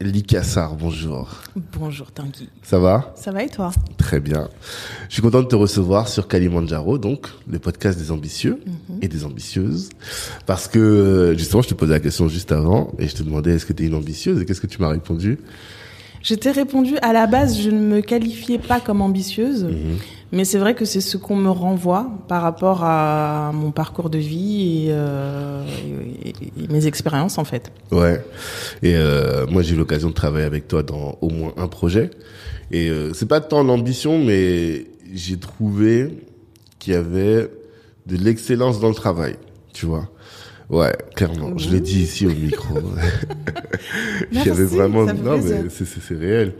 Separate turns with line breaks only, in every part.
Likassar, bonjour.
Bonjour Tanguy.
Ça va?
Ça va et toi?
Très bien. Je suis content de te recevoir sur Kalimandjaro, donc le podcast des ambitieux et des ambitieuses. Parce que justement, je te posais la question juste avant et je te demandais est-ce que tu es une ambitieuse? Et qu'est-ce que tu m'as répondu?
Je t'ai répondu, à la base, je ne me qualifiais pas comme ambitieuse, mais c'est vrai que c'est ce qu'on me renvoie par rapport à mon parcours de vie et, euh, et- mes expériences en fait.
Ouais. Et euh, moi, j'ai eu l'occasion de travailler avec toi dans au moins un projet. Et euh, c'est pas tant l'ambition, mais j'ai trouvé qu'il y avait de l'excellence dans le travail. Tu vois. Ouais, clairement. Je l'ai dit ici au micro. Il y avait vraiment. Non,
plaisir.
mais c'est réel.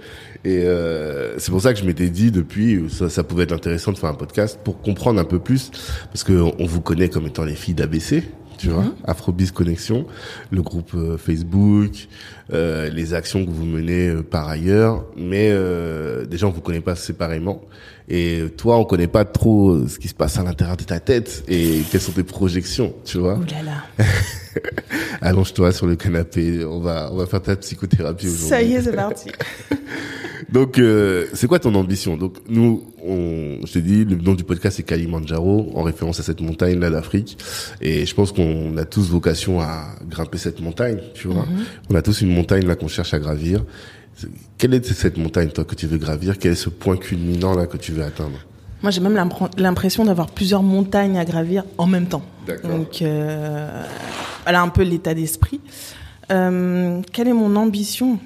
Et euh, c'est pour ça que je m'étais dit depuis, ça, ça pouvait être intéressant de faire un podcast pour comprendre un peu plus, parce que on, vous connaît comme étant les filles d'ABC, tu vois, Afrobiz Connexion, le groupe euh, Facebook, euh, les actions que vous menez euh, par ailleurs, mais euh, déjà on vous connaît pas séparément. Et toi, on connaît pas trop euh, ce qui se passe à l'intérieur de ta tête et quelles sont tes projections, tu vois.
Ouh là là.
Allonge-toi sur le canapé, on va on va faire ta psychothérapie aujourd'hui.
Ça y est, c'est parti.
Donc, euh, c'est quoi ton ambition? Donc, nous, on, je te dis, le nom du podcast c'est Kalimandjaro, en référence à cette montagne là d'Afrique. Et je pense qu'on a tous vocation à grimper cette montagne, tu vois. On a tous une montagne là qu'on cherche à gravir. Quelle est cette montagne, toi, que tu veux gravir? Quel est ce point culminant là que tu veux atteindre?
Moi, j'ai même l'impr- l'impression d'avoir plusieurs montagnes à gravir en même temps. Donc, euh, voilà un peu l'état d'esprit. Euh, quelle est mon ambition?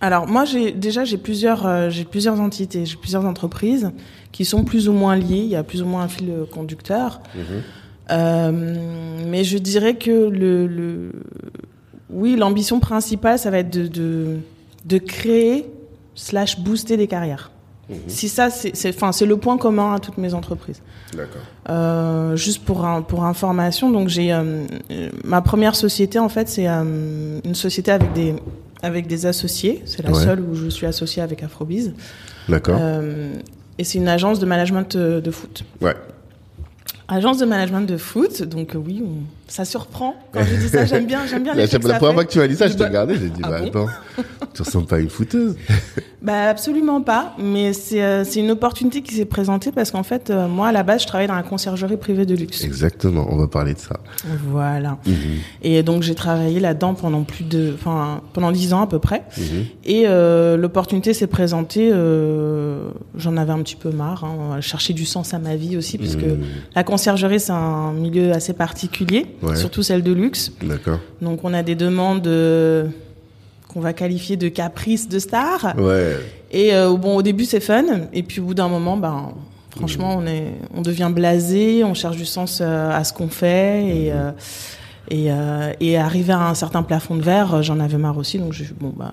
Alors, moi, j'ai déjà j'ai plusieurs euh, j'ai plusieurs entités, j'ai plusieurs entreprises qui sont plus ou moins liées. Il y a plus ou moins un fil conducteur. Euh, mais je dirais que le, le oui, l'ambition principale, ça va être de, de, de créer slash booster des carrières. Si ça, c'est enfin, c'est le point commun à toutes mes entreprises.
D'accord.
Euh, juste pour un- pour information, donc j'ai euh, ma première société en fait, c'est euh, une société avec des avec des associés. C'est la
Ouais.
seule où je suis associée avec Afrobiz.
D'accord.
Et c'est une agence de management de foot.
Ouais.
Agence de management de foot, donc oui, on- ça surprend. Quand je dis ça, j'aime bien, j'aime bien.
La,
que
la
ça
première fois que tu m'as dit ça, je
Je
t'ai regardé, j'ai dit,
Ah
bah
bon
attends, tu ressembles pas à une fouteuse.
Bah absolument pas, mais c'est euh, c'est une opportunité qui s'est présentée parce qu'en fait, euh, moi à la base, je travaillais dans la conciergerie privée de luxe.
Exactement, on va parler de ça.
Voilà.
Mhm.
Et donc j'ai travaillé là-dedans pendant plus de, enfin pendant dix ans à peu près.
Mhm.
Et euh, l'opportunité s'est présentée. euh, J'en avais un petit peu marre. Hein, chercher du sens à ma vie aussi, puisque
Mhm.
la conciergerie c'est un milieu assez particulier,
Ouais.
surtout celle de luxe.
D'accord.
Donc on a des demandes euh, qu'on va qualifier de caprices de stars.
Ouais.
Et euh, bon, au début c'est fun, et puis au bout d'un moment, ben franchement, on est, on devient blasé, on cherche du sens euh, à ce qu'on fait, et euh, et, et arriver à un certain plafond de verre, j'en avais marre aussi, donc je, bon bah,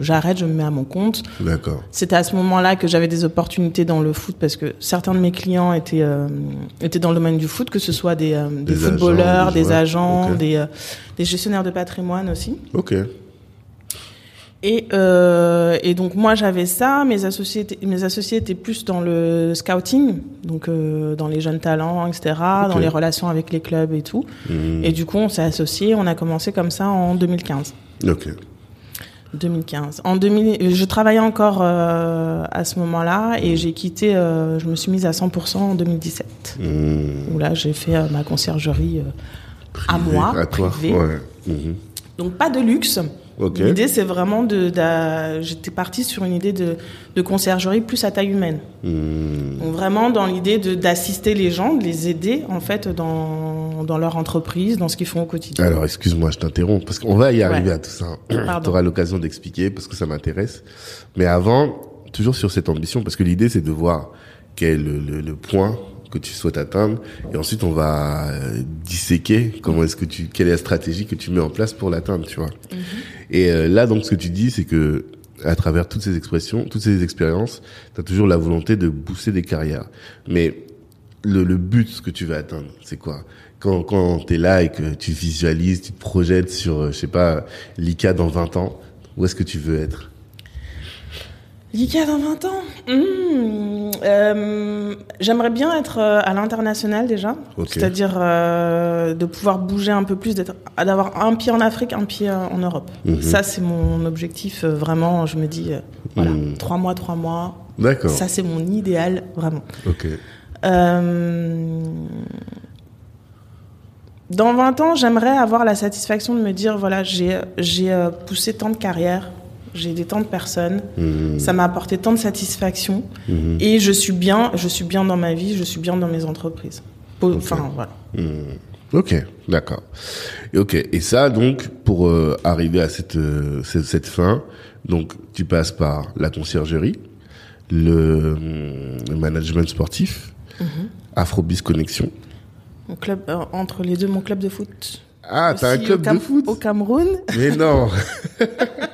j'arrête, je me mets à mon compte.
D'accord.
C'était à ce moment-là que j'avais des opportunités dans le foot parce que certains de mes clients étaient euh, étaient dans le domaine du foot, que ce soit des, euh, des,
Des agents,
footballeurs,
des
agents, des, euh, des gestionnaires de patrimoine aussi.
Ok.
Et, et donc moi j'avais ça, mes associés, étaient- mes associés étaient plus dans le scouting, donc dans les jeunes talents, etc., dans les relations avec les clubs et tout.
Mhm.
Et du coup on s'est associés, on a commencé comme ça en 2015.
Ok.
2015. En 2000, je travaillais encore euh, à ce moment-là et j'ai quitté, euh, je me suis mise à 100% en 2017.
Mhm.
Où là j'ai fait euh, ma conciergerie à moi,
À
privée.
Ouais. Mhm.
Donc pas de luxe.
Ok.
L'idée c'est vraiment de, d'a- j'étais partie sur une idée de, de conciergerie plus à taille humaine.
Mhm.
Donc vraiment dans l'idée de d'assister les gens, de les aider en fait dans dans leur entreprise, dans ce qu'ils font au quotidien.
Alors, excuse-moi, je t'interromps, parce qu'on va y arriver
Ouais.
à tout ça. Tu auras l'occasion d'expliquer, parce que ça m'intéresse. Mais avant, toujours sur cette ambition, parce que l'idée, c'est de voir quel est le, le- le point que tu souhaites atteindre, et ensuite, on va euh, disséquer comment est-ce que tu, quelle est la stratégie que tu mets en place pour l'atteindre, tu vois. Et euh, là, donc, ce que tu dis, c'est que à travers toutes ces expressions, toutes ces expériences, tu as toujours la volonté de booster des carrières. Mais le, le but ce que tu veux atteindre, c'est quoi? Quand, quand tu es là et que tu visualises, tu te projettes sur, euh, je sais pas, l'ICA dans 20 ans, où est-ce que tu veux être?
L'ICA dans 20 ans Mmh, euh, J'aimerais bien être euh, à l'international déjà, c'est-à-dire euh, de pouvoir bouger un peu plus, d'avoir un pied en Afrique, un pied en Europe.
Mhm.
Ça, c'est mon objectif vraiment. Je me dis, euh, voilà,
Mhm.
trois mois, trois mois.
D'accord.
Ça, c'est mon idéal vraiment.
Ok.
Dans 20 ans, j'aimerais avoir la satisfaction de me dire voilà, j'ai poussé tant de carrières, j'ai aidé tant de personnes,
Mhm.
ça m'a apporté tant de satisfaction
Mhm.
et je suis bien, je suis bien dans ma vie, je suis bien dans mes entreprises. Enfin voilà.
Mhm. Ok, d'accord. Ok. Et ça, donc, pour euh, arriver à cette, euh, cette cette fin, donc tu passes par la conciergerie, le, le management sportif. Afrobis Connexion.
Mon club euh, entre les deux, mon club de foot.
Ah, t'as un club de foot?
au Cameroun
Mais non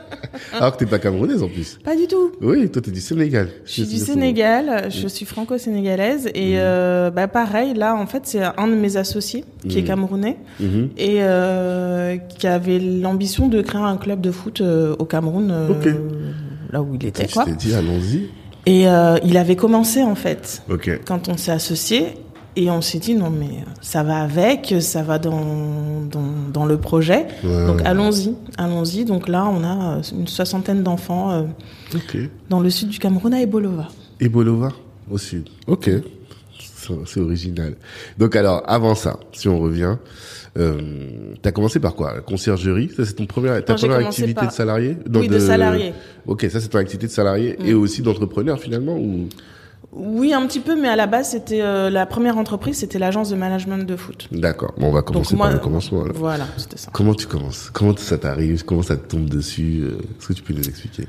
Alors que t'es pas camerounaise en plus.
Pas du tout.
Oui, toi t'es du Sénégal.
Je suis du Sénégal, je suis franco-sénégalaise et euh, bah pareil là en fait c'est un de mes associés qui est
Mhm.
camerounais
Mhm.
et euh, qui avait l'ambition de créer un club de foot euh, au Cameroun euh,
Ok.
là où il était
Je
quoi.
t'ai dit, allons-y.
Et il avait commencé en fait
Ok.
quand on s'est associés et on s'est dit non mais ça va avec, ça va dans dans, dans le projet.
Ouais.
Donc allons-y, allons-y. Donc là on a euh, une soixantaine d'enfants euh, dans le sud du Cameroun à Ebolova.
Et Bolova au sud. Ok. C'est original. Donc alors, avant ça, si on revient, euh, t'as commencé par quoi? La conciergerie? Ça, c'est ton
Non,
première
commencé
activité
par-
de salarié?
Oui, de salarié.
Ok, ça c'est ton activité de salarié
Mm.
et aussi d'entrepreneur finalement ou
Oui, un petit peu, mais à la base, c'était euh, la première entreprise, c'était l'agence de management de foot.
D'accord. Bon, on va commencer
moi-
par le commencement. alors.
Voilà, c'était ça.
Comment tu commences? Comment ça t'arrive Comment ça te tombe dessus? Euh, Est-ce que tu peux nous expliquer?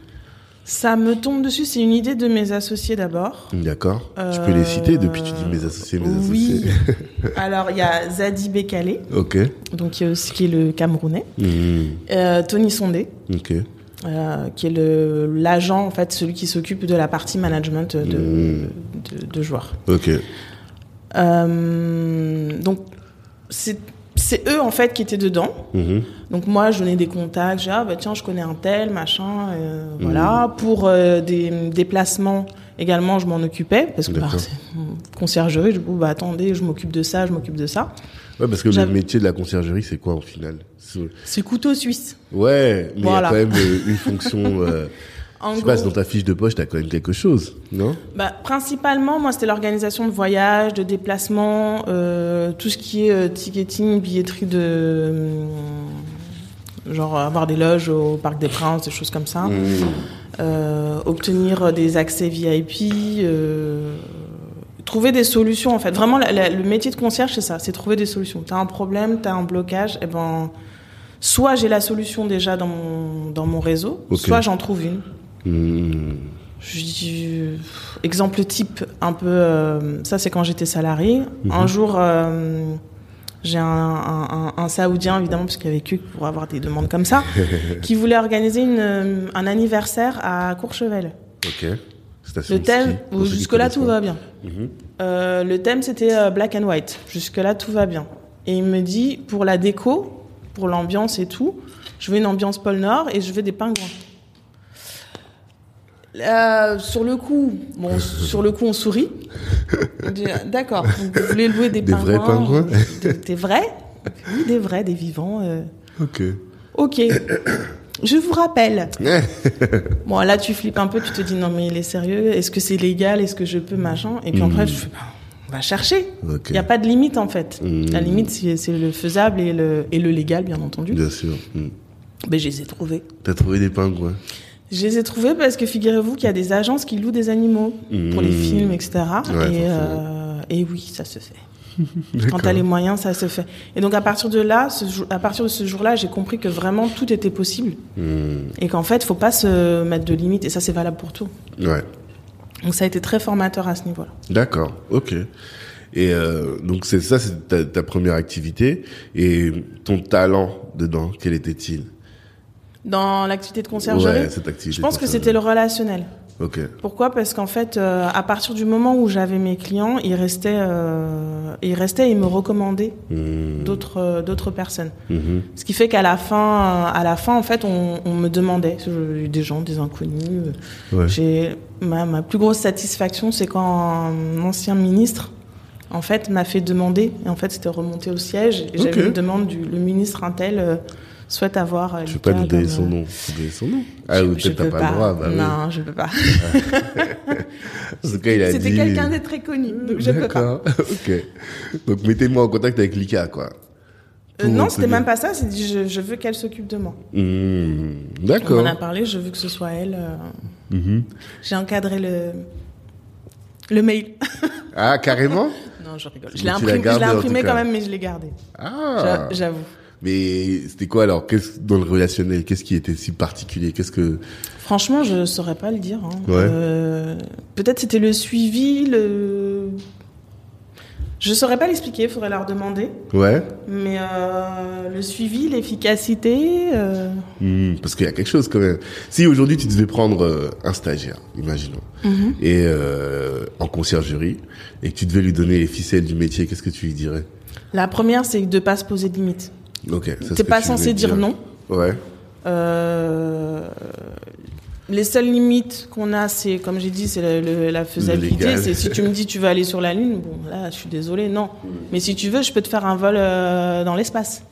Ça me tombe dessus, c'est une idée de mes associés d'abord.
D'accord. Tu peux les citer? Depuis tu dis mes associés, mes
Oui.
associés.
Alors, il y a Zadi Bekale,
ok.
donc qui est, aussi- qui est le Camerounais.
Mhm.
Euh, Tony Sondé,
Ok.
Euh, qui est le l'agent, en fait, celui qui s'occupe de la partie management de,
Mm.
de, de joueurs.
Ok.
Euh, donc, c'est c'est eux, en fait, qui étaient dedans.
Mhm.
Donc moi, je donnais des contacts, j'ai ah bah tiens, je connais un tel, machin, euh, voilà. Pour euh, des déplacements également, je m'en occupais parce que bah, conciergerie. Je dis bah attendez, je m'occupe de ça, je m'occupe de ça.
Ouais, parce que le métier de la conciergerie, c'est quoi au final C'est-
couteau suisse.
Ouais, mais il
Voilà.
y a quand même euh, une fonction. Euh,
En
je sais
gros,
pas, dans ta fiche de poche, t'as quand même quelque chose, non?
Bah, principalement, moi, c'était l'organisation de voyages, de déplacements, euh, tout ce qui est euh, ticketing, billetterie de genre avoir des loges au Parc des Princes, des choses comme ça.
Mmh.
obtenir des accès VIP, trouver des solutions en fait. Vraiment, la- la- le métier de concierge, c'est ça, c'est trouver des solutions. T'as un problème, t'as un blocage, et ben, soit j'ai la solution déjà dans mon, dans mon réseau, soit j'en trouve une.
Mmh.
Je dis, euh, exemple type, un peu, euh, ça c'est quand j'étais salarié.
Mhm.
Un jour, euh, j'ai un, un, un- un Saoudien, évidemment, parce qu'il n'y avait que pour avoir des demandes comme ça, qui voulait organiser une, un anniversaire à Courchevel.
Station
Le thème, jusque-là tout va bien.
Mhm.
Euh, le thème c'était euh, black and white. Jusque-là tout va bien. Et il me dit pour la déco, pour l'ambiance et tout, je veux une ambiance pôle Nord et je veux des pingouins. Euh, sur le coup, bon, sur le coup, on sourit. D'accord, vous voulez louer des,
Des vrais
pingouins
pingouins
Des, des vrais Oui, des vrais, des vivants.
Ok.
Ok. Je vous rappelle. Bon, là, tu flippes un peu, tu te dis non, mais il est sérieux. Est-ce que c'est légal? Est-ce que je peux machin? Et puis après, je fais, bah, on va chercher. Il n'y a pas de limite en fait.
Mm.
La limite, c'est le faisable et le, et le légal, bien entendu.
Bien sûr. Hmm.
Mais je les ai trouvés.
T'as trouvé des pingouins?
Je les ai trouvés parce que figurez-vous qu'il y a des agences qui louent des animaux pour les
Mm.
films, etc.
Ouais,
et,
forcément.
euh, et oui, ça se fait. Quand
D'accord.
t'as les moyens, ça se fait. Et donc à partir de là, ce à partir de ce jour-là, j'ai compris que vraiment tout était possible
Hmm.
et qu'en fait, faut pas se mettre de limites. Et ça, c'est valable pour tout.
Ouais.
Donc ça a été très formateur à ce niveau-là.
D'accord. Ok. Et euh, donc c'est ça, c'est ta, ta première activité. Et ton talent dedans, quel était-il?
Dans l'activité de conciergerie,
Ouais, cette activité.
je pense que c'était le relationnel. Pourquoi? Parce qu'en fait, euh, à partir du moment où j'avais mes clients, ils restaient, euh, ils restaient et ils me recommandaient
Hmm.
d'autres, euh, d'autres personnes.
Mhm.
Ce qui fait qu'à la fin, à la fin, en fait, on, on me demandait, Je- des gens, des inconnus.
Ouais.
J'ai ma, ma plus grosse satisfaction, c'est quand un ancien ministre, en fait, m'a fait demander. Et en fait, c'était remonté au siège. Et
Ok.
j'avais une demande du le ministre Intel souhaite avoir. euh,
peux pas nous donner
comme,
son
euh,
nom. Faut donner son nom. Ah,
je-
ou peut-être t'as
peux
pas, le droit. Bah, oui.
non, je peux pas.
Il a
C'était
dit.
quelqu'un de très connu, donc je peux pas.
D'accord. ok. Donc mettez-moi en contact avec Lika, quoi.
Euh, non, c'était même pas ça. C'est dit, je, je veux qu'elle s'occupe de moi.
Hmm.
On
D'accord.
en a parlé. Je veux que ce soit elle. euh,
Mhm.
J'ai encadré le le mail.
Ah, carrément
non, je rigole. Je l'ai imprimé, je imprimé quand même, mais je l'ai gardé.
Ah.
J'a- J'avoue.
Mais c'était quoi alors Qu'est-ce dans le relationnel Qu'est-ce qui était si particulier? Qu'est-ce que
Franchement, je saurais pas le dire. hein.
Ouais.
Euh, Peut-être c'était le suivi, le. Je saurais pas l'expliquer. Faudrait leur demander.
Ouais.
Mais euh, le suivi, l'efficacité. euh,
Hmm, parce qu'il y a quelque chose quand même. Si aujourd'hui tu devais prendre un stagiaire, imaginons,
mhm.
et en conciergerie, et que tu devais lui donner les ficelles du métier, qu'est-ce que tu lui dirais?
La première, c'est de pas se poser de limites.
Ok.
T'es pas censé dire non.
Ouais.
Euh, les seules limites qu'on a, c'est, comme j'ai dit, c'est la faisabilité. C'est si tu me dis tu veux aller sur la Lune, bon, là, je suis désolée, non. Mais si tu veux, je peux te faire un vol euh, dans l'espace.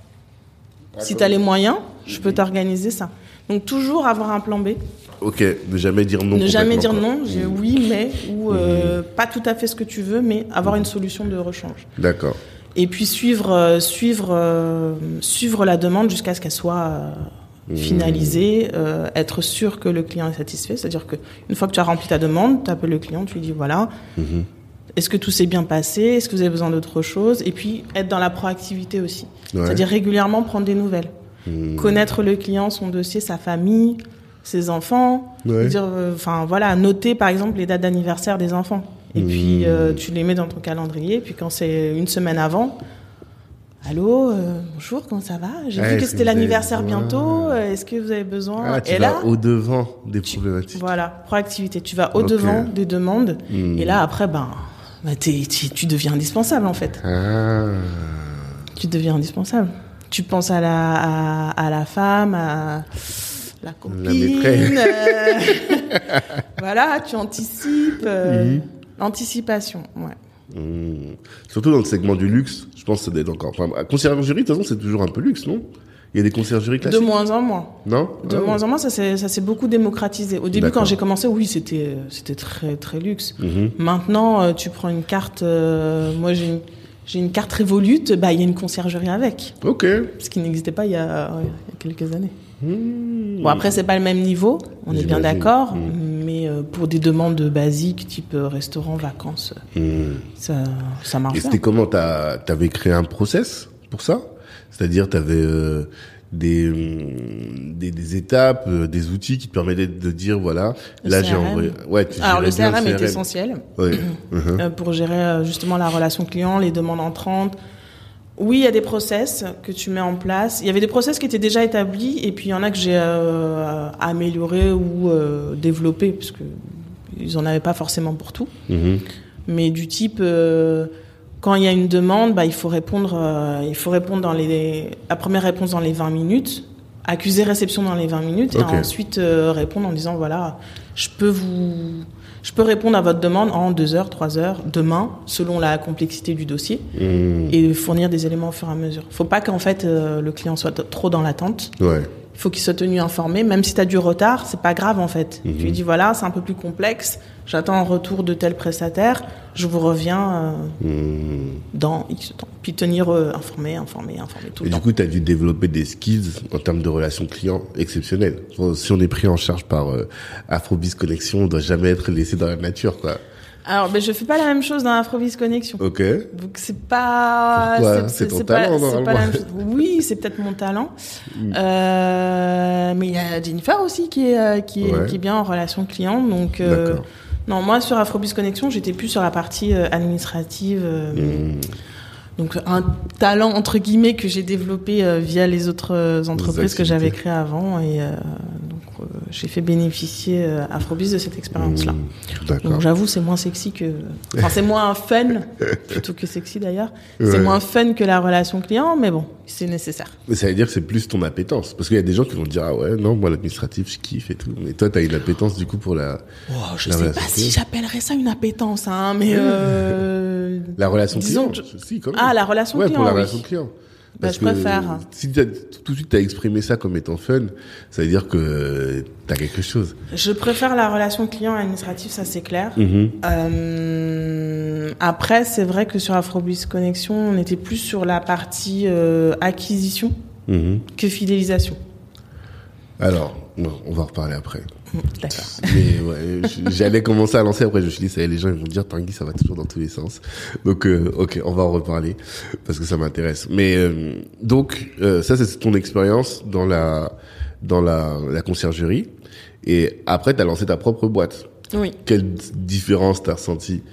Si tu as les moyens, je peux t'organiser ça. Donc, toujours avoir un plan B.
Ok. Ne jamais dire non.
ne jamais dire non, j'ai oui, mais, ou euh, pas tout à fait ce que tu veux, mais avoir une solution de rechange.
D'accord.
Et puis suivre, euh, suivre, euh, suivre la demande jusqu'à ce qu'elle soit euh, finalisée, euh, être sûr que le client est satisfait. C'est-à-dire que une fois que tu as rempli ta demande, tu appelles le client, tu lui dis voilà,
Mhm.
est-ce que tout s'est bien passé, est-ce que vous avez besoin d'autre chose, et puis être dans la proactivité aussi.
Ouais.
C'est-à-dire régulièrement prendre des nouvelles,
Hmm.
connaître le client, son dossier, sa famille, ses enfants.
Ouais.
Dire, euh, voilà, noter par exemple les dates d'anniversaire des enfants. Et
Mmh.
puis euh, tu les mets dans ton calendrier. Puis quand c'est une semaine avant, allô, euh, bonjour, comment ça va? J'ai
Ouais,
vu que c'était l'anniversaire bientôt. euh, Est-ce que vous avez besoin?
Ah, tu
Et
vas
là,
au devant des problématiques.
voilà, proactivité. Tu vas au devant des demandes.
Hmm.
Et là après, ben, t'es- tu tu deviens indispensable en fait.
Ah.
Tu deviens indispensable. Tu penses à la, à, à la femme, à la copine. euh, voilà, tu anticipes.
Mhm.
Anticipation, ouais.
Hmm. Surtout dans le segment du luxe, je pense que ça doit être encore. Enfin, conciergerie, de toute façon, c'est toujours un peu luxe, non? Il y a des conciergeries
De
classiques?
moins en moins.
Non?
De
Ah,
moins en moins, ça s'est beaucoup démocratisé. Au début, quand j'ai commencé, oui, c'était c'était très très luxe.
Mhm.
Maintenant, euh, tu prends une carte. euh, moi, j'ai une, j'ai une carte Revolut. Bah, il y a une conciergerie avec,
Ok.
ce qui n'existait pas il y a, ouais, il y a quelques années.
Hmm.
Bon, après, c'est pas le même niveau, on est bien d'accord,
Mm.
mais euh, pour des demandes basiques, type euh, restaurant, vacances,
Hmm.
ça, ça marche
Et c'était comment T'avais créé un process pour ça? C'est-à-dire, t'avais euh, des, des des étapes, euh, des outils qui te permettaient de dire voilà,
Le
là j'ai envoyé. Ouais, tu
Alors, le CRM est essentiel
Ouais.
Euh, pour gérer euh, justement la relation client, les demandes entrantes. Oui, il y a des process que tu mets en place. Il y avait des process qui étaient déjà établis, et puis il y en a que j'ai euh, améliorés ou euh, développés, parce que ils en avaient pas forcément pour tout.
Mhm.
mais du type euh, quand il y a une demande, bah, il faut répondre, il faut répondre dans les la première réponse dans les 20 minutes. accuser réception dans les 20 minutes et ensuite répondre en disant voilà, je peux vous, je peux répondre à votre demande en 2 heures, 3 heures, demain, selon la complexité du dossier
Hmm,
et fournir des éléments au fur et à mesure. Faut pas qu'en fait euh, le client soit trop dans l'attente.
Ouais.
Il faut qu'il soit tenu informé, même si tu as du retard, c'est pas grave en fait.
Mhm.
Tu lui dis voilà, c'est un peu plus complexe, j'attends un retour de tel prestataire, je vous reviens euh,
Hmm.
dans X temps. Puis tenir euh, informé, informé, informé tout
Et
le
du
temps.
coup, tu as dû développer des skills en termes de relations clients exceptionnelles. Si on est pris en charge par euh, Afrobiz Connexion, on doit jamais être laissé dans la nature, quoi.
Alors, ben, je fais pas la même chose dans Afrovis Connexion.
Ok.
Donc c'est pas
C'est ton
pas-
talent,
pas
normalement.
la même chose. Oui, c'est peut-être mon talent. Euh, mais il y a Jennifer aussi qui est euh, qui est,
Ouais.
qui est bien en relation client. Donc euh, non, moi sur Afrobus Connexion, j'étais plus sur la partie euh, administrative. euh,
Hmm.
Donc un talent entre guillemets que j'ai développé euh, via les autres euh, entreprises que j'avais créées avant et euh, donc euh, j'ai fait bénéficier Afrobus de cette expérience-là.
Hmm. D'accord.
Donc j'avoue, c'est moins sexy que. Enfin, c'est moins fun, plutôt que sexy d'ailleurs.
Ouais.
C'est moins fun que la relation client, mais bon, c'est nécessaire.
Mais ça veut dire que c'est plus ton appétence. Parce qu'il y a des gens qui vont te dire, ah ouais, non, moi, l'administratif, je kiffe et tout. Mais toi, t'as une appétence, du coup, pour la,
Oh, je
La
sais pas si j'appellerais ça une appétence, hein, mais.
La relation
Disons
client.
que
Si, quand même.
Ah, la relation
ouais,
client.
pour la
oui.
relation client.
Bah, je
que
préfère.
Si tout de suite t'as exprimé ça comme étant fun, ça veut dire que t'as quelque chose.
Je préfère la relation client administrative, ça c'est clair.
Mhm.
Euh, après, c'est vrai que sur Afrobus Connexion, on était plus sur la partie euh, acquisition
Mhm.
que fidélisation.
Alors, on va en reparler après.
D'accord.
Mais ouais, j'allais commencer à lancer après, je me suis dit, ça y est, les gens ils vont dire, Tanguy, ça va toujours dans tous les sens. Donc, euh, ok, on va en reparler parce que ça m'intéresse. Mais euh, donc, euh, ça c'est ton expérience dans la dans la, la conciergerie. Et après, t'as lancé ta propre boîte.
Oui.
Quelle différence t'as ressenti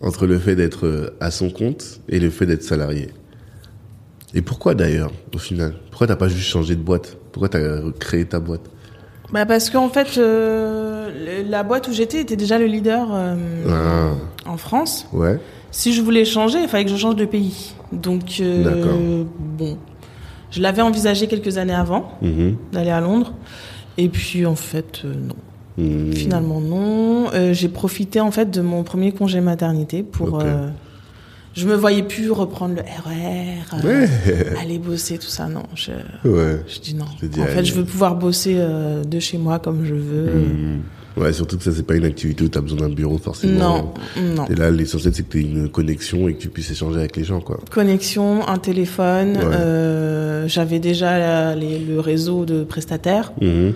entre le fait d'être euh, à son compte et le fait d'être salarié? Et pourquoi d'ailleurs, au final? Pourquoi t'as pas juste changé de boîte? Pourquoi t'as créé ta boîte?
Bah parce qu'en fait, euh, la boîte où j'étais était déjà le leader euh,
Ah.
en France.
Ouais.
Si je voulais changer, il fallait que je change de pays. Donc, euh, bon, je l'avais envisagé quelques années avant
Mhm.
d'aller à Londres. Et puis, en fait, euh, non.
Mhm.
Finalement, non. Euh, J'ai profité, en fait, de mon premier congé maternité pour...
Ok.
Je me voyais plus reprendre le RER, euh, aller bosser, tout ça. Non, je,
Ouais.
je dis non.
Je dis,
en fait, je veux pouvoir bosser euh, de chez moi comme je veux.
Mhm. Ouais, surtout que ça, c'est pas une activité où t'as besoin d'un bureau, forcément.
Non, non.
Et là, l'essentiel, c'est que t'aies une connexion et que tu puisses échanger avec les gens, quoi.
Connexion, un téléphone.
Ouais.
euh, J'avais déjà la- les- le réseau de prestataires.
Mhm.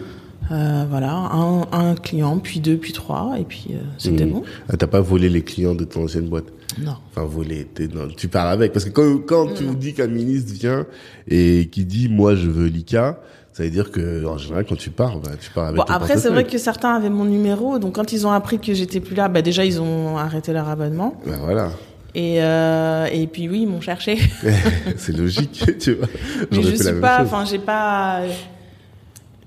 Euh, voilà, un, un client, puis deux, puis trois, et puis euh, c'était
Mhm.
bon.
Ah, t'as pas volé les clients de ton ancienne boîte?
Non.
Enfin, volé, t'es dans- tu parles avec. Parce que quand, quand tu dis qu'un ministre vient et qui dit, moi, je veux l'ICA, ça veut dire que, en général, quand tu pars, bah, tu pars avec
Bon, après, c'est vrai que certains avaient mon numéro, donc quand ils ont appris que j'étais plus là, bah déjà ils ont arrêté leur abonnement.
Bah, voilà.
Et, euh, et puis oui, ils m'ont cherché.
c'est logique, tu vois.
Mais je suis pas, enfin, j'ai pas,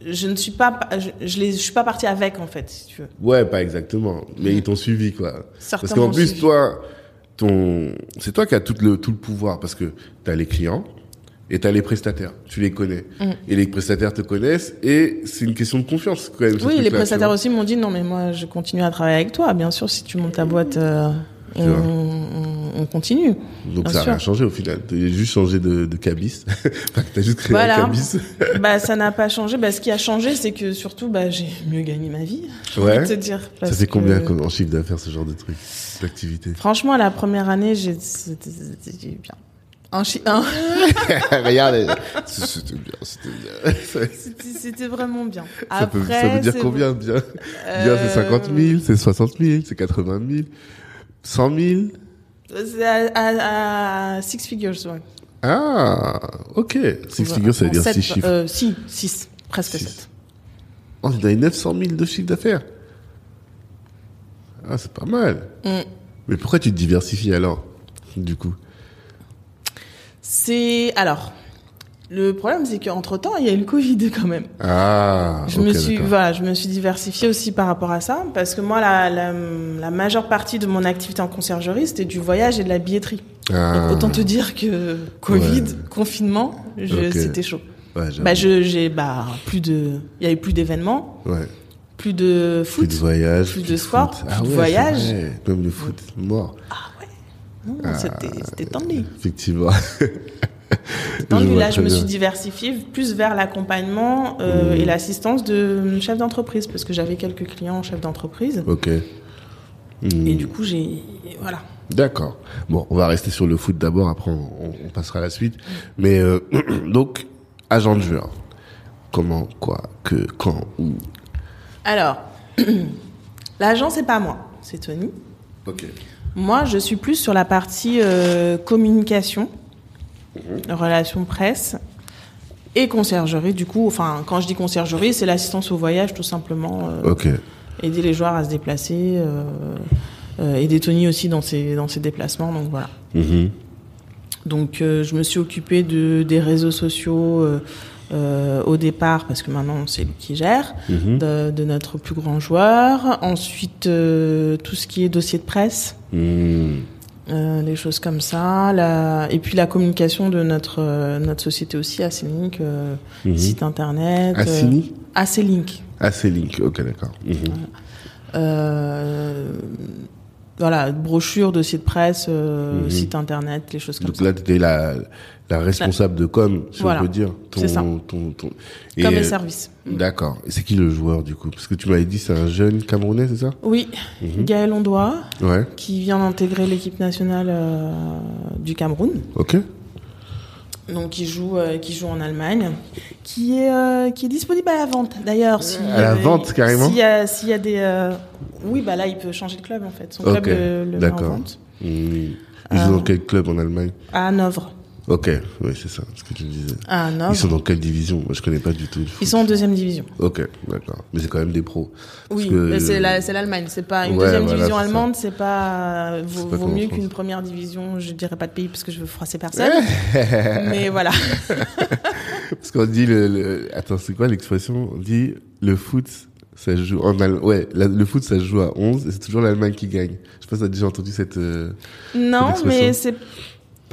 je ne suis pas, je, je, les, je suis pas partie avec en fait, si tu veux.
Ouais, pas exactement. Mais ils t'ont suivi, quoi. Parce qu'en plus,
suivi.
toi, ton, c'est toi qui as tout le, tout le pouvoir parce que t'as les clients et t'as les prestataires. Tu les connais.
Mm.
Et les prestataires te connaissent et c'est une question de confiance, quand même.
Oui, les
tu
prestataires aussi m'ont dit non, mais moi je continue à travailler avec toi. Bien sûr, si tu montes ta boîte, euh,
Tu
on,
vois.
on, on continue.
Donc ça n'a rien changé au final. T'as juste changé de, de cabis. enfin, t'as juste créé
Voilà.
un cabis.
bah, ça n'a pas changé. Bah, ce qui a changé, c'est que surtout, bah, j'ai mieux gagné ma vie.
Ouais.
te dire.
Ça fait combien
que-
en chiffre d'affaires, ce genre de truc, d'activité?
Franchement, la première année, j'ai, bien. Un chi- un-
Regarde, c'était bien, c'était
vraiment bien.
ça peut, ça veut dire combien, bien? Bien,
Euh,
c'est 50 000, c'est 60 000, c'est 80 000, 100 000?
C'est à, à, à six figures, ouais.
Ah, ok. Six figures, ça veut
en
dire
sept,
six chiffres.
Euh, si, six, presque
Six.
sept.
On est dans les 900 000 de chiffre d'affaires. Ah, c'est pas mal.
Mm.
Mais pourquoi tu te diversifies alors, du coup?
C'est alors. Le problème, c'est qu'entre temps, il y a eu le Covid quand même.
Ah,
Je me suis, voilà, je me suis diversifiée aussi par rapport à ça, parce que moi, la, la, la majeure partie de mon activité en conciergerie, c'était du voyage et de la billetterie.
Ah.
Donc, autant te dire que Covid,
Ouais.
confinement, c'était chaud.
Ouais.
Bah, je, j'ai, bah, plus de, il y a eu plus d'événements,
Ouais.
plus de
Plus
foot.
de voyage.
plus de sport, plus
Ah
de
ouais,
voyage.
Même le foot, mort.
Non, c'était, c'était tendu.
Effectivement.
Là, je me
bien.
suis diversifiée plus vers l'accompagnement euh,
Mmh.
et l'assistance de chefs d'entreprise parce que j'avais quelques clients chefs d'entreprise.
Ok. Hmm.
Et du coup, j'ai, voilà.
D'accord. Bon, on va rester sur le foot d'abord, après on, on- on passera à la suite. Mais euh, donc, agent de joueur. Comment, quoi, que, quand, où?
Alors, l'agent, c'est pas moi, c'est Tony.
Ok.
Moi, je suis plus sur la partie euh, communication, relations presse et conciergerie. Du coup, enfin, quand je dis conciergerie, c'est l'assistance au voyage, tout simplement. euh, aider les joueurs à se déplacer, euh, euh, aider Tony aussi dans ses, dans ses déplacements. Donc voilà.
Mhm.
Donc euh, je me suis occupée de, des réseaux sociaux euh, euh, au départ, parce que maintenant c'est lui qui gère,
Mhm.
de, de notre plus grand joueur. Ensuite, euh, tout ce qui est dossier de presse.
Hmm.
Euh, des choses comme ça, la... et puis la communication de notre euh, notre société aussi, Aclink, euh,
Mhm.
site internet. Euh, Aclink.
Ah, c'est Link. Ok, d'accord. Mhm.
Euh, voilà, brochure, de presse, euh,
Mhm.
site internet, les choses comme
Donc
ça.
là, tu étais la, la responsable de com, si
Voilà.
on peut dire. Ton,
ça.
Ton, ton...
Comme
euh,
les services.
D'accord. Et c'est qui le joueur, du coup? Parce que tu m'avais dit c'est un jeune Camerounais, c'est ça?
Oui,
Mhm.
Gaël Ondois,
Ouais.
qui vient d'intégrer l'équipe nationale euh, du Cameroun,
Ok.
donc qui joue, euh, qui joue en Allemagne, qui est, euh, qui est disponible à la vente d'ailleurs. Si,
À la vente, carrément
S'il y, a- s'il y a des. Oui, bah là, il peut changer de club en fait. Son club
Ok,
le, le met en
d'accord.
vente.
Hmm. Ils dans quel club en Allemagne?
À Hanovre.
Ok, oui, c'est ça, ce que tu me disais.
À Hanovre.
Ils sont dans quelle division? Moi, je connais pas du tout le foot.
Ils sont en deuxième division.
Ok, d'accord. Mais c'est quand même des pros.
Oui,
que-
mais c'est la- c'est l'Allemagne. C'est pas une
Ouais,
deuxième
voilà,
division allemande. C'est pas vaut,
pas
mieux qu'une première division. Je dirais pas de pays parce que je veux froisser personne. mais voilà.
Parce qu'on dit le, le- Attends, c'est quoi l'expression? On dit le foot, ça joue en Allemagne. Ouais, la- le foot, ça se joue à 11 et c'est toujours l'Allemagne qui gagne. Je sais pas si t'as déjà entendu cette... euh,
Non,
Cette
mais c'est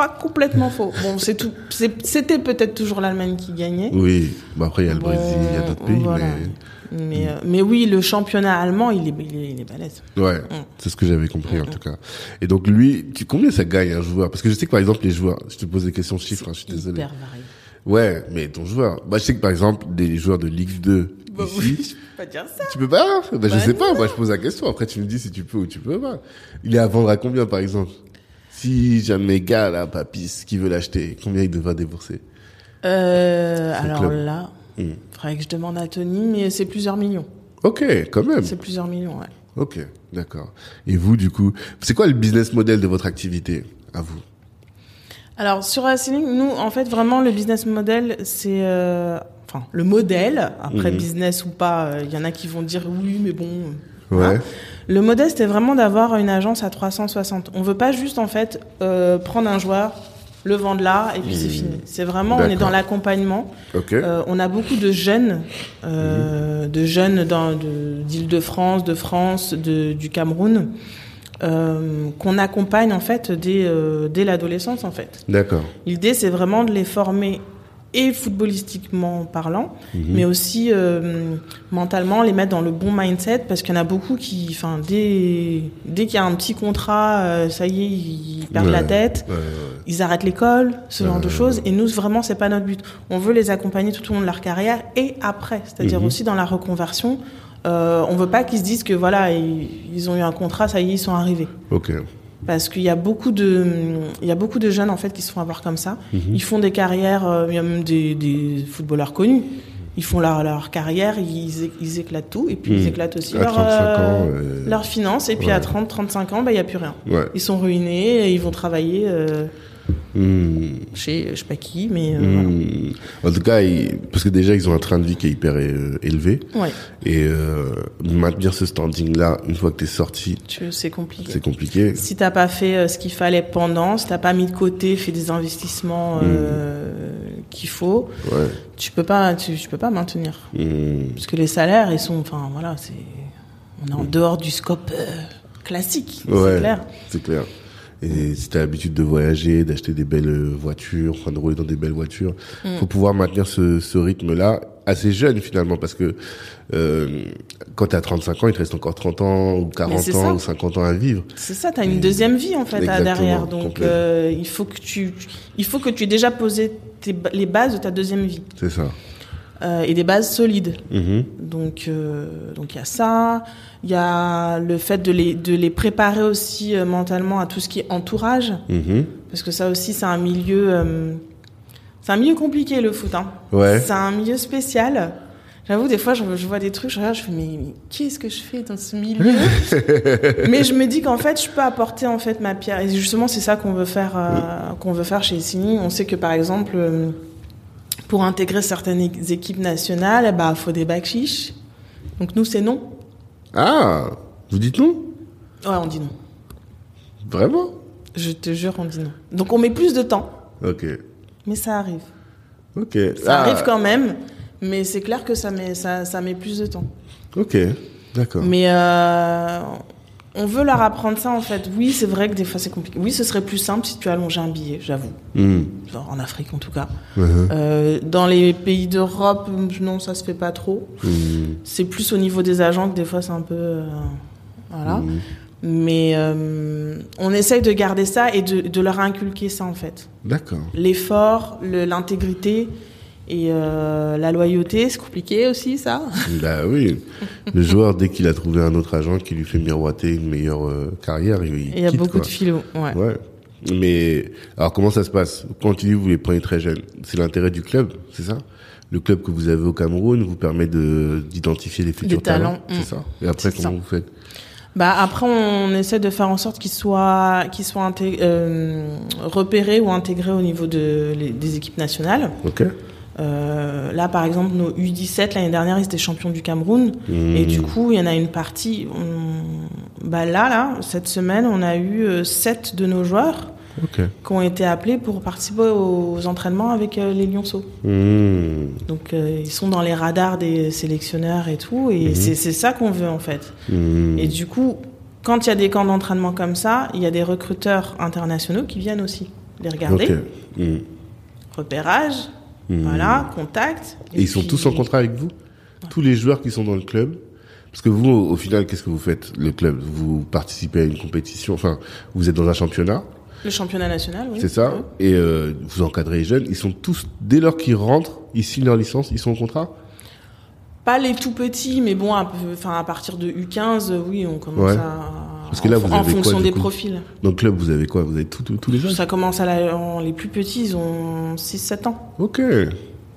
pas complètement faux. Bon, c'est tout. C'était peut-être toujours l'Allemagne qui gagnait.
Oui, bon après il y a le
Bon,
Brésil, il y a d'autres pays,
voilà. Mais, euh, mais oui, le championnat allemand, il est, il est, il est balèze.
Ouais, c'est ce que j'avais compris en tout cas. Et donc lui, tu, combien ça gagne un joueur? Parce que je sais que par exemple les joueurs, je te pose des questions chiffres, hein, je suis désolé.
Hyper varié.
Ouais, mais ton joueur. Bah, je sais que par exemple, des joueurs de Ligue 2,
Bah
ici,
oui, je peux pas dire ça.
tu peux pas bah, Je
Bah
sais pas, moi je pose la question, après tu me dis si tu peux ou tu peux pas. Il est à vendre à combien par exemple? Si j'ai un de mes gars là, Papis, qui veut l'acheter, combien il devra débourser?
Euh, alors
club.
là,
Hmm.
faudrait que je demande à Tony, mais c'est plusieurs millions.
Ok, quand même.
C'est plusieurs millions, ouais.
Ok, d'accord. Et vous du coup, c'est quoi le business model de votre activité à vous?
Alors sur Asseling, nous en fait vraiment le business model c'est euh, enfin le modèle après
Mhm.
business ou pas, euh, il y en a qui vont dire oui mais bon. euh,
Ouais.
Le modèle c'était vraiment d'avoir une agence à 360. On veut pas juste en fait euh, prendre un joueur, le vendre là et puis c'est
Mhm.
fini. C'est vraiment on est dans l'accompagnement. Euh, on a beaucoup de jeunes, euh, de jeunes dans, de, d'Île-de-France, de France, de, du Cameroun, euh, qu'on accompagne en fait dès, euh, dès l'adolescence en fait.
D'accord.
L'idée c'est vraiment de les former et footballistiquement parlant,
Mhm.
mais aussi euh, mentalement les mettre dans le bon mindset parce qu'il y en a beaucoup qui, enfin dès dès qu'il y a un petit contrat, euh, ça y est ils perdent la tête
Ouais, ouais.
ils arrêtent l'école, ce genre de choses. Et nous, vraiment, c'est pas notre but. On veut les accompagner tout au long de leur carrière et après, c'est-à-dire
Mhm.
aussi dans la reconversion. Euh, on veut pas qu'ils se disent que voilà, ils, ils ont eu un contrat, ça y est, ils sont arrivés.
Ok.
Parce qu'il y a beaucoup de, il y a beaucoup de jeunes en fait qui se font avoir comme ça.
Mhm.
Ils font des carrières, euh, il y a même des, des footballeurs connus. Ils font leur, leur carrière, ils, ils éclatent tout et puis ils
Mhm.
éclatent aussi
À
leur,
35
euh,
ans, euh,
leurs finances. Et puis
ouais.
à 30, 35 ans, bah, il y a plus rien.
Ouais.
Ils sont ruinés et ils vont travailler
Hmm.
chez je sais pas qui, mais euh, voilà.
Hmm. En tout cas, ils- parce que déjà ils ont un train de vie qui est hyper euh, élevé
Ouais,
et euh, maintenir ce standing-là une fois que t'es sorti,
tu- c'est compliqué.
c'est compliqué.
Si t'as pas fait ce qu'il fallait pendant, si t'as pas mis de côté, fait des investissements euh, qu'il faut,
Ouais.
tu peux pas, tu, tu peux pas maintenir.
Hmm.
Parce que les salaires, ils sont, enfin voilà, c'est, on est en dehors du scope classique,
Ouais.
c'est clair.
C'est clair. Et si tu as l'habitude de voyager, d'acheter des belles voitures, enfin de rouler dans des belles voitures,
Mm.
faut pouvoir maintenir ce, ce rythme-là assez jeune finalement parce que euh, quand tu as 35 ans, il te reste encore 30 ans ou 40
c'est
ans
ça.
ou 50 ans à vivre.
C'est ça, tu as une deuxième vie en fait à derrière. Donc euh, il faut que tu il faut que tu aies déjà posé tes les bases de ta deuxième vie
C'est ça.
Euh, et des bases solides.
Mhm.
Donc euh, donc il y a ça, il y a le fait de les de les préparer aussi euh, mentalement à tout ce qui est entourage
Mhm.
parce que ça aussi c'est un milieu c'est un milieu compliqué le foot hein.
Ouais.
C'est un milieu spécial. J'avoue, des fois, je, je vois des trucs, je regarde, je fais, mais, mais qu'est-ce que je fais dans ce milieu? Mais je me dis qu'en fait, je peux apporter en fait ma pierre. Et justement, c'est ça qu'on veut faire, qu'on veut faire chez Sini. On sait que par exemple, pour intégrer certaines équipes nationales, eh ben, faut des bacs chiches. Donc nous, c'est non.
Ah, vous dites non?
Ouais, on dit non.
Vraiment?
Je te jure, on dit non. Donc on met plus de temps,
Ok.
mais ça arrive.
Ok.
Ça
Ah,
arrive quand même, mais c'est clair que ça met, ça, ça met plus de temps.
Ok, d'accord.
Mais euh, on veut leur apprendre ça en fait. Oui, c'est vrai que des fois c'est compliqué. Oui, ce serait plus simple si tu allongeais un billet, j'avoue. Genre en Afrique en tout cas.
Mhm.
Euh, dans les pays d'Europe, non, ça se fait pas trop.
Mhm.
C'est plus au niveau des agents que des fois c'est un peu. euh, voilà.
Mhm.
Mais euh, on essaye de garder ça et de, de leur inculquer ça en fait.
D'accord.
L'effort, le- l'intégrité et euh, la loyauté, c'est compliqué aussi ça.
Bah oui. Le joueur, dès qu'il a trouvé un autre agent qui lui fait miroiter une meilleure euh, carrière, il,
Il y a
quitte,
beaucoup
quoi.
de philo. Ouais.
Ouais. Mais alors comment ça se passe? Quand tu dis vous les prenez très jeunes, c'est l'intérêt du club, c'est ça? Le club que vous avez au Cameroun vous permet de d'identifier les futurs
talents,
c'est
mm.
ça? Et après comment
ça.
vous faites?
Bah après, on essaie de faire en sorte qu'ils soient, qu'ils soient euh, repérés ou intégrés au niveau de, les- des équipes nationales.
Ok.
Euh, là, par exemple, nos U17 l'année dernière, ils étaient champions du Cameroun.
Mmh.
Et du coup, il y en a une partie. on- Bah là, là, cette semaine, on a eu euh, sept de nos joueurs qui ont été appelés pour participer aux entraînements avec euh, les Lionceaux.
Mmh.
Donc, euh, ils sont dans les radars des sélectionneurs et tout. Et c'est c'est ça qu'on veut en fait.
Mmh.
Et du coup, quand il y a des camps d'entraînement comme ça, il y a des recruteurs internationaux qui viennent aussi les regarder.
Ok. Mmh.
Repérage,
Mmh.
voilà, contact.
Et ils sont tous en contrat avec vous Tous les joueurs qui sont dans le club Parce que vous, au final, qu'est-ce que vous faites, le club? Vous participez à une compétition, enfin, vous êtes dans un championnat,
Le championnat national, oui.
c'est ça. Et euh, vous encadrez les jeunes, ils sont tous, dès lors qu'ils rentrent, ils signent leur licence, ils sont en contrat?
Pas les tout petits, mais bon, enfin, à partir de U15, euh, oui, on commence
Ouais.
à.
Parce que là,
en,
vous
en
avez
fonction des profils.
Dans le club, vous avez quoi Vous avez tous les jeunes
Ça commence à la, en- les plus petits, ils ont 6-7 ans.
Ok,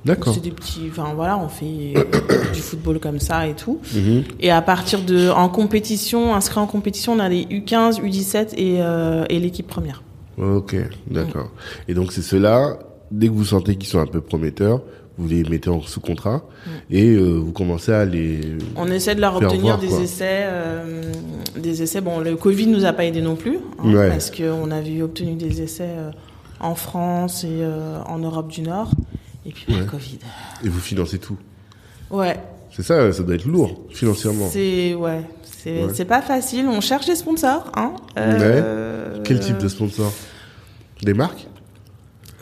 d'accord.
C'est des petits, enfin voilà, on fait du football comme ça et tout.
Mhm.
Et à partir de, en compétition, inscrit en compétition, on a les U15, U17 et, euh, et l'équipe première.
Ok, d'accord. Et donc c'est ceux-là, dès que vous sentez qu'ils sont un peu prometteurs, vous les mettez en sous contrat et euh, vous commencez à les.
On essaie de leur obtenir
voir,
des
quoi.
essais, euh, des essais. Bon, le Covid nous a pas aidé non plus, hein,
Ouais.
parce qu'on avait obtenu des essais euh, en France et en Europe du Nord. Et puis
Ouais.
le Covid.
Et vous financez tout.
Ouais.
C'est ça, ça doit être lourd financièrement.
C'est ouais. C'est
Ouais.
pas facile. On cherche des sponsors. Hein.
Quel type de sponsor Des marques?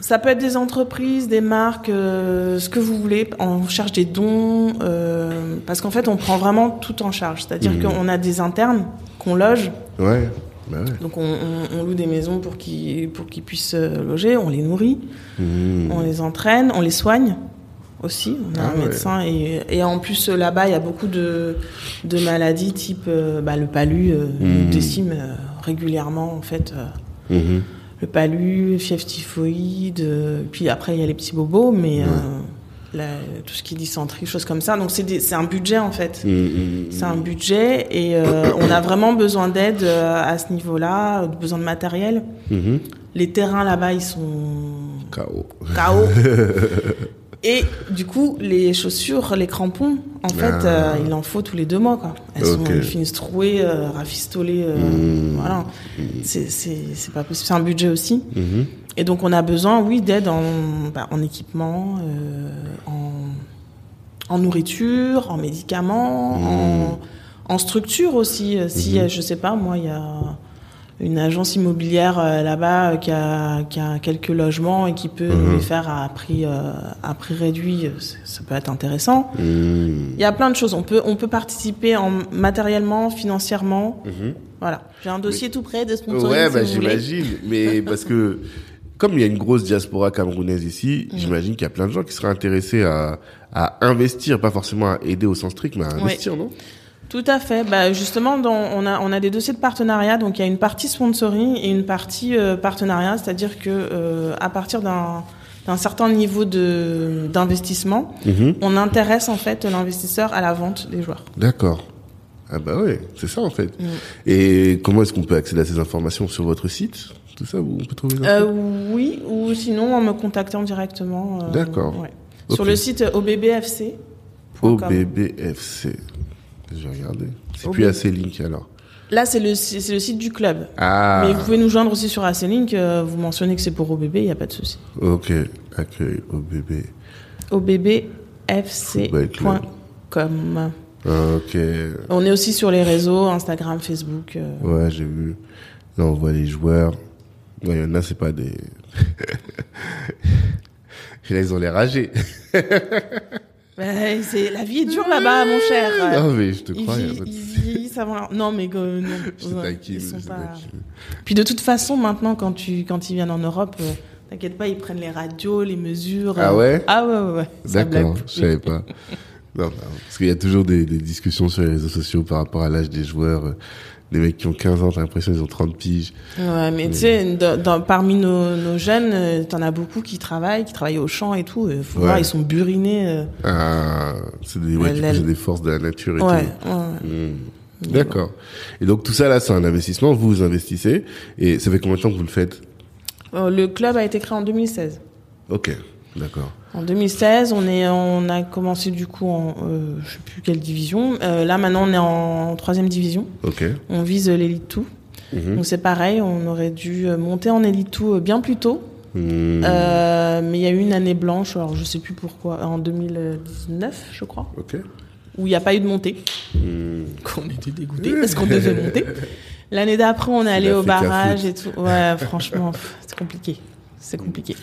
Ça peut être des entreprises, des marques, euh, ce que vous voulez. On cherche des dons, euh, parce qu'en fait, on prend vraiment tout en charge. C'est-à-dire
Mhm.
qu'on a des internes qu'on loge.
Ouais, bah ouais.
Donc on, on- on loue des maisons pour qu'ils pour qu'ils puissent euh, loger. On les nourrit,
Mmh.
on les entraîne, on les soigne aussi. On a
Ah
un
ouais.
médecin et, et en plus euh, là-bas, il y a beaucoup de, de maladies type euh, bah, le palu.
Mhm.
décime régulièrement en fait. Le palu, fièvre typhoïde, euh, puis après il y a les petits bobos, mais euh, la- tout ce qui est dysenterie, choses comme ça. Donc c'est un budget en fait.
Mmh,
C'est un budget et euh, on a vraiment besoin d'aide euh, à ce niveau-là, besoin de matériel. Les terrains là-bas, ils sont
KO.
KO. Et du coup, les chaussures, les crampons, en fait,
Ah.
euh, il en faut tous les deux mois. Quoi. Elles, sont, elles finissent trouées, euh, rafistolées. euh,
Mmh.
Voilà. C'est- C'est pas possible. C'est un budget aussi.
Mhm.
Et donc on a besoin, oui, d'aide en, bah, en équipement, euh, en, en nourriture, en médicaments,
Mmh.
en, en structure aussi. Si, je sais pas, moi, il y a une agence immobilière euh, là-bas euh, qui, a, qui a quelques logements et qui peut
Mhm.
les faire à prix, euh, à prix réduit, euh, ça peut être intéressant.
Hmm.
Il y a plein de choses. On peut, on peut participer en matériellement, financièrement.
Mhm.
Voilà. J'ai un dossier tout prêt de sponsoring
Ouais,
si
bah, j'imagine. Mais parce que, comme il y a une grosse diaspora camerounaise ici, j'imagine qu'il y a plein de gens qui seraient intéressés à, à investir, pas forcément à aider au sens strict, mais à investir, non?
Tout à fait. Bah, justement, dans, on, a, on a des dossiers de partenariat. Donc, il y a une partie sponsoring et une partie euh, partenariat. C'est-à-dire que euh, à partir d'un d'un certain niveau de d'investissement,
Mhm.
on intéresse en fait l'investisseur à la vente des joueurs.
D'accord. Ah bah ouais, c'est ça en fait. Et comment est-ce qu'on peut accéder à ces informations sur votre site? Tout ça, on peut trouver
Euh, oui, ou sinon en me contactant directement. euh,
D'accord.
ouais. Sur le site OBBFC.
OBBFC. Je vais regarder. C'est
OBB.
plus assez link alors.
Là, c'est le, c'est le site du club.
Ah,
Mais vous pouvez nous joindre aussi sur AC-Link. vous mentionnez que c'est pour OBB, il n'y a pas de souci.
ok. Accueil OBB.
obbfc.com.
Ok.
On est aussi sur les réseaux, Instagram, Facebook. euh.
Ouais, j'ai vu. Là, on voit les joueurs. Ouais, il y en a, c'est pas des... Et là, ils ont les ragés.
C'est, la vie est dure là-bas, mon cher.
Non, mais je te crois.
ils vieillissent avant. Non, mais euh, non.
Je taquine,
ils sont
je
pas-. Puis de toute façon, maintenant, quand tu quand ils viennent en Europe, euh, t'inquiète pas, ils prennent les radios, les mesures.
Ah
euh.
ouais?
Ah ouais, ouais, ouais.
D'accord, je savais pas. Non, parce qu'il y a toujours des, des discussions sur les réseaux sociaux par rapport à l'âge des joueurs. Euh, Des mecs qui ont 15 ans, t'as l'impression qu'ils ont 30 piges.
Ouais, mais tu sais, parmi nos, nos jeunes, euh, t'en as beaucoup qui travaillent, qui travaillent au champ et tout. euh, Faut
Ouais.
voir, ils sont burinés. euh.
Ah, c'est des, ouais, c'est des forces de la nature et
Ouais,
tout.
ouais.
Hmm. D'accord. Et donc tout ça là, c'est un investissement. Vous vous investissez. Et ça fait combien de temps que vous le faites?
Euh, Le club a été créé en 2016.
Ok, d'accord.
En 2016, on est, on a commencé du coup en, euh, je sais plus quelle division. Euh, là maintenant, on est en troisième division.
Ok.
On vise l'élite 2.
Mhm.
Donc c'est pareil, on aurait dû euh, monter en élite 2 bien plus tôt.
Hmm.
Euh, mais il y a eu une année blanche, alors je sais plus pourquoi, en 2019, je crois,
Ok.
où il n'y a pas eu de montée.
Hmm.
Qu'on était dégoûtés parce qu'on devait monter. L'année d'après, on est allé au barrage et tout. Ouais, franchement, c'est compliqué. C'est compliqué.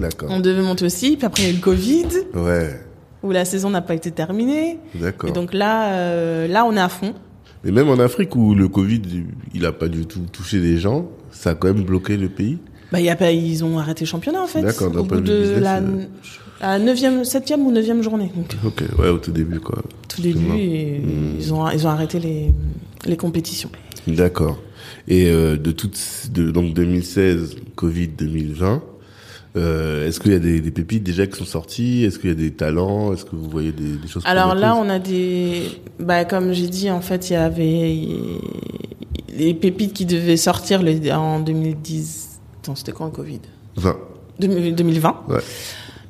D'accord.
On devait monter aussi, puis après il y a eu le Covid,
Ouais.
où la saison n'a pas été terminée.
D'accord.
Et donc là, euh, là, on est à fond.
Mais même en Afrique où le Covid, il a pas du tout touché les gens, ça a quand même bloqué le pays.
Bah, il y a pas, ils ont arrêté le championnat en fait.
D'accord,
Au bout
de business,
la,
euh.
la 9e, 7e ou 9e journée. Donc,
Ok, ouais, au tout début, quoi.
tout début, et
Hmm.
ils, ont, ils ont arrêté les, les compétitions.
D'accord. Et euh, de toutes, de, donc 2016, Covid 2020, euh, est-ce qu'il y a des, des pépites déjà qui sont sorties? Est-ce qu'il y a des talents? Est-ce que vous voyez des, des choses
Alors là, on a des, bah, comme j'ai dit, en fait, il y avait les pépites qui devaient sortir le- en 2010. Attends, c'était quand le Covid?
20.
2020.
Ouais.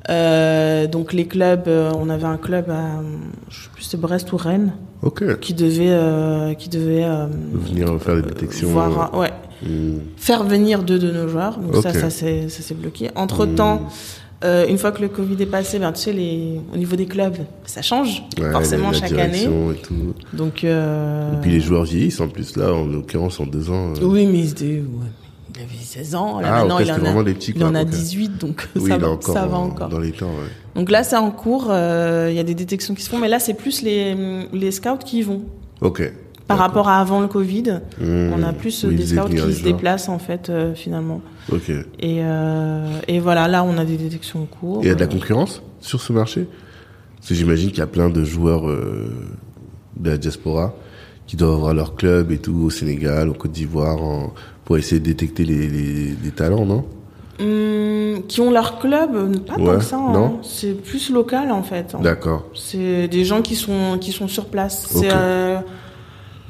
Euh, donc les clubs, euh, on avait un club à, je sais plus, c'était Brest ou Rennes,
Ok.
qui devait, euh, qui devait
Venir faire des détections.
voir, ouais,
Hmm.
faire venir deux de nos joueurs. Donc ça, ça s'est, ça s'est bloqué. Entre temps, euh, une fois que le Covid est passé, ben tu sais, les, au niveau des clubs, ça change
Ouais,
forcément chaque année.
Et, tout.
Donc euh,
et puis les joueurs vieillissent en plus, là, en l'occurrence, en deux ans. euh,
oui, mais ouais, il avait 16 ans. Là,
Ah,
maintenant, il en a,
petits,
il
quoi,
en a
ok.
18, donc
oui,
ça, va,
encore,
ça va
en-
encore.
dans les temps. Ouais.
Donc là, c'est en cours. Il y a des détections qui se font, mais là, c'est plus les, les scouts qui y vont.
Ok.
Par rapport à avant le Covid,
Hmm.
on a plus euh,
Oui,
des
ils faisaient
scouts qui se déplacent en fait euh, finalement.
Ok.
Et, euh, et voilà, là, on a des détections en cours.
Et il y a de la
Euh,
concurrence sur ce marché? Parce que j'imagine qu'il y a plein de joueurs euh, de la diaspora qui doivent avoir leur club et tout au Sénégal, au Côte d'Ivoire, en- pour essayer de détecter les, les, les talents, non?
Hum, qui ont leur club, euh, pas
Ouais,
tant que ça. hein.
non?
C'est plus local en fait.
D'accord.
C'est des gens qui sont qui sont sur place. C'est euh,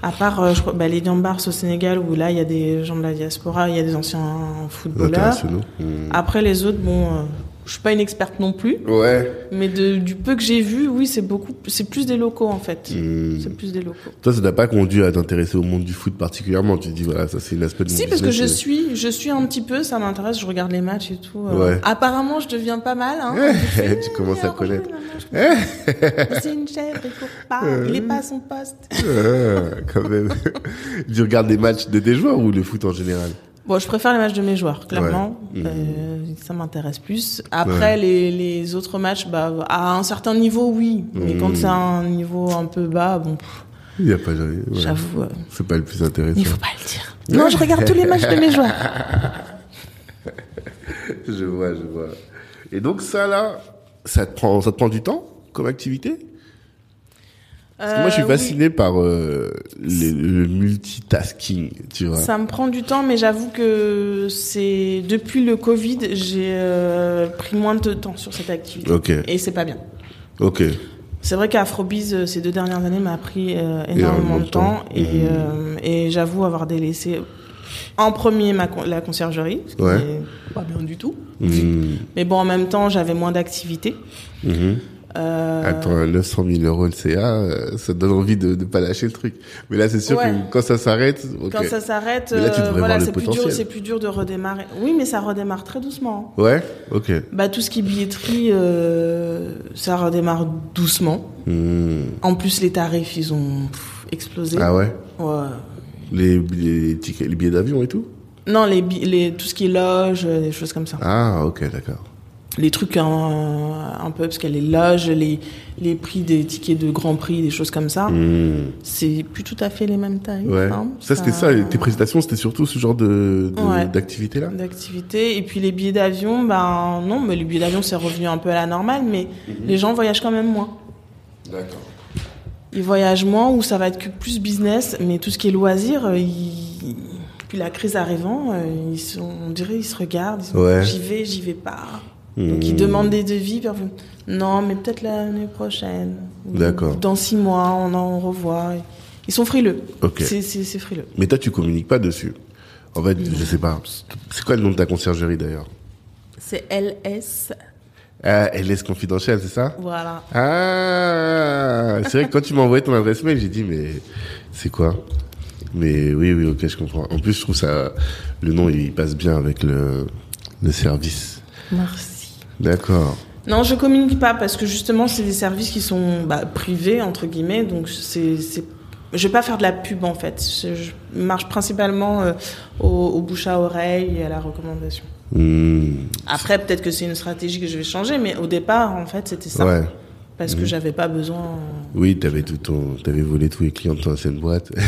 à part euh, je crois bah, les Diambars au Sénégal où là il y a des gens de la diaspora, il y a des anciens footballeurs.
Hmm.
Après les autres, bon, euh, je suis pas une experte non plus,
Ouais.
mais de, du peu que j'ai vu, oui, c'est beaucoup, c'est plus des locaux en fait.
Hmm.
C'est plus des locaux.
Toi, ça t'a pas conduit à t'intéresser au monde du foot particulièrement? Tu te dis, voilà, ça c'est l'aspect de mon
Si, parce que je
business,
suis, je suis un petit peu, ça m'intéresse, je regarde les matchs et tout. euh.
Ouais.
Apparemment, je deviens pas mal. Hein.
Ouais, tu commences à connaître.
C'est une chèvre, il court pas, il est pas à son poste.
Ah, quand même. tu regardes les matchs de tes joueurs ou le foot en général?
Bon, je préfère les matchs de mes joueurs, clairement.
Ouais.
Euh, ça m'intéresse plus. Après, les, les autres matchs, bah, à un certain niveau, oui. Mais quand c'est un niveau un peu bas, bon, pff,
Il y a pas, ouais.
j'avoue, euh,
C'est pas le plus intéressant.
il faut pas le dire. Non, je regarde tous les matchs de mes joueurs.
Je vois, je vois. Et donc ça là, ça te prend, ça te prend du temps comme activité? Parce que moi, je suis
Euh, oui.
fasciné par euh, les- le multitasking, tu vois.
Ça me prend du temps, mais j'avoue que c'est depuis le Covid, j'ai euh, pris moins de temps sur cette activité.
Ok,
Et c'est pas bien.
ok.
C'est vrai qu'Afrobiz, euh, ces deux dernières années, m'a pris euh,
Énormément de
temps.
temps.
Et,
Mhm.
euh, et j'avoue avoir délaissé en premier ma, con- la conciergerie, ce qui
Ouais.
pas bien du tout.
Hmm,
Mais bon, en même temps, j'avais moins d'activités.
mhm.
Euh,
Attends, 900 000 euros le CA, euh, ça donne envie de ne pas lâcher le truc. Mais là, c'est sûr
Ouais.
que quand ça s'arrête.
Quand ça s'arrête, euh, voilà, c'est plus dur, c'est plus dur de redémarrer. Oui, mais ça redémarre très doucement.
Ouais, ok.
Bah, tout ce qui est billetterie, euh, ça redémarre doucement.
Hmm.
En plus, les tarifs, ils ont pff, explosé.
Ah ouais?
Ouais.
les, les, tickets, les billets d'avion et tout?
Non, les, les, tout ce qui est loge, des choses comme ça.
Ah, ok, d'accord.
Les trucs un, un peu, parce a les loges, les, les prix des tickets de Grand Prix, des choses comme ça.
Hmm.
C'est plus tout à fait les mêmes.
Ouais.
hein.
Ça, c'était ça. Tes présentations, c'était surtout ce genre de,
Ouais.
d'activité-là
D'activité. Et puis les billets d'avion, ben non, mais les billets d'avion, c'est revenu un peu à la normale, mais
Mhm.
les gens voyagent quand même moins.
D'accord.
Ils voyagent moins, ou ça va être que plus business, mais tout ce qui est loisir, euh, ils... puis la crise arrivant, euh, ils sont, on dirait ils se regardent, ils sont,
Ouais.
j'y vais, j'y vais pas. Donc ils
Hmm.
demandent des devis, non, mais peut-être l'année prochaine.
D'accord.
Dans six mois, on en revoit. Ils sont frileux.
Ok.
C'est, frileux.
Mais toi, tu communiques pas dessus. En fait, je sais pas. C'est quoi le nom de ta conciergerie d'ailleurs?
C'est LS,
Ah, LS confidentielle, c'est ça?
Voilà.
Ah, c'est vrai que quand tu m'as envoyé ton adresse mail, j'ai dit mais c'est quoi? Mais oui, oui, ok, je comprends. En plus, je trouve ça, le nom, il passe bien avec le, le service.
Merci.
D'accord.
Non, je communique pas parce que justement, c'est des services qui sont bah, privés entre guillemets, donc c'est, c'est, je vais pas faire de la pub en fait. Je, marche principalement euh, au, au bouche à oreille et à la recommandation.
Hmm,
Après, peut-être que c'est une stratégie que je vais changer, mais au départ, en fait, c'était ça,
Ouais.
parce que j'avais pas besoin.
Oui, t'avais tout ton, t'avais volé tous les clients de ton ancienne boîte.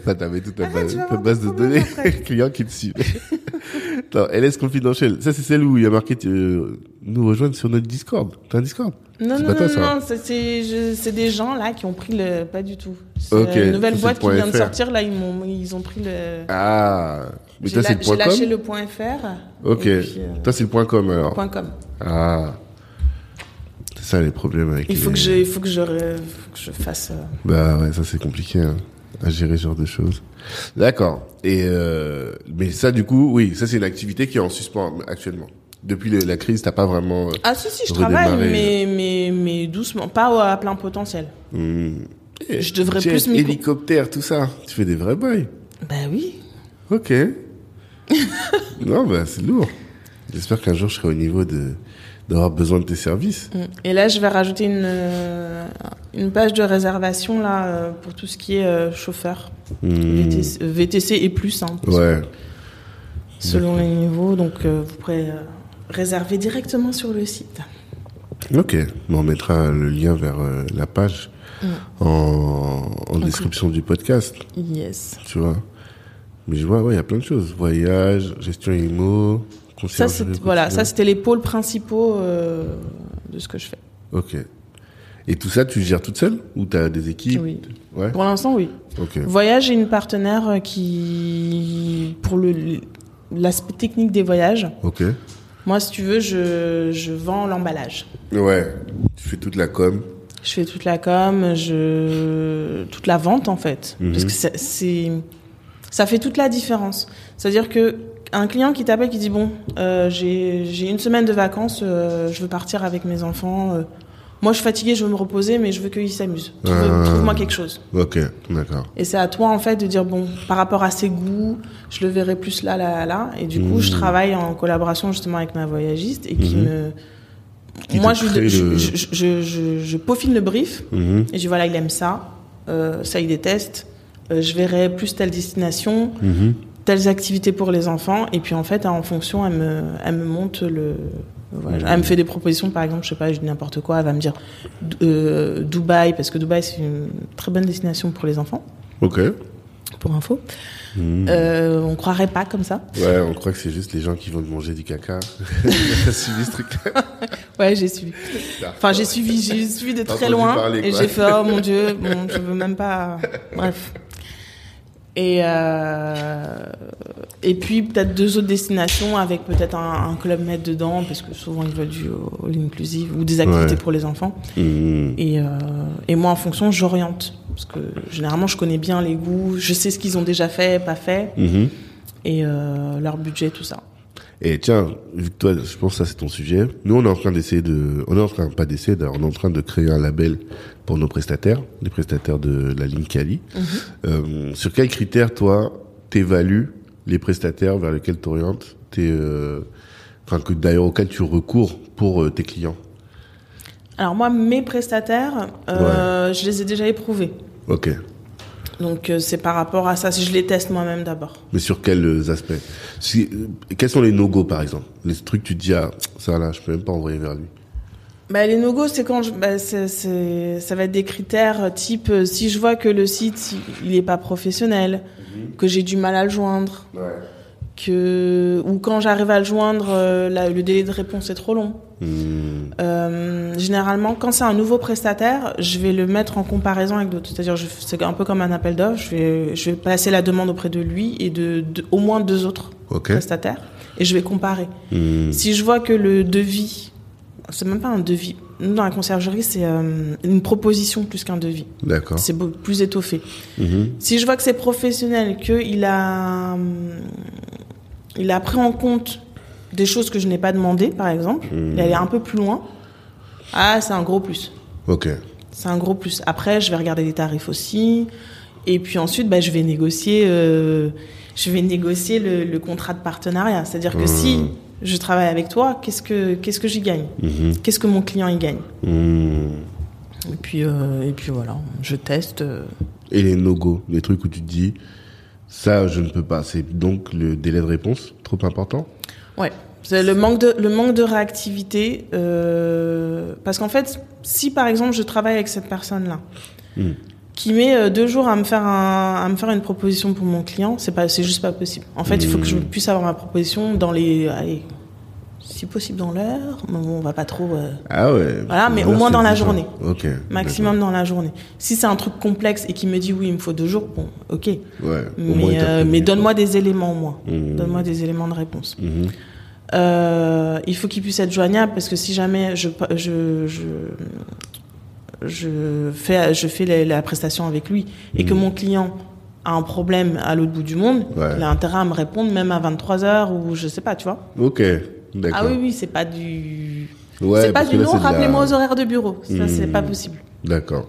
enfin, t'avais toute ta base,
tu
ta base de données, clients qui te suivent. Attends, LS Confidential. Ça, c'est celle où il y a marqué, euh, nous rejoindre sur notre Discord. T'as un Discord?
Non, non,
toi,
non,
ça
non, c'est, des gens là qui ont pris le, pas du tout. C'est
Ok,
une nouvelle boîte qui vient de sortir là, ils m'ont, ils ont pris le.
Ah. Mais
j'ai
toi, c'est le
j'ai
point
lâché
com?
le point fr.
Ok.
puis, euh,
Toi, c'est le point com, alors.
point com.
Ah. C'est ça, les problèmes avec
Il faut
les-
que je, il faut que je, ré- faut que je fasse. euh,
Bah ouais, ça c'est compliqué hein, à gérer ce genre de choses. D'accord. Et euh, mais ça du coup, oui, ça c'est une activité qui est en suspens actuellement. Depuis la crise, t'as pas vraiment. euh,
Ah si si, je travaille, mais mais mais doucement, pas à plein potentiel.
hmm.
Je devrais
Jet,
plus m'y-
hélicoptère, tout ça. Tu fais des vrais bails.
Bah oui.
Ok. non, bah c'est lourd. J'espère qu'un jour je serai au niveau de d'avoir besoin de tes services.
Mm. Et là, je vais rajouter une euh, une page de réservation là euh, pour tout ce qui est euh, chauffeur
Hmm.
VTC, VTC et plus, hein,
Ouais.
selon les niveaux. Donc vous pourrez réserver directement sur le site.
Ok. On mettra le lien vers la page
Mm.
en, en description du podcast.
Yes.
tu vois? Mais je vois, ouais, il y a plein de choses. Voyage, gestion IMO,
Ça voilà, ça c'était les pôles principaux euh, de ce que je fais.
Ok. Et tout ça, tu gères toute seule Ou tu as des équipes
Oui.
Ouais.
Pour l'instant, oui.
Ok.
Voyage, j'ai une partenaire euh, qui, pour le l'aspect technique des voyages,
Ok.
moi, si tu veux, je, je vends l'emballage.
Ouais. Tu fais toute la com.
Je fais toute la com, je toute la vente en fait,
Mhm.
parce que c'est- c'est ça fait toute la différence. C'est-à-dire que un client qui t'appelle qui dit bon, euh, j'ai une semaine de vacances, euh, je veux partir avec mes enfants. euh, moi, je suis fatiguée, je veux me reposer, mais je veux qu'ils s'amusent. Trouve-. Trouve-moi quelque chose.
Ok, d'accord.
Et c'est à toi, en fait, de dire, bon, par rapport à ses goûts, je le verrai plus là, là, là. Et du coup, je travaille en collaboration justement avec ma voyagiste et qui
Mhm.
me...
Qui
Moi, je,
le-
je, je, je- je peaufine le brief
Mhm,
et je dis, voilà, il aime ça, euh, ça, il déteste. Je verrai plus telle destination. Telles activités pour les enfants. Et puis, en fait, en fonction, elle me, elle me monte le... voilà.
Mhm.
Elle me fait des propositions, par exemple, je sais pas, je dis n'importe quoi, elle va me dire euh, Dubaï, parce que Dubaï, c'est une très bonne destination pour les enfants,
Ok.
pour info.
Mhm.
Euh, on croirait pas comme ça.
Ouais, on croit que c'est juste les gens qui vont manger du caca. T'as suivi ce truc
Ouais, j'ai suivi. Enfin, j'ai suivi, j'ai suivi de très loin
parler,
et j'ai fait oh mon dieu, bon, je veux même pas. Bref. Et euh, et puis peut-être deux autres destinations avec peut-être un, un club med dedans parce que souvent ils veulent du all inclusive ou des activités
Ouais.
pour les enfants.
Mhm.
Et euh, et moi en fonction j'oriente parce que généralement je connais bien les goûts, je sais ce qu'ils ont déjà fait, pas fait
Mhm.
et euh, leur budget tout ça.
Et tiens, vu que toi, je pense que ça c'est ton sujet. Nous, on est en train d'essayer de, on est en train pas d'essayer, d'ailleurs, on est en train de créer un label pour nos prestataires, les prestataires de la ligne Cali. Euh, sur quels critères, toi, t'évalues les prestataires vers lesquels t'orientes, t'es, euh, enfin, que d'ailleurs auxquels tu recours pour euh, tes clients?
Alors moi mes prestataires, euh, je les ai déjà éprouvés.
Ok.
Donc euh, c'est par rapport à ça, si je les teste moi-même d'abord.
Mais sur quels euh, aspects? Si, euh, Quels sont les no-go, par exemple? Les trucs que tu te dis, ah, ça là, je peux même pas envoyer vers lui.
Bah, les no-go, c'est quand je, bah, c'est, c'est- ça va être des critères type si je vois que le site il est pas professionnel, que j'ai du mal à le joindre, que ou quand j'arrive à le joindre, euh, la- le délai de réponse est trop long.
Hmm,
Euh, généralement, quand c'est un nouveau prestataire, je vais le mettre en comparaison avec d'autres. C'est-à-dire, c'est un peu comme un appel d'offres. Je vais, je vais passer la demande auprès de lui et de, de- au moins deux autres prestataires et je vais comparer.
Hmm,
Si je vois que le devis, c'est même pas un devis. Nous, dans la conciergerie, c'est euh, une proposition plus qu'un devis.
D'accord.
C'est plus étoffé.
Mhm.
Si je vois que c'est professionnel, qu'il a, hum, il a pris en compte des choses que je n'ai pas demandé, par exemple,
Mhm.
et aller un peu plus loin, ah, c'est un gros plus.
Ok.
C'est un gros plus. Après, je vais regarder les tarifs aussi. Et puis ensuite, bah, je vais négocier, euh, je vais négocier le, le contrat de partenariat. C'est-à-dire que si je travaille avec toi, qu'est-ce que, qu'est-ce que j'y gagne
Mhm.
Qu'est-ce que mon client y gagne
Hmm.
et puis, euh, et puis voilà, je teste. euh.
Et les no-go, les trucs où tu te dis, ça, je ne peux pas. C'est donc le délai de réponse trop important?
Ouais. C'est le manque de le manque de réactivité euh, parce qu'en fait si par exemple je travaille avec cette personne là
Mm.
qui met euh, deux jours à me faire un, à me faire une proposition pour mon client c'est pas c'est juste pas possible en fait il faut que je
Mm.
puisse avoir ma proposition dans les allez, si possible dans l'heure mais bon, on va pas trop euh,
Ah ouais.
Voilà, mais au moins dans la journée.
Ok.
maximum dans la journée si c'est un truc complexe et qu'il me dit oui il me faut deux jours bon ok.
Ouais. moins,
mais euh, mais donne-moi des éléments au moins
Mm.
donne-moi des éléments de réponse
Mhm.
euh, il faut qu'il puisse être joignable parce que si jamais je, je, je, je fais, je fais la, la prestation avec lui et que mon client a un problème à l'autre bout du monde.
Ouais.
il a intérêt à me répondre même à 23 heures ou je sais pas, tu vois.
Ok.
Ah oui, oui, c'est pas du.
Ouais,
c'est pas du non,
la-
rappelez-moi aux horaires de bureau. Ça, c'est
Hmm.
pas possible.
D'accord.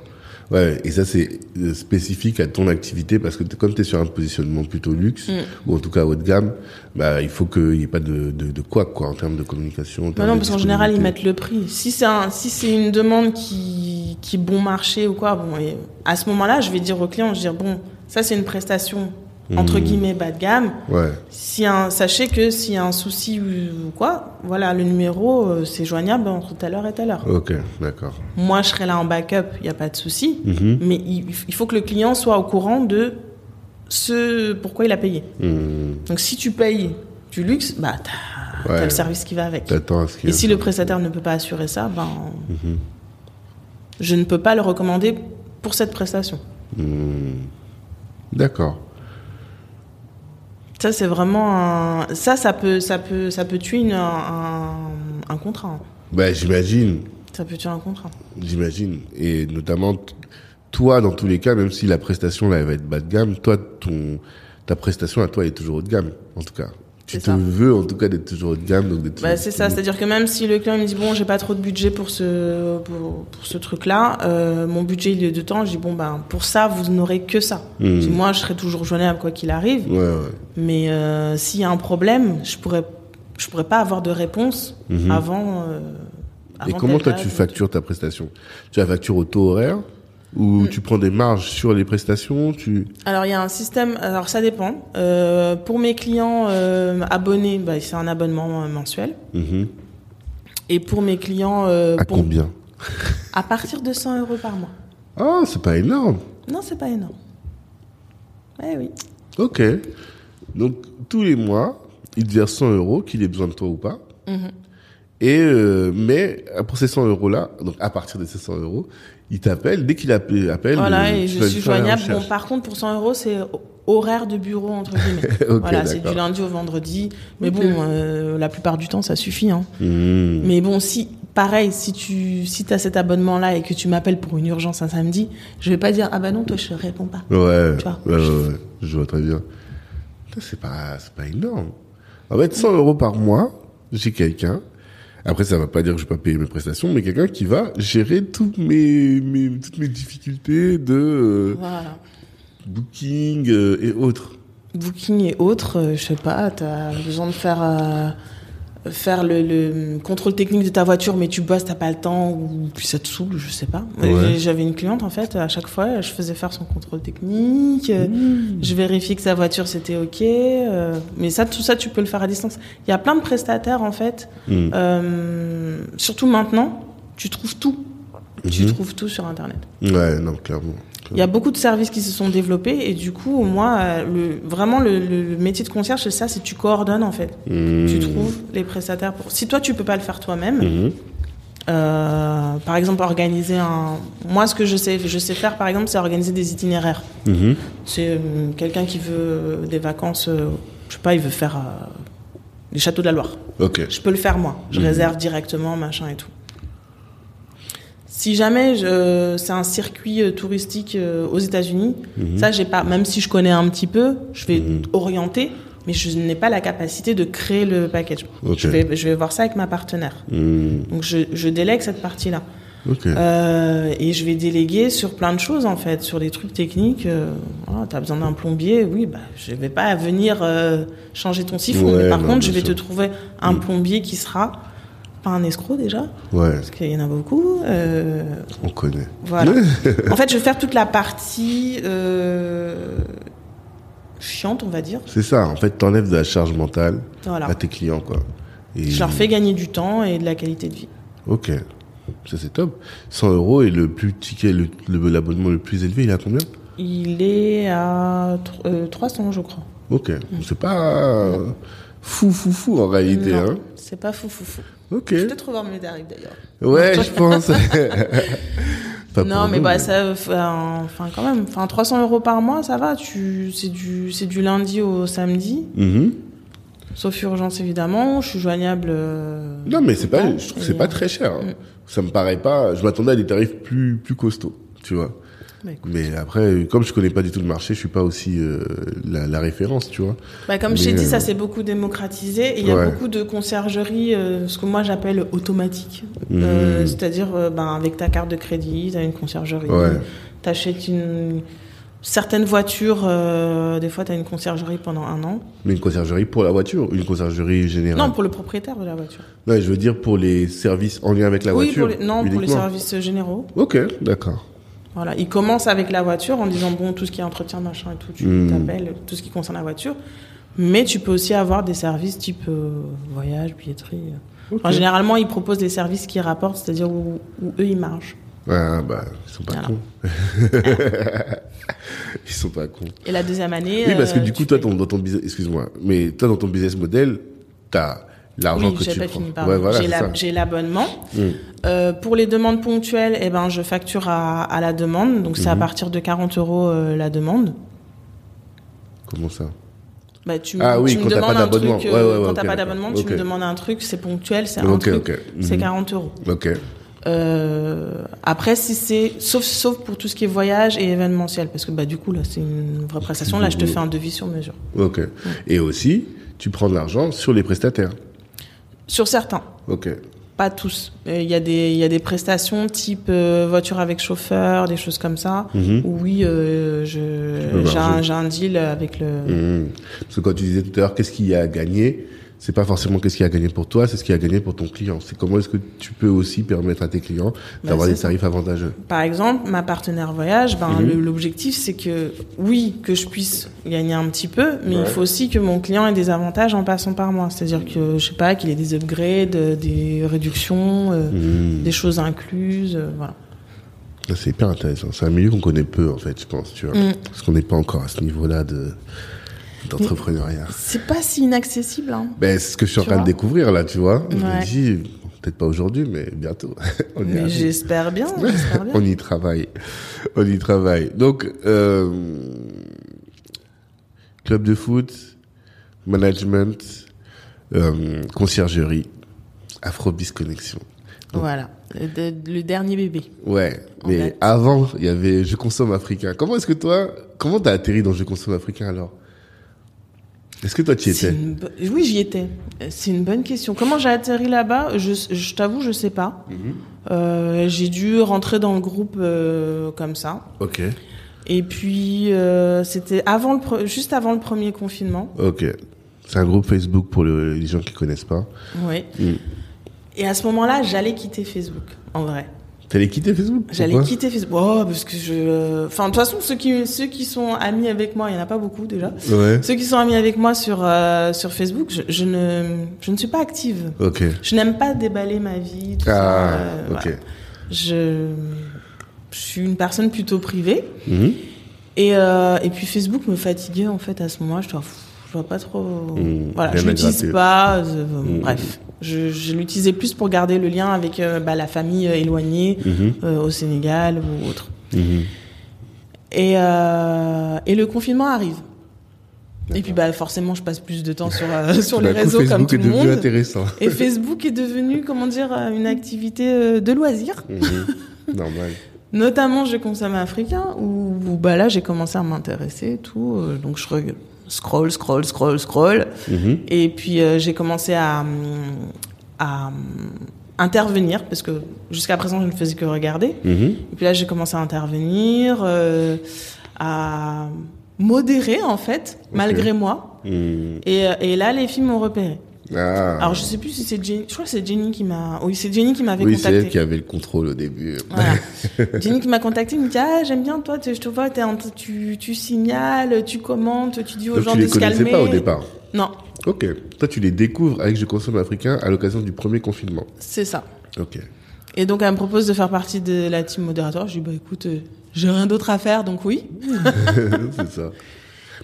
Ouais, et ça c'est euh, spécifique à ton activité parce que comme tu es sur un positionnement plutôt luxe
Mm.
ou en tout cas haut de gamme, bah il faut qu'il n'y ait pas de de, de quoi quoi en termes de communication. en
Non,
termes
non,
de
parce qu'en général, ils mettent le prix. Si c'est un, si c'est une demande qui, qui est bon marché ou quoi, bon, et à ce moment-là, je vais dire au client, je vais dire, bon, ça, c'est une prestation, entre
Mhm.
guillemets, bas de gamme.
Ouais.
Si un, sachez que s'il y a un souci ou, ou quoi, voilà, le numéro, euh, c'est joignable entre telle heure et telle heure.
Ok, d'accord.
Moi, je serai là en backup, il n'y a pas de souci.
Mhm.
Mais il, il faut que le client soit au courant de ce pourquoi il a payé.
Hmm.
Donc, si tu payes du luxe, bah, t'as
Ouais.
le service qui va avec. Et si le prestataire ne peut pas assurer ça, ben,
Mhm.
je ne peux pas le recommander pour cette prestation.
Hmm. D'accord.
Ça, c'est vraiment un... ça, ça peut, ça peut, ça peut tuer une- un, un contrat.
Bah j'imagine,
Ça peut tuer un contrat.
j'imagine, et notamment toi dans tous les cas, même si la prestation là elle va être bas de gamme, toi ton ta prestation à toi elle est toujours haut de gamme en tout cas. Tu te
ça.
veux en tout cas d'être toujours haut de gamme. Donc d'être
Bah, c'est ça, c'est-à-dire que même si le client me dit bon j'ai pas trop de budget pour ce pour, pour ce truc-là, euh, mon budget il est de temps, je dis bon ben pour ça vous n'aurez que ça. Je dis, moi je serai toujours joignable quoi qu'il arrive,
Ouais, ouais.
mais euh, s'il y a un problème, je pourrais je pourrais pas avoir de réponse
Mhm.
avant. euh,
Et
avant
comment
telle
toi tu factures ta prestation? Tu la factures au taux horaire? Ou
Mm.
tu prends des marges sur les prestations Tu
Alors il y a un système, alors ça dépend. Euh, pour mes clients euh, abonnés, bah, c'est un abonnement euh, mensuel.
Mhm.
Et pour mes clients euh,
à
pour-
combien
à partir de 100 euros par mois.
Ah, c'est pas énorme.
Non, c'est pas énorme. Eh oui.
Ok. Donc tous les mois, il te verse 100 euros, qu'il ait besoin de toi ou pas.
Mhm.
Et euh, mais pour ces 100 euros là, donc à partir de ces 100 euros, il t'appelle dès qu'il appelle. appelle
Voilà,
euh,
et je suis joignable. Bon, par contre, pour 100 euros, c'est horaire de bureau, entre guillemets. Voilà, c'est du lundi au vendredi. Mais bon, euh, la plupart du temps, ça suffit. Hein.
Mhm.
Mais bon, si, pareil, si tu si as cet abonnement-là et que tu m'appelles pour une urgence un samedi, je vais pas dire, ah bah non, toi, je réponds pas.
Ouais,
Tu vois.
ouais, ouais, ouais, je vois très bien. C'est pas, c'est pas énorme. En fait, 100 euros par mois, j'ai quelqu'un. Après, ça va pas dire que je vais pas payer mes prestations, mais quelqu'un qui va gérer toutes mes, mes toutes mes difficultés de euh,
Voilà.
booking euh, et autres.
Booking et autres, euh, je sais pas, tu as besoin de faire, faire le, le contrôle technique de ta voiture, mais tu bosses, t'as pas le temps, ou puis ça te saoule, je sais pas.
Ouais.
J'avais une cliente, en fait, à chaque fois, je faisais faire son contrôle technique, euh, je vérifie que sa voiture c'était ok, euh, mais ça, tout ça, tu peux le faire à distance. Il y a plein de prestataires, en fait,
Mm.
euh, surtout maintenant, tu trouves tout. Tu
Mhm.
trouves tout sur Internet.
Ouais, non, clairement.
Il y a beaucoup de services qui se sont développés et du coup, moi, euh, le, vraiment, le, le métier de concierge, c'est ça, c'est tu coordonnes en fait.
Mm.
Tu trouves les prestataires pour. Si toi, tu peux pas le faire toi-même,
Mhm.
euh, par exemple, organiser un. Moi, ce que je sais, je sais faire, par exemple, c'est organiser des itinéraires.
Mhm.
C'est euh, quelqu'un qui veut des vacances, euh, je sais pas, il veut faire les châteaux de la Loire.
Ok.
Je peux le faire moi. Je réserve directement, machin et tout. Si jamais c'est un circuit euh, touristique euh, aux États-Unis,
Mhm.
ça j'ai pas. Même si je connais un petit peu, je vais
Mhm.
orienter, mais je n'ai pas la capacité de créer le package.
Ok.
Je vais, je vais voir ça avec ma partenaire.
Mm.
Donc je, je délègue cette partie-là.
Ok.
Euh, et je vais déléguer sur plein de choses en fait, sur des trucs techniques. Euh, voilà, t'as besoin d'un plombier, oui, bah je vais pas venir euh, changer ton siphon.
Ouais,
mais par
non,
contre, je vais
sûr.
te trouver un
Mm.
plombier qui sera pas un escroc déjà,
Ouais,
parce qu'il y en a beaucoup. Euh,
on connaît.
voilà. en fait, je vais faire toute la partie euh, chiante, on va dire.
C'est ça. En fait, t'enlèves de la charge mentale
Voilà.
à tes clients, quoi. Et-
Je leur fais gagner du temps et de la qualité de vie.
Ok. Ça, c'est top. 100 euros et le plus ticket, le- l'abonnement le plus élevé, il est à combien?
Il est à tr- euh, 300, je crois.
Ok. C'est pas fou, fou, fou en réalité,
Non,
hein.
c'est pas fou, fou, fou.
Ok.
Je vais peut-être revoir mes tarifs d'ailleurs.
Ouais, je pense.
Non, mais
nous,
bah ça, enfin, quand même, enfin 300 euros par mois, ça va. Tu, c'est du, c'est du lundi au samedi,
Mhm.
sauf urgence évidemment. Je suis joignable. euh,
Non, mais c'est pas,
temps.
je trouve que c'est pas très cher. hein.
Mm.
Ça me paraît pas, je m'attendais à des tarifs plus, plus costauds, tu vois.
Bah.
Mais après, comme je connais pas du tout le marché, je suis pas aussi euh, la, la référence, tu vois.
Bah, comme je t'ai
Mais,
dit,
euh,
ça s'est beaucoup démocratisé. Et il y a beaucoup de conciergerie, euh, ce que moi j'appelle automatique. Euh, c'est-à-dire, euh, ben, avec ta carte de crédit, tu as une conciergerie.
Ouais.
Tu achètes une. Certaines voitures, euh, des fois, tu as une conciergerie pendant un an.
Mais une conciergerie pour la voiture, une conciergerie générale?
Non, pour le propriétaire de la voiture.
Non, je veux dire pour les services en lien avec la
oui,
voiture.
pour les, non, pour les services généraux.
Ok, d'accord.
Voilà, il commence avec la voiture en disant bon tout ce qui est entretien machin et tout, tu
Hmm.
t'appelles tout ce qui concerne la voiture. Mais tu peux aussi avoir des services type euh, voyage, billetterie.
Ok.
Enfin, généralement, ils proposent des services qui rapportent, c'est-à-dire où, où eux ils margent.
Ah, bah, ils sont pas
Voilà.
cons. ils sont pas cons.
Et la deuxième année.
Oui, parce que
euh,
du coup, toi, ton, dans ton business, excuse-moi, mais toi, dans ton business model, t'as l'argent
Oui,
que
j'ai
tu
pas
prends.
fini.
Ouais, voilà,
j'ai, la- l'abonnement.
Mm.
Euh, pour les demandes ponctuelles, eh ben, je facture à, à la demande. Donc, c'est à
Mhm.
partir de 40 euros euh, la demande.
Comment ça?
Bah, tu
Ah oui,
tu
quand t'as pas d'abonnement.
euh,
Ouais, ouais, ouais,
quand
ok,
t'as pas
d'accord.
d'abonnement, tu me demandes un truc, c'est ponctuel, c'est un
Ok,
truc, c'est
Mhm.
40 euros.
Ok.
Euh, après, si c'est, sauf, sauf pour tout ce qui est voyage et événementiel, parce que bah, du coup, là, c'est une vraie prestation. Là, je te fais un devis sur mesure.
Ok. Et aussi, tu prends de l'argent sur les prestataires.
Sur certains.
Ok.
Pas tous. Il y, a des, il y a des prestations type euh, voiture avec chauffeur, des choses comme ça.
Mhm.
Où oui, euh, un, j'ai un deal avec le.
Mhm. Parce que quand tu disais tout à l'heure, qu'est-ce qu'il y a à gagner? C'est pas forcément qu'est-ce qu'il y a à gagner pour toi, c'est ce qu'il y a à gagner pour ton client. C'est comment est-ce que tu peux aussi permettre à tes clients d'avoir
c'est
des tarifs avantageux.
Par exemple, ma partenaire voyage, ben,
Mhm.
l'objectif, c'est que, oui, que je puisse gagner un petit peu, mais
Ouais.
il faut aussi que mon client ait des avantages en passant par moi. C'est-à-dire que, je sais pas, qu'il ait des upgrades, des réductions, euh,
Mhm.
des choses incluses, euh, voilà.
Ça, C'est hyper intéressant. C'est un milieu qu'on connaît peu, en fait, je pense, tu vois.
Mm.
Parce qu'on n'est pas encore à ce niveau-là de d'entrepreneuriat.
C'est pas si inaccessible, hein.
Ben, c'est ce que je suis en train de découvrir, là, tu vois. Je me dis, peut-être pas aujourd'hui, mais bientôt. On
Mais j'espère bien.
On y travaille. On y travaille. Donc, euh, club de foot, management, euh, conciergerie, Afrobis Connexion.
Voilà. Le, le dernier bébé.
Ouais, mais
fait.
avant, il y avait Je consomme africain. Comment est-ce que toi, comment t'as atterri dans Je consomme africain alors? Est-ce que toi tu y étais
une Oui, j'y étais. C'est une bonne question. Comment j'ai atterri là-bas? Je, je t'avoue, je sais pas.
Mhm.
Euh, j'ai dû rentrer dans le groupe euh, comme ça.
Ok,
Et puis euh, c'était avant le pre- juste avant le premier confinement.
ok. C'est un groupe Facebook pour le- les gens qui connaissent pas.
Oui.
Mm.
Et à ce moment-là, j'allais quitter Facebook. En vrai,
T'allais quitter Facebook
j'allais quitter Facebook. Oh, parce que je. Enfin, de toute façon, ceux qui ceux qui sont amis avec moi, il y en a pas beaucoup déjà.
Ouais.
Ceux qui sont amis avec moi sur euh, sur Facebook, je, je ne je ne suis pas active.
Ok.
Je n'aime pas déballer ma vie. Tout
Ah,
ça, euh,
ok.
voilà. Je, je suis une personne plutôt privée.
Mhm.
Et, euh, et puis Facebook me fatiguait en fait à ce moment-là. Je dois, je vois pas trop.
Mmh,
voilà, je l'utilise pas. euh,
Mmh.
Bref, je, je l'utilisais plus pour garder le lien avec euh, bah, la famille euh, éloignée
Mhm.
euh, au Sénégal ou autre.
Mhm.
Et, et le confinement arrive. Et puis bah forcément, je passe plus de temps sur euh, sur
Tout
les
coup,
réseaux comme
Facebook
tout
est
le
devenu
monde.
intéressant.
Et Facebook est devenu, comment dire, une activité de loisir.
Mhm. Normal.
Notamment, je consomme africain, où, où, bah là, j'ai commencé à m'intéresser et tout. euh, donc, je scroll, scroll, scroll, scroll.
Mhm.
Et puis, euh, j'ai commencé à, hum, à hum, intervenir, parce que jusqu'à présent, je ne faisais que regarder.
Mhm.
Et puis là, j'ai commencé à intervenir, euh, à modérer, en fait, malgré moi.
Mhm.
Et, euh, et là, les filles m'ont repéré.
Ah.
Alors, je sais plus si c'est Jenny. Je crois que c'est Jenny qui m'a. Oui, c'est Jenny qui m'avait
oui, c'est
contacté.
elle qui avait le contrôle au début.
Voilà. Jenny qui m'a contacté, me dit ah j'aime bien toi, je te vois, t'es tu tu signales, tu commentes, tu dis aux
Donc
gens
tu
de
les
se calmer.
pas au départ.
Non,
Ok. Toi, tu les découvres avec Je consomme africain à l'occasion du premier confinement.
c'est ça.
Ok.
Et donc elle me propose de faire partie de la team modérateur. Je dis bah écoute, euh, j'ai rien d'autre à faire donc oui.
c'est ça.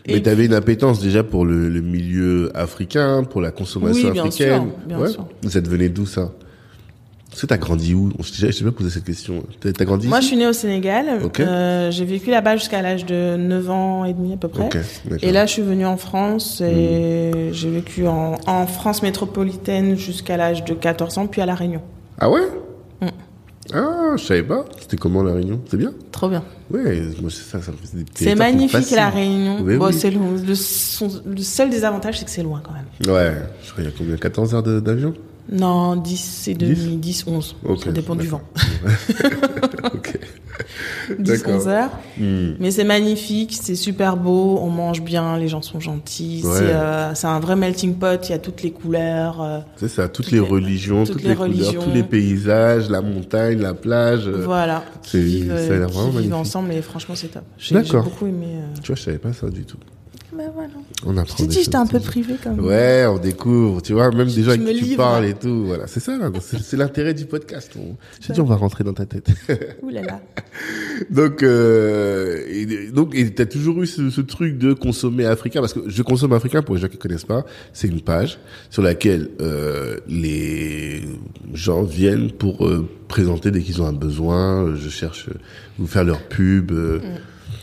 Et
Mais tu avais une appétence déjà pour le, le milieu africain, pour la consommation
Oui, bien
africaine.
sûr, bien
ouais.
sûr.
Ça devenait d'où ça? Est-ce que t'as grandi où? Je t'ai pas posé cette question. T'as grandi
Moi je suis née au Sénégal.
Ok.
Euh, j'ai vécu là-bas jusqu'à l'âge de 9 ans et demi à peu près.
Ok. d'accord.
Et là, je suis venue en France et j'ai vécu en, en France métropolitaine jusqu'à l'âge de 14 ans, puis à La Réunion.
Ah ouais? Ah, je savais pas. C'était comment la Réunion? C'est bien?
Trop bien.
Ouais, moi c'est ça, ça me faisait des
C'est
qui me
magnifique la Réunion.
Oui,
bon,
oui.
c'est loin. Le, son- le seul désavantage, c'est que c'est loin quand même.
Ouais, je crois qu'il y a combien? 14 heures d'avion?
Non, 10 et demi, 10, 11.
Ok,
Ça dépend du vent.
Ok.
10,
D'accord.
11 heures.
Hmm.
Mais c'est magnifique, c'est super beau, on mange bien, les gens sont gentils.
Ouais.
C'est euh, c'est un vrai melting pot, il y a toutes les couleurs. euh,
C'est ça, toutes,
Toutes
les,
les-
religions, toutes,
toutes
les,
les
couleurs,
religions.
tous les paysages, la montagne, la plage. euh,
voilà.
c'est-
Qui qui
vraiment
vivent
magnifique.
ensemble et franchement, c'est top. J'ai
D'accord.
beaucoup aimé. euh.
Tu vois, je savais pas ça du tout.
Bah voilà.
On
Je
apprend
t'ai
des
dit, j'étais un peu privée quand même.
Ouais, on découvre, tu vois, même des gens
je
avec
me
qui tu
livre.
parles et tout, voilà, c'est ça, c'est l'intérêt du podcast. On... J'ai dit, on va rentrer dans ta tête.
Ouh là là.
donc, euh, et, donc, et t'as toujours eu ce, ce truc de consommer africain, parce que je consomme africain pour les gens qui connaissent pas, c'est une page sur laquelle euh, les gens viennent pour euh, présenter dès qu'ils ont un besoin. euh, Je cherche, euh, vous faire leur pub. euh,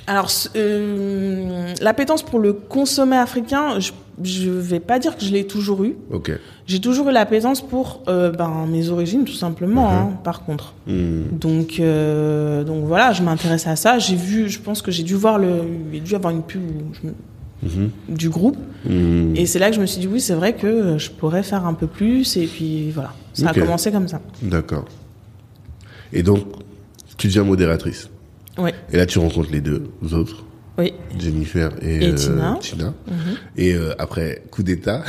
Alors, euh, l'appétence pour le consommer africain, je, je vais pas dire que je l'ai toujours eu.
Ok.
J'ai toujours eu l'appétence pour euh, ben, mes origines, tout simplement,
Mhm.
hein, par contre.
Hmm.
Donc, euh, donc voilà, je m'intéresse à ça. J'ai vu, je pense que j'ai dû voir le, il dû avoir une pub je mhm. du groupe. Mhm. Et c'est là que je me suis dit, oui, c'est vrai que je pourrais faire un peu plus. Et puis voilà, ça a commencé comme ça.
D'accord. Et donc, tu deviens modératrice. Et là, tu rencontres les deux autres.
Oui.
Jennifer et,
et Tina.
Tina. Mhm. Et après, coup d'État.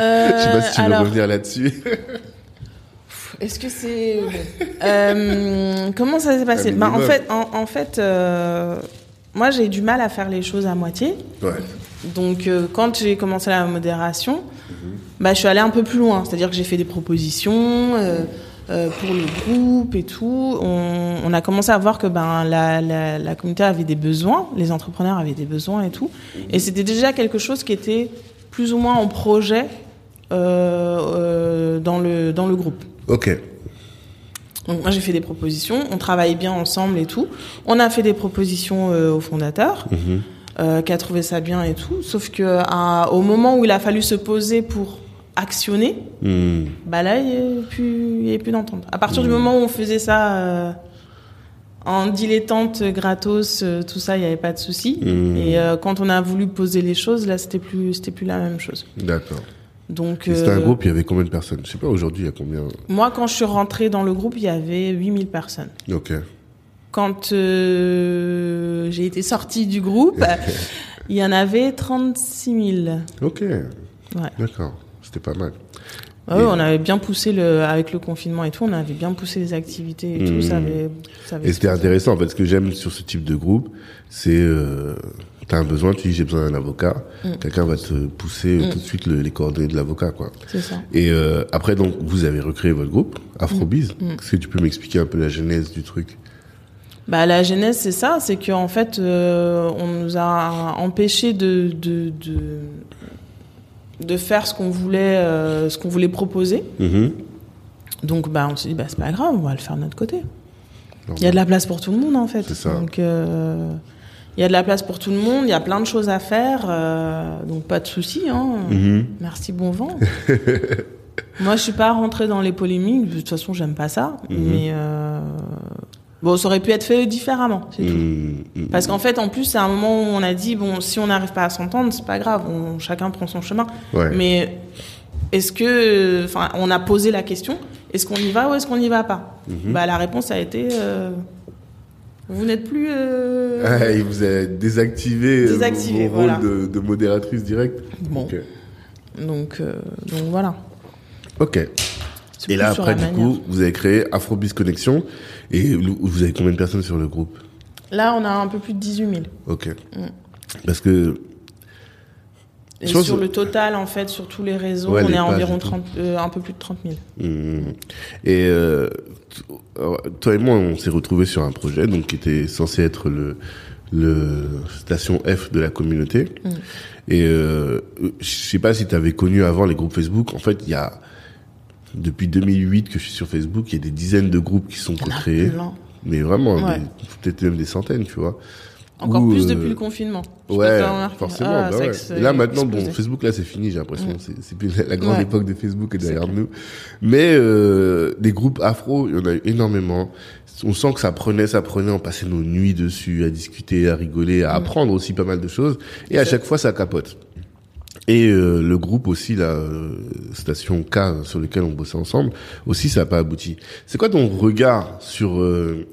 Euh, je sais pas si tu veux revenir là-dessus.
Est-ce que c'est euh, comment ça s'est passé? Bah, en fait, en, fait, euh, moi j'ai du mal à faire les choses à moitié.
Ouais.
Donc euh, quand j'ai commencé la modération, mhm. bah je suis allée un peu plus loin. C'est-à-dire que j'ai fait des propositions. Pour le groupe et tout, on, on, a commencé à voir que ben la, la, la, communauté avait des besoins, les entrepreneurs avaient des besoins et tout, et c'était déjà quelque chose qui était plus ou moins en projet euh, euh, dans, le, dans le groupe.
Ok.
Donc moi j'ai fait des propositions, on travaille bien ensemble et tout. On a fait des propositions euh, au fondateur, mhm. qui a trouvé ça bien et tout. Sauf que au moment où il a fallu se poser pour actionner, mhm. bah là il n'y avait plus, d'entente. À partir du mhm. moment où on faisait ça en dilettante, gratos, tout ça, il n'y avait pas de souci. Et quand on a voulu poser les choses, là c'était plus, c'était plus la même chose.
D'accord. Donc, c'était un euh, groupe, il y avait combien de personnes? Je sais pas, aujourd'hui, il y a combien?
Moi, quand je suis rentrée dans le groupe, il y avait 8000 personnes.
Ok.
Quand euh, j'ai été sortie du groupe, il y en avait 36 000.
Ok. Ouais. D'accord, c'était pas mal.
Oui, on avait bien poussé le, avec le confinement et tout, on avait bien poussé les activités et tout. Ça hmm. avait, ça avait
et c'était intéressant. En fait, ce que j'aime sur ce type de groupe, c'est euh, tu as un besoin, tu dis j'ai besoin d'un avocat, mm. quelqu'un va te pousser mm. tout de suite les coordonnées de l'avocat, quoi.
C'est ça.
Et euh, après, donc, vous avez recréé votre groupe, Afrobiz. Est-ce que tu peux m'expliquer un peu la genèse du truc?
Bah, la genèse, c'est ça, c'est qu'en fait, euh, on nous a empêché de, de, de, de faire ce qu'on voulait, euh, ce qu'on voulait proposer.
Mm-hmm.
Donc, bah, on s'est dit, bah, c'est pas grave, on va le faire de notre côté. Il y a de la place pour tout le monde, en fait.
C'est ça.
Donc, euh, il y a de la place pour tout le monde, il y a plein de choses à faire, euh, donc pas de souci. Hein.
Mhm.
Merci, bon vent. Moi, je suis pas rentrée dans les polémiques. De toute façon, j'aime pas ça. Mhm. Mais euh, bon, ça aurait pu être fait différemment, c'est tout. Mhm. Parce qu'en fait, en plus, c'est un moment où on a dit bon, si on n'arrive pas à s'entendre, c'est pas grave. On, chacun prend son chemin. Mais est-ce que, enfin, on a posé la question. Est-ce qu'on y va ou est-ce qu'on n'y va pas? Bah, la réponse a été. Euh, vous n'êtes plus.
Euh... il vous a désactivé, euh,
désactivé
rôle de, modératrice directe.
Bon. Donc, euh, donc voilà.
Ok. Et là, après, du coup, vous avez créé Afrobiz Connexion. Et vous avez combien de personnes sur le groupe?
Là, on a un peu plus de 18 000.
Ok. Mm. Parce que.
Et sur le total, en fait, sur tous les réseaux, on est à environ 30, euh, un peu plus de 30 000.
Mm. Et toi et moi, on s'est retrouvés sur un projet donc qui était censé être le le station F de la communauté. Mm. Et euh, je sais pas si tu avais connu avant les groupes Facebook. En fait, il y a depuis 2008 que je suis sur Facebook, il y a des dizaines de groupes qui sont créés. Mais vraiment, peut-être même des centaines, tu vois.
Encore plus depuis euh, le confinement.
Ouais, forcément. Ah, bah ouais. là maintenant, bon, Facebook là c'est fini, j'ai l'impression. C'est plus la, grande époque de Facebook est derrière nous. Mais euh, des groupes afro, il y en a eu énormément. On sent que ça prenait, ça prenait. On passait nos nuits dessus à discuter, à rigoler, à mm. apprendre aussi pas mal de choses. Et à chaque fois, ça capote. Et euh, le groupe aussi, la euh, station K sur lequel on bossait ensemble, aussi ça n'a pas abouti. C'est quoi ton regard sur euh,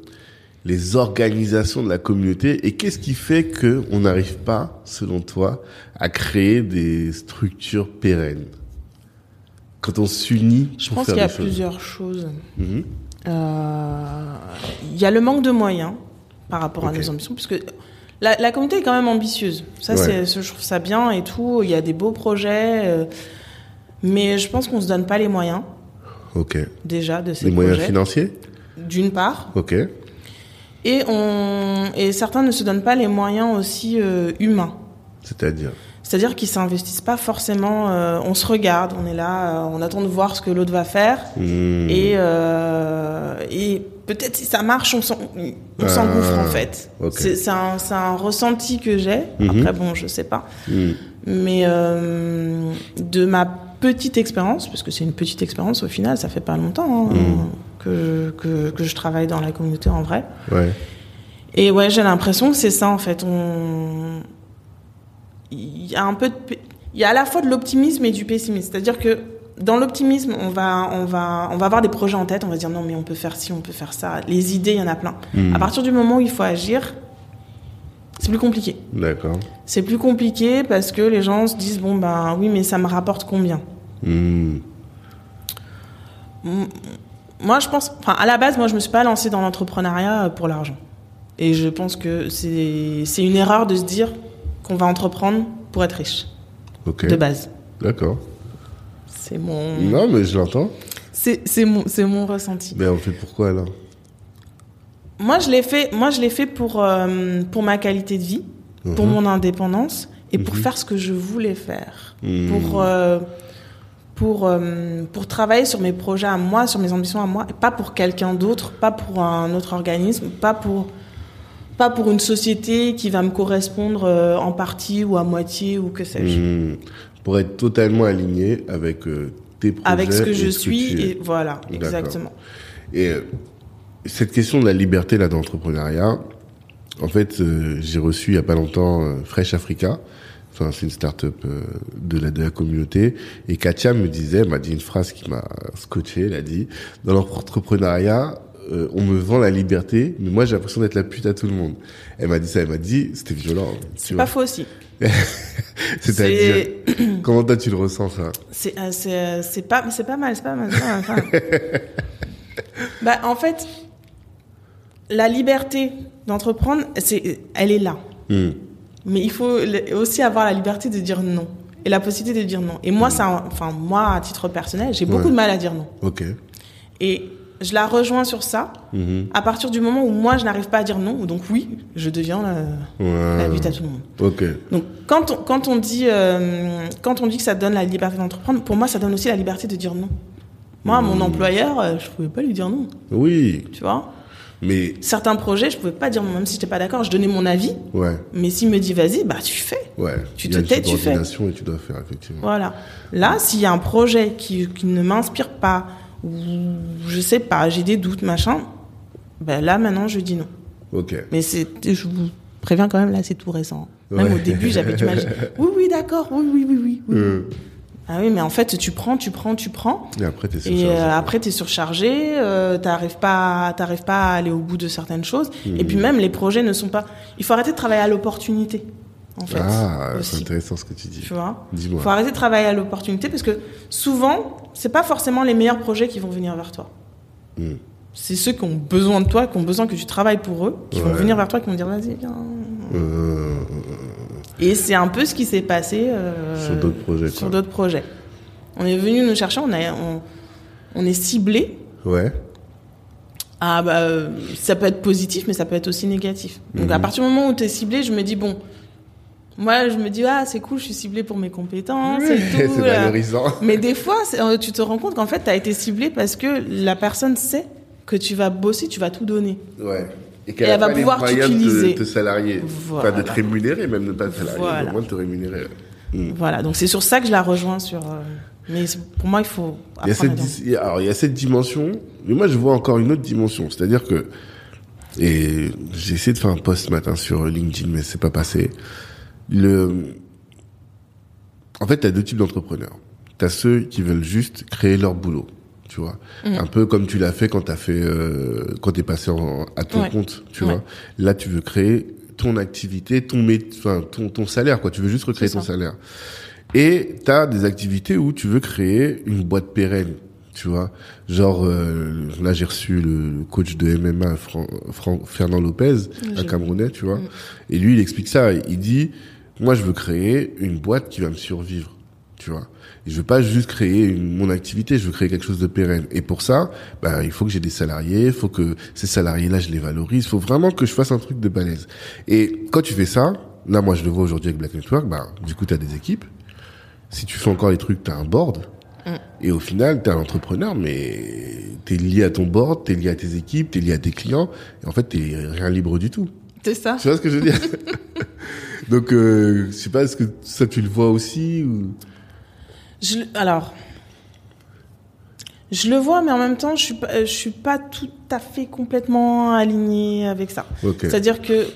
les organisations de la communauté et qu'est-ce qui fait que on n'arrive pas, selon toi, à créer des structures pérennes? Quand on s'unit
Je pense qu'il y a plusieurs choses.
Mhm.
Euh, il y a le manque de moyens par rapport à nos ambitions, puisque la, la, communauté est quand même ambitieuse. Ça, c'est, je trouve ça bien et tout. Il y a des beaux projets, euh, mais je pense qu'on se donne pas les moyens.
Ok.
Déjà de ces
les moyens financiers.
D'une part.
Ok.
Et, on, et certains ne se donnent pas les moyens aussi euh, humains.
C'est-à-dire
C'est-à-dire qu'ils s'investissent pas forcément. Euh, on se regarde, on est là, on attend de voir ce que l'autre va faire.
Mmh.
Et, et peut-être si ça marche, on ah, s'engouffre en fait. C'est un, un, ressenti que j'ai. Mmh. Après, bon, je sais pas.
Mmh.
Mais de ma petite expérience, parce que c'est une petite expérience au final, ça fait pas longtemps. Hein, que, que, que, je travaille dans la communauté en vrai.
Ouais.
Et ouais, j'ai l'impression que c'est ça en fait. On, il y a un peu de, il y a à la fois de l'optimisme et du pessimisme. C'est-à-dire que dans l'optimisme, on va, on va, on va avoir des projets en tête. On va dire non, mais on peut faire ci, on peut faire ça. Les idées, il y en a plein.
Hmm.
À partir du moment où il faut agir, c'est plus compliqué.
D'accord.
C'est plus compliqué parce que les gens se disent bon ben oui, mais ça me rapporte combien?
Hmm.
Moi, je pense, enfin, à la base, moi, je me suis pas lancée dans l'entrepreneuriat pour l'argent. Et je pense que c'est c'est une erreur de se dire qu'on va entreprendre pour être riche,
Ok.
de base.
D'accord.
C'est mon,
Non, mais je l'entends.
c'est mon, mon ressenti.
Mais on fait pourquoi alors
Moi, je l'ai fait, moi, je fait pour, euh, pour ma qualité de vie, pour
Mhm.
mon indépendance et pour
Mhm.
faire ce que je voulais faire.
Hmm.
Pour, euh, pour, euh, pour travailler sur mes projets à moi, sur mes ambitions à moi, et pas pour quelqu'un d'autre, pas pour un autre organisme, pas pour, pas pour une société qui va me correspondre euh, en partie ou à moitié ou que sais-je.
Pour être totalement aligné avec euh, tes projets.
Avec ce que
et
je
ce
suis, et voilà, exactement.
Et euh, cette question de la liberté là d'entrepreneuriat, en fait, euh, j'ai reçu il y a pas longtemps euh, Fresh Africa. Enfin, c'est une start-up euh, de la de la communauté. Et Katia me disait, m'a dit une phrase qui m'a scotché. Elle a dit, dans l'entrepreneuriat, euh, on me vend la liberté, mais moi j'ai l'impression d'être la pute à tout le monde. Elle m'a dit ça. Elle m'a dit, c'était violent.
C'est
vois.
pas faux aussi.
C'est-à-dire, comment toi tu le ressens ça
C'est euh, euh, pas c'est pas mal, c'est pas mal. pas mal, c'est pas mal. bah en fait la liberté d'entreprendre, c'est elle est là.
Hmm.
Mais il faut aussi avoir la liberté de dire non et la possibilité de dire non. Et moi ça enfin moi à titre personnel, j'ai beaucoup de mal à dire non.
Ok.
Et je la rejoins sur ça
Mhm.
à partir du moment où moi je n'arrive pas à dire non, donc oui, je deviens la, la
Ouais.
à tout le monde.
Ok.
Donc quand on, quand on dit euh, quand on dit que ça donne la liberté d'entreprendre, pour moi ça donne aussi la liberté de dire non. Moi, mon employeur, euh, je pouvais pas lui dire non,
Oui,
tu vois?
mais
Certains projets, je pouvais pas dire non, même si j'étais pas d'accord, je donnais mon avis,
ouais,
mais s'il me dit vas-y, bah tu fais.
ouais.
Tu te tais, tu fais.
et tu dois faire effectivement.
Voilà. Là, s'il y a un projet qui, qui ne m'inspire pas ou je sais pas, j'ai des doutes, machin, ben là maintenant je dis non.
Ok.
Mais c'est je vous préviens quand même là, c'est tout récent. Même
Ouais.
au début, j'avais du mal. Oui, oui, d'accord. Oui, oui, oui, oui. oui.
Euh,
Ah oui, mais en fait, tu prends, tu prends, tu prends.
et après t'es
Et
surchargé.
euh, après, tu es surchargé, euh, t'arrives pas, t'arrives pas à aller au bout de certaines choses. Et
Mhm.
puis même, les projets ne sont pas. Il faut arrêter de travailler à l'opportunité, en fait.
ah, c'est intéressant ce que tu dis.
Tu vois
Dis-moi.
Il faut arrêter de travailler à l'opportunité parce que souvent, c'est pas forcément les meilleurs projets qui vont venir vers toi.
Hmm.
C'est ceux qui ont besoin de toi, qui ont besoin que tu travailles pour eux, qui vont venir vers toi, qui vont dire vas-y, viens.
Euh,
Et c'est un peu ce qui s'est passé euh,
Sur d'autres projets,
Sur d'autres projets. On est venu nous chercher, on, a, on, on est ciblé.
ouais.
Ah bah, euh, ça peut être positif, mais ça peut être aussi négatif. Donc
Mhm.
à partir du moment où tu es ciblé, je me dis bon. Moi, je me dis ah c'est cool, je suis ciblé pour mes compétences et
c'est
tout. là.
valorisant.
Mais des fois, euh, tu te rends compte qu'en fait, tu as été ciblé parce que la personne sait que tu vas bosser, tu vas tout donner.
Ouais. Et
Et elle va pouvoir
de
t'utiliser.
te, te salarier.
Voilà.
Enfin, de te rémunérer, même ne pas te salarier,
Voilà.
au moins de te rémunérer. Hmm.
Voilà, donc c'est sur ça que je la rejoins sur. euh, mais pour moi, il faut.
Il y, a cette, alors, il y a cette dimension, mais moi je vois encore une autre dimension. C'est-à-dire que, et j'ai essayé de faire un post ce matin sur LinkedIn, mais c'est pas passé. Le, en fait, t'as deux types d'entrepreneurs. T'as ceux qui veulent juste créer leur boulot, tu vois.
Mm.
Un peu comme tu l'as fait quand t'as fait, euh, quand t'es passé en- à ton
Ouais.
compte, tu
Ouais.
vois. Là, tu veux créer ton activité, ton enfin, ton, ton salaire, quoi. Tu veux juste recréer ton salaire. Et tu as des activités où tu veux créer une boîte pérenne, tu vois. Genre, euh, là, j'ai reçu le coach de MMA, Fran- Fran- Fernand Lopez, un Camerounais, tu vois.
Mm.
Et lui, il explique ça. Il dit, moi, je veux créer une boîte qui va me survivre, tu vois. Et je veux pas juste créer une- mon activité, je veux créer quelque chose de pérenne. Et pour ça, bah, il faut que j'ai des salariés, il faut que ces salariés-là, je les valorise, il faut vraiment que je fasse un truc de balèze. Et quand tu fais ça, là, moi, je le vois aujourd'hui avec Black Network, bah, du coup, tu as des équipes. Si tu fais encore les trucs, tu as un board.
Mm.
Et au final, tu es un entrepreneur, mais tu es lié à ton board, tu es lié à tes équipes, tu es lié à tes clients. Et en fait, tu rien libre du tout.
C'est ça
Tu vois ce que je veux dire? Donc, euh, je sais pas, est-ce que ça, tu le vois aussi ou...
Je, alors, je le vois, mais en même temps, je suis pas, je suis pas tout à fait complètement alignée avec ça.
Ok.
C'est-à-dire que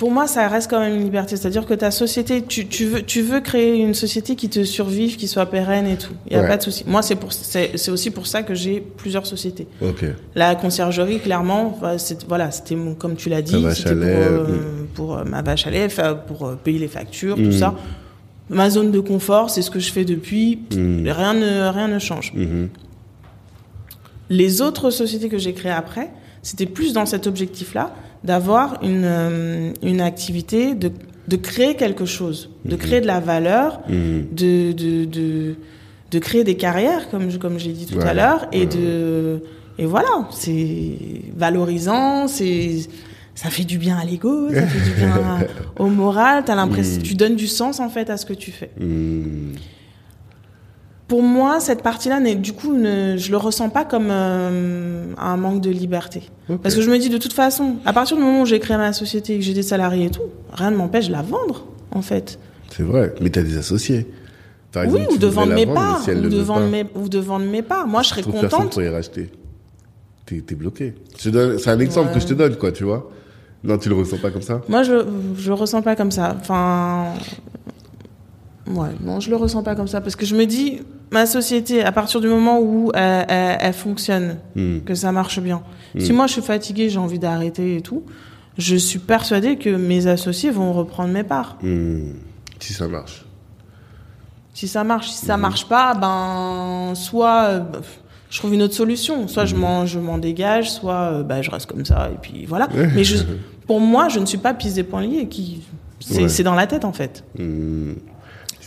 pour moi, ça reste quand même une liberté. C'est-à-dire que ta société, tu, tu, veux, tu veux créer une société qui te survive, qui soit pérenne et tout. Il n'y a
Ouais.
pas de souci. Moi, c'est pour, c'est, c'est aussi pour ça que j'ai plusieurs sociétés. La conciergerie, clairement, c'est- voilà, c'était mon- comme tu l'as dit, c'était pour, euh,
mm.
pour euh, ma vache à lait, pour euh, payer les factures,
Mm.
tout ça. Ma zone de confort, c'est ce que je fais depuis.
Mm.
Rien ne, rien ne change.
Mhm.
Les autres sociétés que j'ai créées après, c'était plus dans cet objectif-là, d'avoir une, euh, une activité, de, de créer quelque chose, de créer de la valeur,
Mhm.
de, de, de, de créer des carrières, comme, je- comme j'ai dit tout à l'heure, et
ouais.
de et voilà, c'est valorisant, c'est ça fait du bien à l'ego, ça fait du bien au moral. T'as l'impression,
Mm.
tu donnes du sens en fait à ce que tu fais. Pour moi, cette partie-là, du coup, ne, je le ressens pas comme euh, un manque de liberté. Parce que je me dis, de toute façon, à partir du moment où j'ai créé ma société et que j'ai des salariés et tout, rien ne m'empêche de la vendre, en fait.
C'est vrai, mais t'as des associés. Par
oui, ou
tu
de vendre mes
vendre,
parts,
si
ou de vendre mes, ou de vendre mes parts. Moi, je serais
trouve personne
contente.
pour y racheter. T'es t'es bloqué. C'est un exemple
Ouais.
que je te donne, quoi, tu vois. Non, tu le ressens pas comme ça?
Moi, je je le ressens pas comme ça. Enfin, ouais, non, je le ressens pas comme ça parce que je me dis, ma société, à partir du moment où elle, elle- elle fonctionne,
Mhm.
que ça marche bien.
Mm.
Si moi je suis fatiguée, j'ai envie d'arrêter et tout, je suis persuadée que mes associés vont reprendre mes parts.
Mhm. Si ça marche.
Si ça marche, si ça marche pas, ben soit euh, je trouve une autre solution, soit je m'en je m'en dégage, soit euh, bah, je reste comme ça et puis voilà. Mais je, pour moi, je ne suis pas pisse des poings liés. Qui c'est
Ouais.
c'est dans la tête en fait.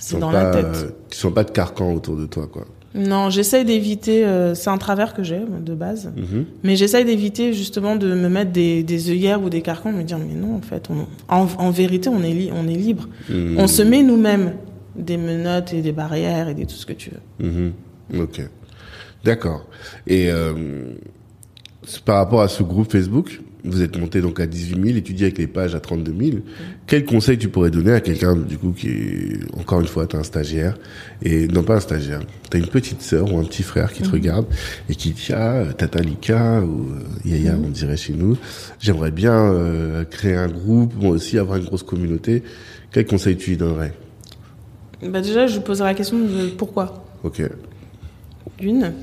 C'est dans
pas,
la tête.
euh, Tu sens pas de carcan autour de toi, quoi.
Non, j'essaye d'éviter. euh, c'est un travers que j'ai de base.
Mhm.
Mais j'essaye d'éviter justement de me mettre des, des œillères ou des carcans, de me dire mais non en fait, on, en, en vérité on est, li- on est libre.
Mhm.
On se met nous-mêmes des menottes et des barrières et des tout ce que tu veux.
Mhm. Ok. D'accord. Et euh, par rapport à ce groupe Facebook, vous êtes monté donc à 18 000 et tu dis avec les pages à 32 000. Quel conseil tu pourrais donner à quelqu'un du coup qui est encore une fois t'es un stagiaire et non pas un stagiaire, t'as une petite sœur ou un petit frère qui te regarde et qui dit ah Tata Lika ou Yaya on dirait chez nous, j'aimerais bien euh, créer un groupe, moi aussi avoir une grosse communauté. Quel conseil tu lui donnerais?
Bah déjà, je poserai la question de pourquoi.
Ok.
Une.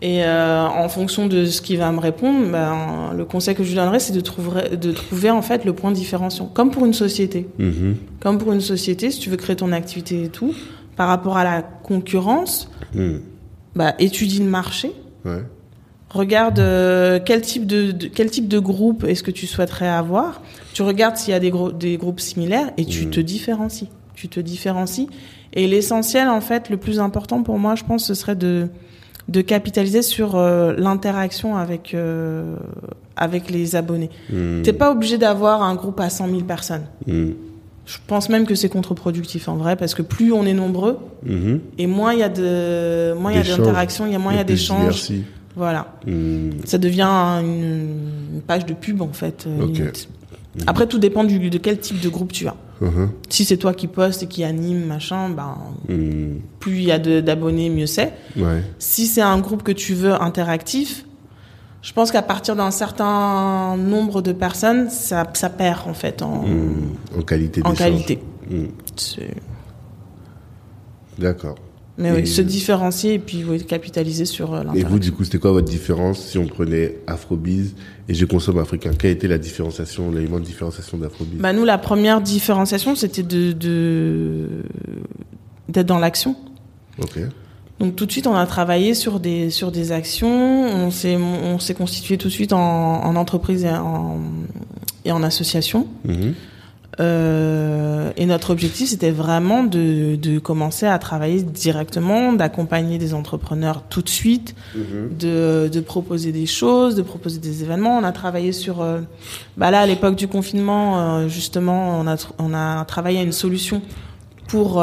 Et euh, en fonction de ce qu'il va me répondre, ben, le conseil que je lui donnerai, c'est de trouver, de trouver en fait le point différenciant. Comme pour une société.
Mhm.
Comme pour une société, si tu veux créer ton activité et tout, par rapport à la concurrence,
Mhm.
bah, étudie le marché.
Ouais.
Regarde euh, quel type de, de- quel type de groupe est-ce que tu souhaiterais avoir. Tu regardes s'il y a des, gros, des groupes similaires et tu
Mhm.
te différencies. Tu te différencies. Et l'essentiel, en fait, le plus important pour moi, je pense, ce serait de de capitaliser sur euh, l'interaction avec euh, avec les abonnés.
Mhm.
T'es pas obligé d'avoir un groupe à 100 000 personnes.
Mhm.
Je pense même que c'est contre-productif en vrai, parce que plus on est nombreux
Mhm.
et moins il y a de moins il y a
D'échanges.
d'interactions, il y a moins il y a d'échanges. Voilà.
Mhm.
Ça devient un- une, une page de pub en fait. euh, Limite. Après, tout dépend du, de quel type de groupe tu as.
Mhm.
Si c'est toi qui postes et qui anime, machin, ben,
Mhm.
plus il y a de- d'abonnés, mieux c'est.
Ouais.
Si c'est un groupe que tu veux interactif, je pense qu'à partir d'un certain nombre de personnes, ça, ça perd en fait en,
Mhm. En qualité
en qualité.
Mhm. D'accord.
Mais oui, se différencier et puis oui, capitaliser sur euh,
Et vous, du coup, c'était quoi votre différence si on prenait Afrobiz et je consomme africain? Quelle était la différenciation, l'élément de différenciation d'Afrobiz?
Bah nous, la première différenciation, c'était de d'être dans l'action.
Ok.
Donc tout de suite, on a travaillé sur des sur des actions. On s'est on s'est constitué tout de suite en, en entreprise et en, et en association.
Mhm.
Euh, et notre objectif, c'était vraiment de, de commencer à travailler directement, d'accompagner des entrepreneurs tout de suite,
Mhm.
de, de proposer des choses, de proposer des événements. On a travaillé sur, euh, bah là, à l'époque du confinement, euh, justement, on a, on a travaillé à une solution pour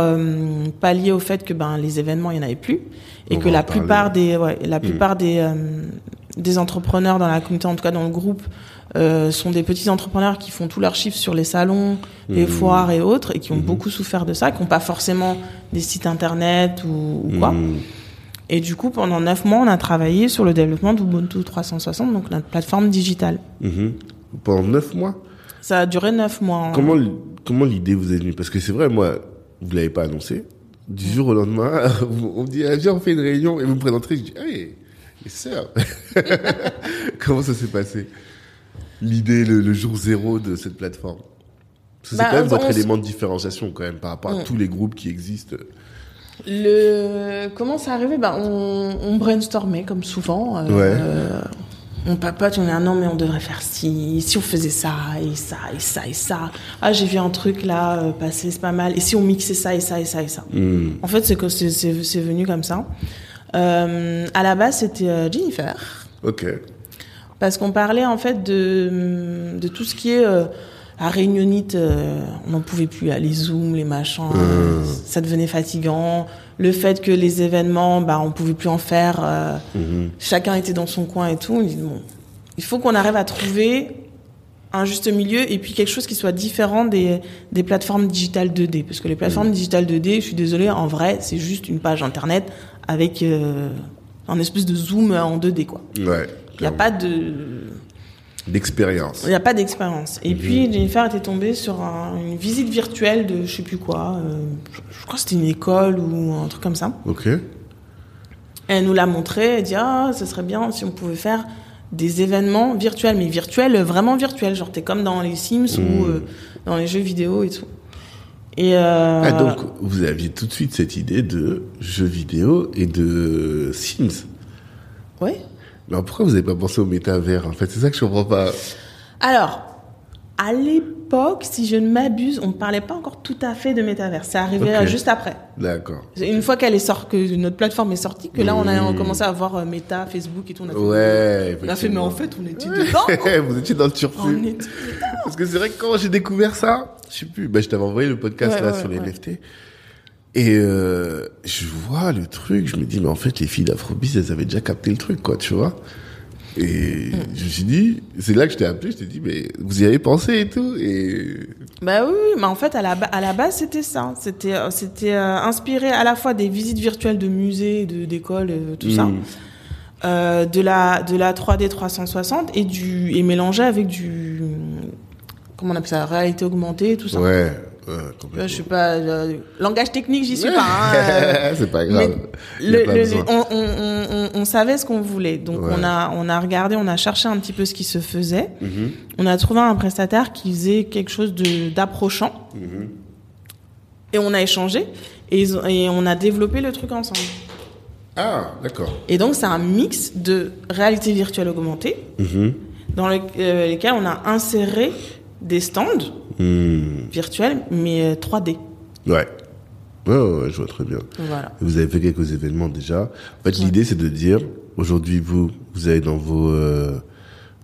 pallier au fait que ben les événements il y en avait plus et
On
que la plupart des ouais, la plupart des euh, des entrepreneurs dans la communauté en tout cas dans le groupe euh, sont des petits entrepreneurs qui font tous leurs chiffres sur les salons, les
Mhm.
foires et autres et qui ont
Mhm.
beaucoup souffert de ça, qui n'ont pas forcément des sites internet ou, ou quoi.
Mhm.
Et du coup, pendant neuf mois, on a travaillé sur le développement d'Ubuntu 360, donc notre plateforme digitale.
Pendant neuf mois?
Ça a duré neuf mois. hein.
Comment, comment l'idée vous est venue? Parce que c'est vrai, moi, vous l'avez pas annoncé. Du jour au lendemain, on me dit, ah, viens, on fait une réunion et vous me présenterez. Je dis, hey, les sœurs. comment ça s'est passé? L'idée, le, le jour zéro de cette plateforme. Que
Bah,
c'est quand même votre élément de différenciation quand même par rapport à
Mm.
tous les groupes qui existent.
Le comment c'est arrivé bah, on, on brainstormait comme souvent. euh,
Ouais.
euh, on papote, on est un non mais on devrait faire ci, si on faisait ça et ça et ça et ça. Ah j'ai vu un truc là euh, passer, c'est pas mal. Et si on mixait ça et ça et ça et ça.
Hmm.
En fait c'est que c'est c'est c'est venu comme ça. Euh, à la base c'était euh, Jennifer
Ok.
Parce qu'on parlait en fait de de tout ce qui est euh, à Réunionite, euh, on n'en pouvait plus, là, les zooms, les machins, euh, ça devenait fatigant. Le fait que les événements, bah, on pouvait plus en faire, euh,
Mhm.
chacun était dans son coin et tout. On dit, bon, il faut qu'on arrive à trouver un juste milieu et puis quelque chose qui soit différent des, des plateformes digitales 2D. Parce que les plateformes digitales 2D, je suis désolée, en vrai, c'est juste une page internet avec euh, un espèce de zoom en 2D, quoi.
Ouais.
Il n'y a pas de...
D'expérience.
Il n'y a pas d'expérience. Et puis Jennifer était tombée sur un- une visite virtuelle de je sais plus quoi. euh, je, je crois que c'était une école ou un truc comme ça.
Ok.
Elle nous l'a montré. Elle dit ah ce serait bien si on pouvait faire des événements virtuels, mais virtuels vraiment virtuels. Genre t'es comme dans les Sims ou euh, dans les jeux vidéo et tout. Et euh,
Ah, donc, vous aviez tout de suite cette idée de jeux vidéo et de Sims.
ouais.
Alors pourquoi vous n'avez pas pensé au métavers en fait? C'est ça que je comprends pas.
Alors. À l'époque, si je ne m'abuse, on ne parlait pas encore tout à fait de métavers. C'est arrivé euh, juste après.
D'accord.
Une fois qu'elle est sortie, que notre plateforme est sortie, que là on a
Mmh.
commencé à voir euh, Meta, Facebook et tout. On a fait,
Ouais.
on a fait mais en fait on était dedans.
vous étiez dans le
on
turfu. Parce que c'est vrai que quand j'ai découvert ça, je sais plus, bah, je t'avais envoyé le podcast
Ouais,
là
ouais,
sur les. NFT. Et euh, je vois le truc, je me dis, mais en fait, les filles d'Afrobiz, elles avaient déjà capté le truc, quoi, tu vois. Et
Mm.
je me suis dit, c'est là que je t'ai appelé, je t'ai dit, mais vous y avez pensé et tout. Et
Bah oui, mais en fait à la, à la base c'était ça. C'était euh, c'était euh, inspiré à la fois des visites virtuelles de musées, de d'écoles, euh, tout ça,
Mm.
euh, de la de la 3D 360 et du et mélangé avec du comment on appelle ça, réalité augmentée, tout ça.
ouais,
je sais pas, euh, langage technique, j'y suis pas. hein, euh,
c'est pas grave.
Le-
pas
le- on, on, on, on- on savait ce qu'on voulait. Donc
Ouais.
on a on a regardé, on a cherché un petit peu ce qui se faisait.
Mhm,
On a trouvé un prestataire qui faisait quelque chose de d'approchant
mhm.
et on a échangé et on a développé le truc ensemble.
Ah, d'accord.
Et donc c'est un mix de réalité virtuelle augmentée
Mhm.
dans le- euh, lesquels on a inséré des stands
Hmm.
virtuels mais euh, 3D.
Ouais. Ouais, ouais, ouais, je vois très bien.
Voilà.
Vous avez fait quelques événements déjà. En fait, l'idée, c'est de dire, aujourd'hui, vous, vous avez dans vos, euh,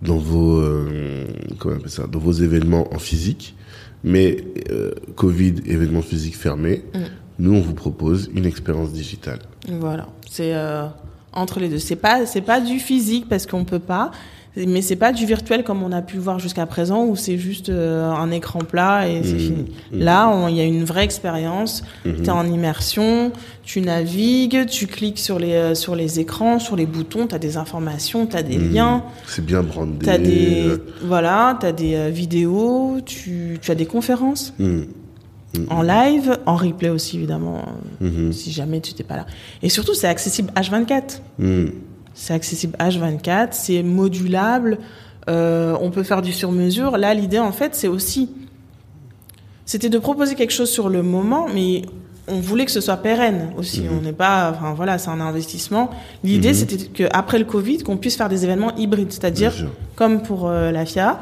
dans vos, euh, comment on appelle ça, dans vos événements en physique, mais euh, Covid, événements physiques fermés,
Mm.
nous, on vous propose une expérience digitale.
Voilà, c'est euh, entre les deux. C'est pas c'est pas du physique parce qu'on peut pas, mais c'est pas du virtuel comme on a pu le voir jusqu'à présent où c'est juste euh, un écran plat et c'est
Mhm.
fini. Là, on- il y a une vraie expérience.
Mhm.
Tu es en immersion, tu navigues, tu cliques sur les euh, sur les écrans, sur les boutons, tu as des informations, tu as des
Mhm.
liens,
C'est bien brandé.
tu as des voilà, as des euh, vidéos, tu tu as des conférences en live, en replay aussi évidemment si jamais tu n'étais pas là. Et surtout, c'est accessible H24.
Mhm.
C'est accessible H24, c'est modulable, euh, on peut faire du sur-mesure. Là, l'idée, en fait, c'est aussi... C'était de proposer quelque chose sur le moment, mais on voulait que ce soit pérenne aussi. On n'est pas... Enfin, voilà, c'est un investissement. L'idée,
Mhm.
c'était qu'après le Covid, qu'on puisse faire des événements hybrides, c'est-à-dire, comme pour euh, la FIA,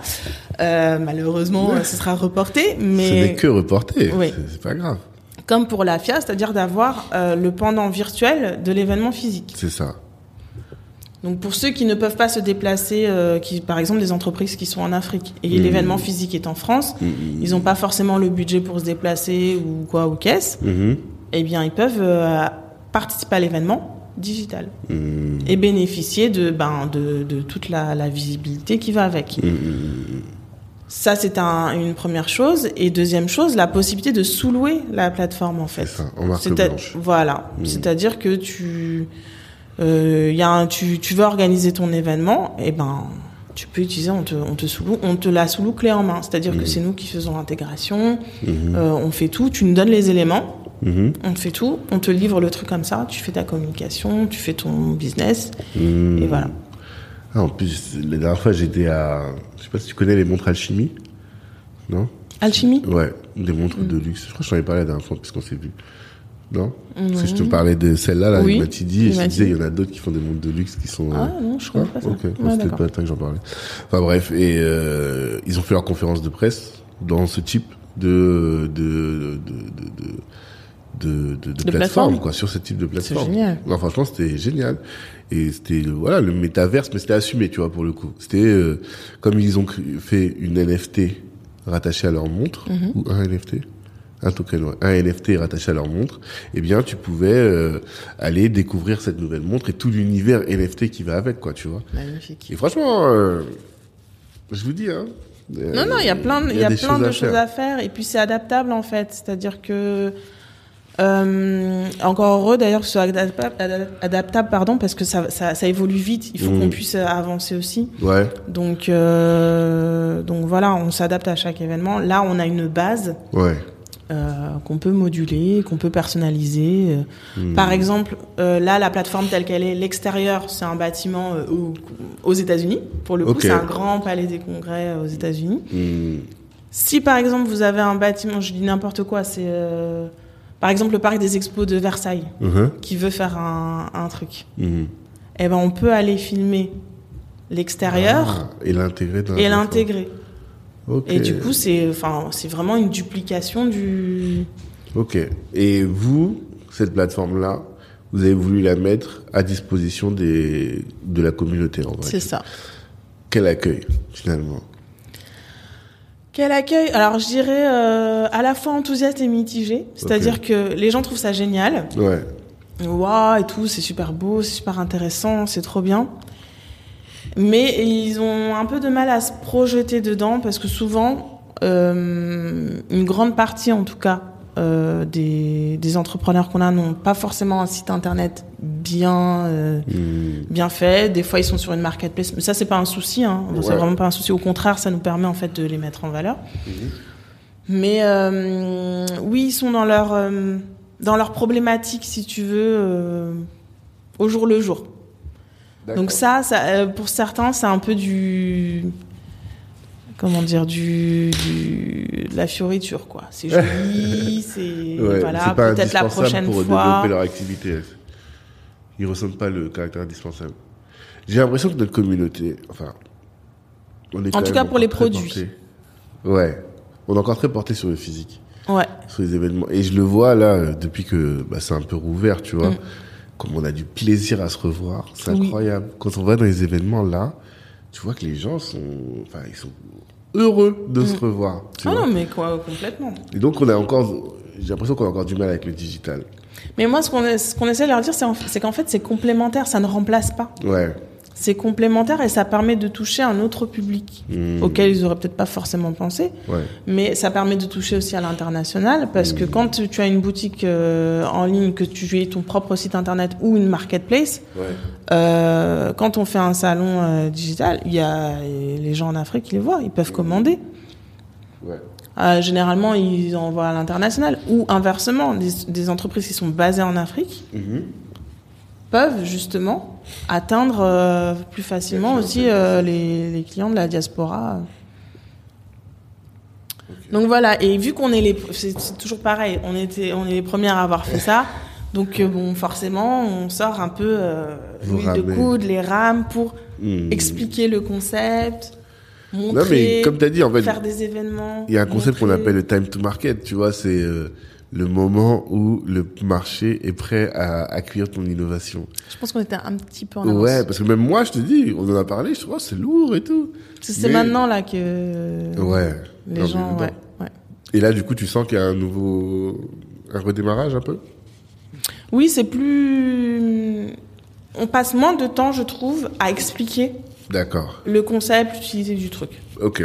euh, malheureusement, ce sera reporté,
Ce n'est
mais...
que reporté.
Oui.
C'est- C'est pas grave.
Comme pour la FIA, c'est-à-dire d'avoir euh, le pendant virtuel de l'événement physique.
C'est ça.
Donc pour ceux qui ne peuvent pas se déplacer, euh, qui par exemple des entreprises qui sont en Afrique et
Mhm.
l'événement physique est en France,
Mhm.
ils n'ont pas forcément le budget pour se déplacer ou quoi ou qu'est-ce,
Mhm.
eh bien ils peuvent euh, participer à l'événement digital et bénéficier de ben de, de toute la, la visibilité qui va avec. Ça c'est un, une première chose et deuxième chose la possibilité de sous-louer la plateforme en fait.
C'est ça, en marque blanche.
Voilà. C'est-à-dire que tu, euh, y a un, tu, tu veux organiser ton événement, et ben, tu peux utiliser, on te, on te, sous on te la sous clé en main. C'est-à-dire que
Mhm.
c'est nous qui faisons l'intégration,
Mhm.
euh, on fait tout, tu nous donnes les éléments,
Mhm.
on te fait tout, on te livre le truc comme ça, tu fais ta communication, tu fais ton business, et voilà.
Ah, en plus, la dernière fois, j'étais à. Je sais pas si tu connais les montres Alchimie. Non?
Alchimie?
Ouais, des montres
Mm.
de luxe. Je crois que je t'en ai parlé la dernière fois puisqu'on s'est vu. Non Parce que je te parlais de celle-là, là,
Oui,
Mathidi, et
il
je te disais, il y en a d'autres qui font des montres de luxe qui sont.
Ah
euh,
non, je pas ça.
Ok,
Ouais,
Non, c'était pas le temps que j'en parlais. Enfin bref, et euh, ils ont fait leur conférence de presse dans ce type de de de de de, de, de- de plateforme,
plateforme.
quoi, sur ce type de plateforme.
génial.
Non, franchement, c'était génial. Et c'était voilà le métaverse, mais c'était assumé, tu vois, pour le coup. C'était euh, comme ils ont fait une NFT rattachée à leur montre
Mhm.
ou un NFT. Un token, un NFT rattaché à leur montre, eh bien, tu pouvais euh, aller découvrir cette nouvelle montre et tout l'univers NFT qui va avec, quoi, tu vois.
Magnifique.
Et franchement, euh, je vous dis, hein. euh,
Non, non, il y a plein, il y a plein de choses à faire. Et puis c'est adaptable en fait. C'est-à-dire que euh, encore heureux d'ailleurs que ce soit adaptable, adaptable pardon, parce que ça, ça, ça évolue vite. Il faut
Mm.
qu'on puisse avancer aussi.
Ouais,
Donc, euh, donc voilà, on s'adapte à chaque événement. Là, on a une base
ouais.
Euh, qu'on peut moduler, qu'on peut personnaliser. Euh,
Hmm.
Par exemple, euh, là, la plateforme telle qu'elle est, l'extérieur, c'est un bâtiment euh, au- aux États-Unis. Pour le coup, c'est un grand palais des congrès aux États-Unis.
Hmm.
Si par exemple vous avez un bâtiment, je dis n'importe quoi, c'est par exemple le parc des expos de Versailles
Mhm.
qui veut faire un, un truc,
Mhm.
eh ben on peut aller filmer l'extérieur
Ah, et l'intégrer
Et du coup c'est enfin c'est vraiment une duplication du
Ok. Et vous, cette plateforme-là, vous avez voulu la mettre à disposition des de la communauté en vrai.
c'est ça.
Quel accueil finalement?
Quel accueil? Alors je dirais euh, à la fois enthousiaste et mitigé, c'est-à-dire que les gens trouvent ça génial.
Ouais.
Waouh et tout, c'est super beau, c'est super intéressant, c'est trop bien. Mais ils ont un peu de mal à se projeter dedans parce que souvent, euh, une grande partie en tout cas euh, des, des entrepreneurs qu'on a n'ont pas forcément un site internet bien euh,
Hmm.
bien fait. Des fois, ils sont sur une marketplace, mais ça c'est pas un souci. Hein. C'est vraiment pas un souci. Au contraire, ça nous permet en fait de les mettre en valeur. Mais euh, oui, ils sont dans leur dans leur problématique, si tu veux, au jour le jour. Donc ça, ça euh, pour certains, c'est un peu du comment dire du, la fioriture quoi. C'est joli, c'est
Ouais,
voilà, peut-être la prochaine
pour
fois.
développer leur activité. Ils ressentent pas le caractère indispensable. J'ai l'impression que notre communauté, enfin, on est
En tout cas pour les produits.
porté- Ouais, on est encore très porté sur le physique,
Ouais.
sur les événements. Et je le vois là euh, depuis que bah, c'est un peu rouvert, tu vois,
Mm.
Comme on a du plaisir à se revoir, c'est
Oui.
incroyable. Quand on va dans les événements là, tu vois que les gens sont, enfin, ils sont heureux de se revoir. Tu
Ah non, mais quoi, complètement.
Et donc on a encore, j'ai l'impression qu'on a encore du mal avec le digital.
Mais moi, ce qu'on qu'on essaie de leur dire, c'est qu'en fait, c'est complémentaire, ça ne remplace pas.
Ouais.
C'est complémentaire et ça permet de toucher un autre public
Mm.
auquel ils auraient peut-être pas forcément pensé.
Ouais.
Mais ça permet de toucher aussi à l'international parce que quand tu as une boutique euh, en ligne, que tu aies ton propre site internet ou une marketplace,
Ouais.
euh, quand on fait un salon euh, digital, il y a les gens en Afrique qui les voient, ils peuvent commander.
Ouais.
Euh, généralement, ils envoient à l'international ou inversement, des, des entreprises qui sont basées en Afrique
Mhm.
peuvent justement atteindre euh, plus facilement aussi euh, les, les clients de la diaspora. Donc voilà, et vu qu'on est les, c'est toujours pareil, on était, on est les premières à avoir fait ça. Donc euh, bon, forcément, on sort un peu l'huile de coude, les rames pour
Hmm.
expliquer le concept,
Non,
montrer,
mais comme tu as dit, en fait,
faire des événements.
il y a un concept qu'on appelle le time to market, tu vois, c'est le moment où le marché est prêt à accueillir ton innovation.
Je pense qu'on était un petit peu en avance.
Ouais, parce que même moi, je te dis, on en a parlé, je trouve, oh, c'est lourd et tout.
C'est
Mais-
maintenant là que
Ouais.
les
Non,
gens, ouais, ouais.
Et là, du coup, tu sens qu'il y a un nouveau, un redémarrage un peu?
Oui, c'est plus. On passe moins de temps, je trouve, à expliquer
D'accord.
le concept, l'utilité du truc.
Ok.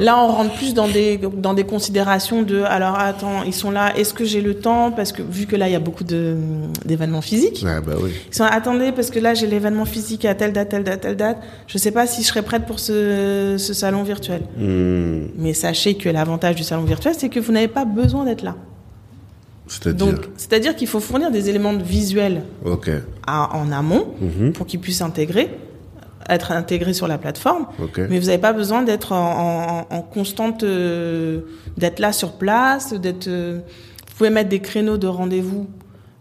Là, on rentre plus dans des dans des considérations de alors attends, ils sont là, est-ce que j'ai le temps? Parce que vu que là il y a beaucoup d'événements physiques.
Ah bah oui.
Ils sont attendez parce que là j'ai l'événement physique à telle date, telle date, telle date. Je sais pas si je serai prête pour ce ce salon virtuel.
Hmm.
Mais sachez que l'avantage du salon virtuel, c'est que vous n'avez pas besoin d'être là.
C'est-à-dire?
Qu'il faut fournir des éléments visuels à- en amont
Mhm.
pour qu'ils puissent intégrer, être intégrés sur la plateforme. Mais vous n'avez pas besoin d'être en, en- en constante, euh, d'être là sur place, d'être. euh, vous pouvez mettre des créneaux de rendez-vous.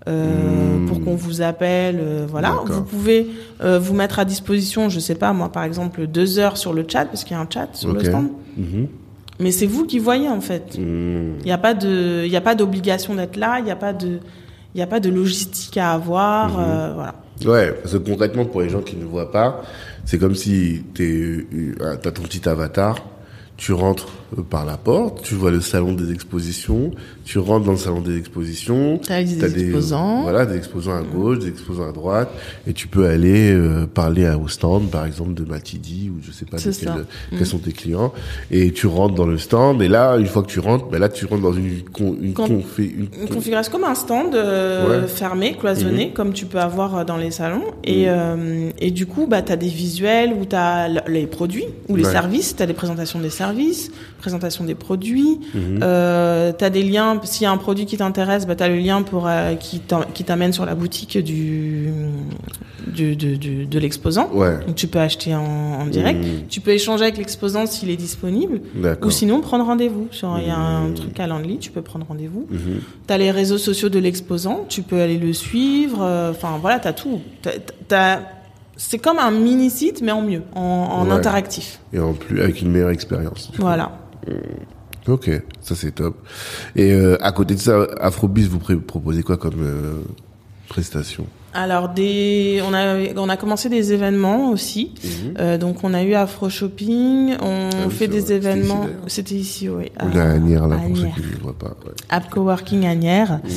euh,
Hmm.
pour qu'on vous appelle, euh, voilà. Vous pouvez euh, vous mettre à disposition, je sais pas moi, par exemple, deux heures sur le chat parce qu'il y a un chat sur le stand.
Mhm.
Mais c'est vous qui voyez en fait.
Hmm.
Il n'y a pas de, il a pas d'obligation d'être là. Il n'y a pas de, il a pas de logistique à avoir.
Mhm.
voilà.
Ouais, parce que concrètement, pour les gens qui ne voient pas, c'est comme si tu as ton petit avatar, tu rentres euh, par la porte, tu vois le salon des expositions, tu rentres dans le salon des expositions,
T'as des
t'as
exposants.
voilà, des exposants à gauche, des exposants à droite, et tu peux aller euh, parler à- au stand, par exemple, de Matidi, ou je sais pas quels sont tes clients, et tu rentres dans le stand, et là, une fois que tu rentres, ben là, tu rentres dans une, con, une,
Quand-
confé- une,
Une configuration comme un stand euh,
Ouais.
fermé, cloisonné, comme tu peux avoir euh, dans les salons. Et, euh, et du coup, bah, tu as des visuels où tu as les produits ou les
Ouais.
services. Tu as des présentations des services, présentation des produits.
Mhm.
Euh, tu as des liens. S'il y a un produit qui t'intéresse, bah, tu as le lien pour, euh, qui t'amène sur la boutique du, du, du- du- de l'exposant.
Ouais.
Donc tu peux acheter en, en direct.
Mhm.
Tu peux échanger avec l'exposant s'il est disponible. Ou sinon prendre rendez-vous. Il y a un
Mhm.
truc à Landly, tu peux prendre rendez-vous.
Mhm.
T'as les réseaux sociaux de l'exposant, tu peux aller le suivre. euh, Enfin voilà, t'as tout. T'as- t'as- c'est comme un mini site mais en mieux, en, en
Ouais.
interactif.
Et en plus, avec une meilleure expérience.
Voilà.
Ok, ça c'est top. Et euh, à côté de ça, Afrobiz, vous proposez quoi comme euh, prestation?
Alors des, on a on a commencé des événements aussi. Euh, donc on a eu Afro Shopping, on
Mhm. Ah oui,
fait des
vrai.
Événements. C'était ici, oui.
On est à Agnières, là,
à
pour ceux qui ne voient pas. ouais.
App Coworking Agnières,
Mhm.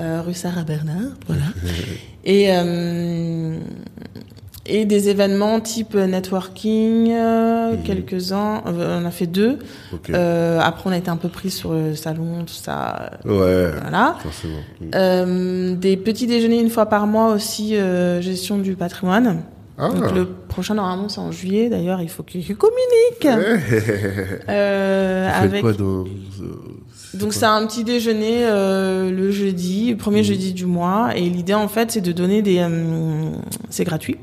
euh, rue Sarah Bernard, voilà. et euh, et des événements type networking, euh, quelques-uns. euh, on a fait deux.
Ok.
Euh, après, on a été un peu pris sur le salon, tout ça.
ouais,
Voilà.
forcément. Mhm.
Euh, des petits déjeuners une fois par mois aussi, euh, gestion du patrimoine.
Ah,
Donc le prochain normalement c'est en juillet. D'ailleurs, il faut qu'il communique. Euh,
Vous faites
avec
quoi dans... euh,
donc c'est un petit déjeuner euh, le jeudi, le premier jeudi du mois, et l'idée en fait c'est de donner des, euh, c'est gratuit,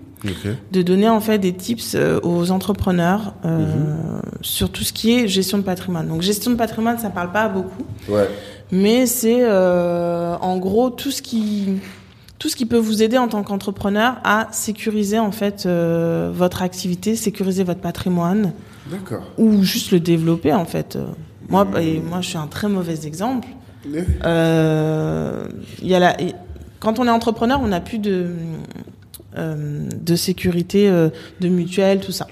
De donner en fait des tips euh, aux entrepreneurs euh,
Mhm.
sur tout ce qui est gestion de patrimoine. Donc gestion de patrimoine ça parle pas beaucoup,
Ouais.
mais c'est euh, en gros tout ce qui tout ce qui peut vous aider en tant qu'entrepreneur à sécuriser en fait euh, votre activité, sécuriser votre patrimoine ou juste le développer en fait. Moi, et moi, je suis un très mauvais exemple. Il y a la, quand on est entrepreneur, on n'a plus de de sécurité, euh, de mutuelle, tout ça.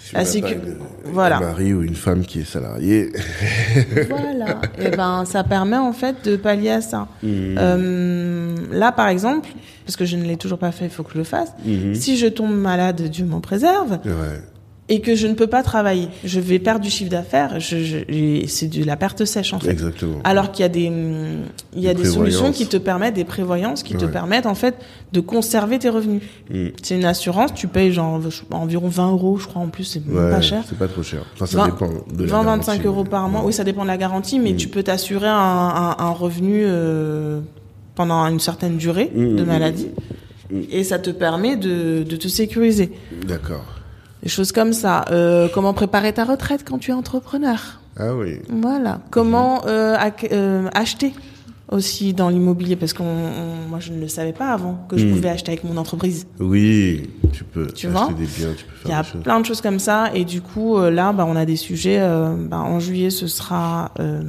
Si
La sécu-
pas une-
voilà.
Un mari ou une femme qui est salarié.
Voilà. et ben, ça permet en fait de pallier à ça.
Mhm.
Euh, là, par exemple, parce que je ne l'ai toujours pas fait, il faut que je le fasse.
Mhm.
Si je tombe malade, Dieu m'en préserve,
Ouais.
Et que je ne peux pas travailler, je vais perdre du chiffre d'affaires. Je, je- et c'est de la perte sèche en fait.
Exactement.
Alors qu'il y a des, hum, il y a
Des
des solutions qui te permettent, des prévoyances qui te permettent en fait de conserver tes revenus.
Mhm.
C'est une assurance, tu payes genre environ 20 euros, je crois en plus, c'est
Ouais,
pas cher.
C'est pas trop cher. Enfin, ça
20,
dépend de la
20-25
garantie,
euros
mais-
par mois. Oui, ça dépend de la garantie, mais
Mm.
tu peux t'assurer un, un- un revenu euh, pendant une certaine durée
Mm,
de
mm,
maladie.
Mm.
Et ça te permet de, de te sécuriser.
D'accord.
Des choses comme ça. Euh, comment préparer ta retraite quand tu es entrepreneur?
Ah oui.
Voilà. Comment euh, euh, acheter aussi dans l'immobilier? Parce que moi, je ne le savais pas avant que je
Mm.
pouvais acheter avec mon entreprise.
Oui, tu peux
Tu
acheter
vois
des biens, tu peux
Il y
faire
a plein de choses comme ça. Et du coup, là, bah, on a des sujets. euh, bah, en juillet, ce sera, euh,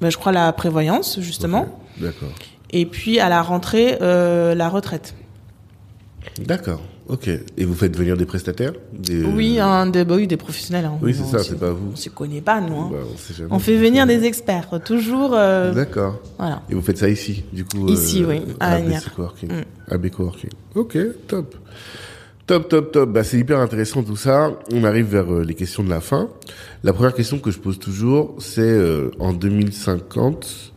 bah, je crois, la prévoyance, justement.
D'accord.
Et puis, à la rentrée, euh, la retraite.
D'accord. Ok. Et vous faites venir des prestataires des...
Oui, hein, des, bah oui, des professionnels. hein.
Oui, c'est ça, c'est pas vous.
On se connaît pas, nous. hein.
Bah, on
fait venir des experts, toujours. euh,
D'accord.
voilà.
Et vous faites ça ici, du coup
Ici, oui, à
ABC. Coworking.
Mm.
AB Coworking. Ok, top. Top, top, top. Bah, c'est hyper intéressant tout ça. On arrive vers euh, les questions de la fin. La première question que je pose toujours, c'est euh, en 2050,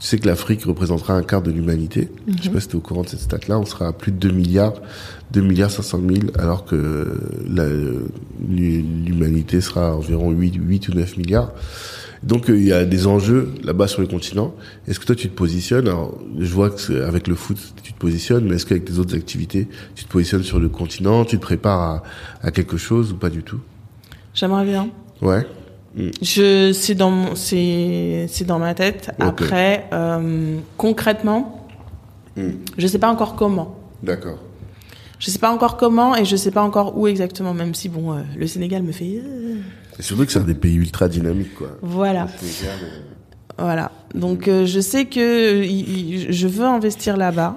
tu sais que l'Afrique représentera un quart de l'humanité. Je sais pas si tu es au courant de cette stat-là. On sera à plus de 2 milliards, 2 milliards 500 000, alors que l'humanité sera à environ 8, 8 ou 9 milliards. Donc euh, il y a des enjeux là-bas sur le continent. Est-ce que toi tu te positionnes? Alors je vois que avec le foot tu te positionnes, mais est-ce qu'avec tes autres activités tu te positionnes sur le continent? Tu te prépares à, à quelque chose ou pas du tout?
J'aimerais bien.
Ouais.
Je, c'est dans mon, c'est, c'est dans ma tête. Après, euh, concrètement,
Mm.
je sais pas encore comment.
D'accord.
Je sais pas encore comment et je sais pas encore où exactement, même si bon, euh, le Sénégal me fait. euh,
Et surtout que c'est un des pays ultra dynamiques quoi.
voilà,
Sénégal, euh,
voilà. Donc je sais que je veux investir là-bas,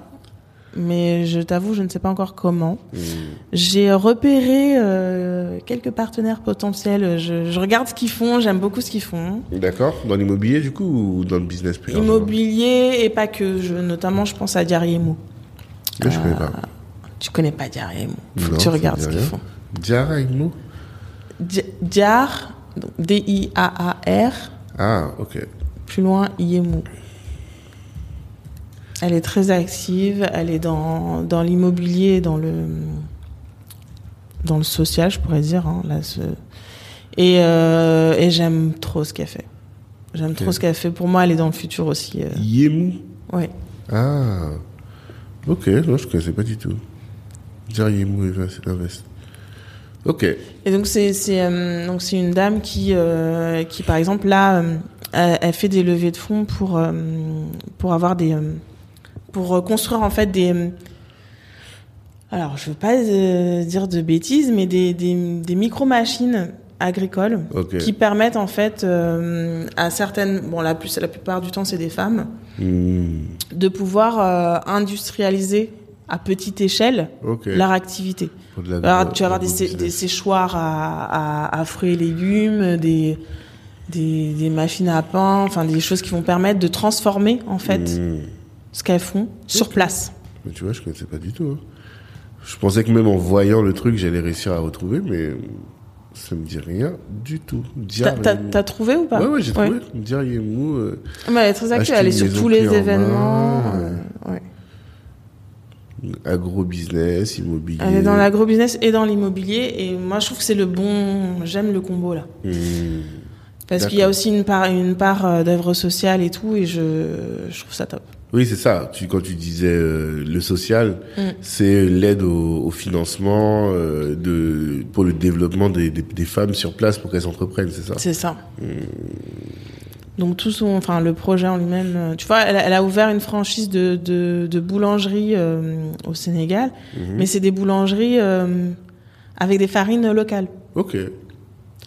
mais je t'avoue, je ne sais pas encore comment.
hmm.
J'ai repéré euh, quelques partenaires potentiels. Je, je regarde ce qu'ils font, j'aime beaucoup ce qu'ils font.
D'accord. Dans l'immobilier du coup ou dans le business plus
Immobilier et pas que. Je, notamment, je pense à Diariemo.
Moi je connais pas.
Tu connais pas Diariemo. Faut
Non,
que tu regardes ce qu'ils font.
Diarra Imo
Di- Diar, D-I-A-A-R,
Ah ok.
plus loin Iemo. Elle est très active, elle est dans, dans l'immobilier, dans le dans le social, je pourrais dire. hein, là, ce- et euh, et j'aime trop ce qu'elle fait. J'aime trop ce qu'elle fait. Pour moi, elle est dans le futur aussi. euh,
Yemou.
ouais.
Ah. Ok, non, je connaissais pas du tout. Diarriemou Invest. Invest. Ok.
Et donc c'est euh, donc c'est une dame qui euh, qui par exemple là euh, elle, elle fait des levées de fonds pour pour avoir des pour euh, construire en fait des euh, alors je veux pas euh, dire de bêtises mais des des, des micro machines agricoles qui permettent en fait euh, à certaines bon la plus la plupart du temps c'est des femmes
Hmm.
de pouvoir euh, industrialiser à petite échelle leur activité.
La-
Alors, tu vas avoir des, sé-
business.
des séchoirs à, à, à fruits et légumes, des, des, des machines à pain, enfin des choses qui vont permettre de transformer en fait
Hmm.
Ce qu'elles font sur place.
Mais tu vois, je connaissais pas du tout. hein. Je pensais que même en voyant le truc, j'allais réussir à retrouver, mais ça me dit rien du tout.
T'as- trouvé ou pas
Ouais, ouais, j'ai trouvé. Diarriemou. euh,
Mais elle est très active, elle est sur tous les événements. euh, ouais.
agro-business, immobilier.
Elle est dans l'agrobusiness et dans l'immobilier et moi je trouve que c'est le bon, j'aime le combo là.
Hmm.
Parce qu'il y a aussi une part, une part euh, d'œuvre sociale et tout et je, je trouve ça top.
Oui, c'est ça. Tu, quand tu disais euh, le social,
Mm.
c'est l'aide au, au financement euh, de pour le développement des, des, des femmes sur place pour qu'elles entreprennent, c'est ça?
C'est ça. Donc tout son, enfin le projet en lui-même, euh, tu vois, elle, a- elle a ouvert une franchise de, de, de boulangerie euh, au Sénégal,
Mhm.
mais c'est des boulangeries avec des farines locales,
Ok.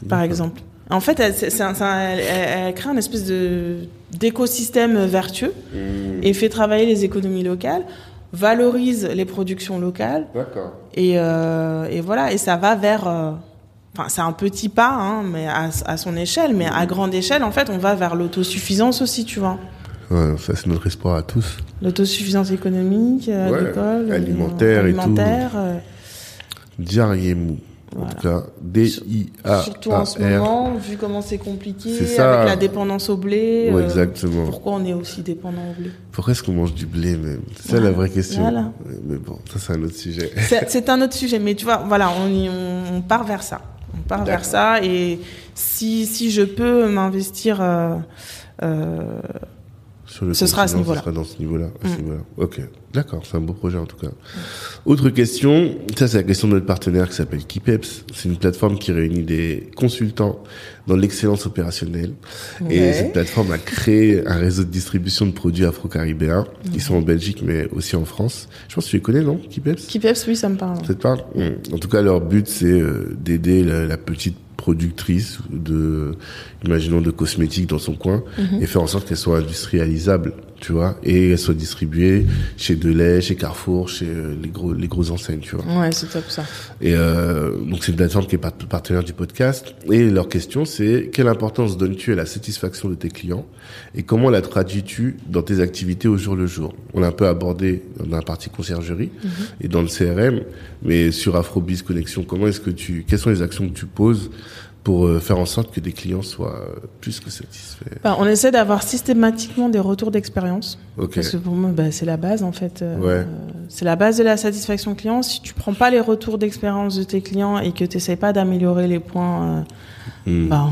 par exemple. En fait, elle, c'est- c'est un- c'est un- elle, elle- elle crée un espèce de d'écosystème vertueux
Hmm.
et fait travailler les économies locales, valorise les productions locales
D'accord.
et, euh, et voilà, et ça va vers. euh, Enfin, c'est un petit pas, hein, mais à, à son échelle, mais à grande échelle, en fait, on va vers l'autosuffisance aussi, tu vois.
Ouais, ça c'est notre espoir à tous.
L'autosuffisance économique, euh,
Ouais,
agricole, euh,
alimentaire et tout.
alimentaire, euh.
En tout cas, D-I-A-A-R.
surtout en ce moment, vu comment c'est compliqué, avec la dépendance au blé. Euh,
exactement.
pourquoi on est aussi dépendant au blé
Pourquoi est-ce qu'on mange du blé même? C'est ça la vraie question. Mais bon, ça c'est un autre sujet.
C'est un autre sujet, mais tu vois, voilà, on, part vers ça. On part vers ça, et si, si je peux m'investir euh, euh,
Sur le
Ce sera à ce niveau-là.
Ce sera dans ce niveau-là. à ce
Mm.
niveau-là. Ok, d'accord, c'est un beau projet en tout cas. Autre question, ça c'est la question de notre partenaire qui s'appelle Kipeps. C'est une plateforme qui réunit des consultants dans l'excellence opérationnelle. Et cette plateforme a créé un réseau de distribution de produits afro-caribéens. Ils sont en Belgique mais aussi en France. Je pense que tu les connais, non, Kipeps?
Kipeps, oui, ça me parle.
ça te parle? Mm. En tout cas, leur but, c'est euh, d'aider la, la petite productrice de, imaginons, de cosmétiques dans son coin
Mhm.
et faire en sorte qu'elle soit industrialisable, tu vois, et elles soient distribuées chez Delay, chez Carrefour, chez euh, les gros les grosses enseignes, tu vois.
Ouais, c'est top ça.
Et euh, donc c'est une plateforme qui est partenaire du podcast. Et leur question c'est quelle importance donnes-tu à la satisfaction de tes clients? Et comment la traduis-tu dans tes activités au jour le jour? On a un peu abordé dans la partie conciergerie mhm. et dans le CRM, mais sur Afrobiz Connexion, comment est-ce que tu, quelles sont les actions que tu poses pour euh, faire en sorte que des clients soient euh, plus que satisfaits
bah, On essaie d'avoir systématiquement des retours d'expérience. Parce que pour moi, bah, c'est la base en fait.
Euh,
c'est la base de la satisfaction client. Si tu prends pas les retours d'expérience de tes clients et que tu n'essaies pas d'améliorer les points, hmm. bah,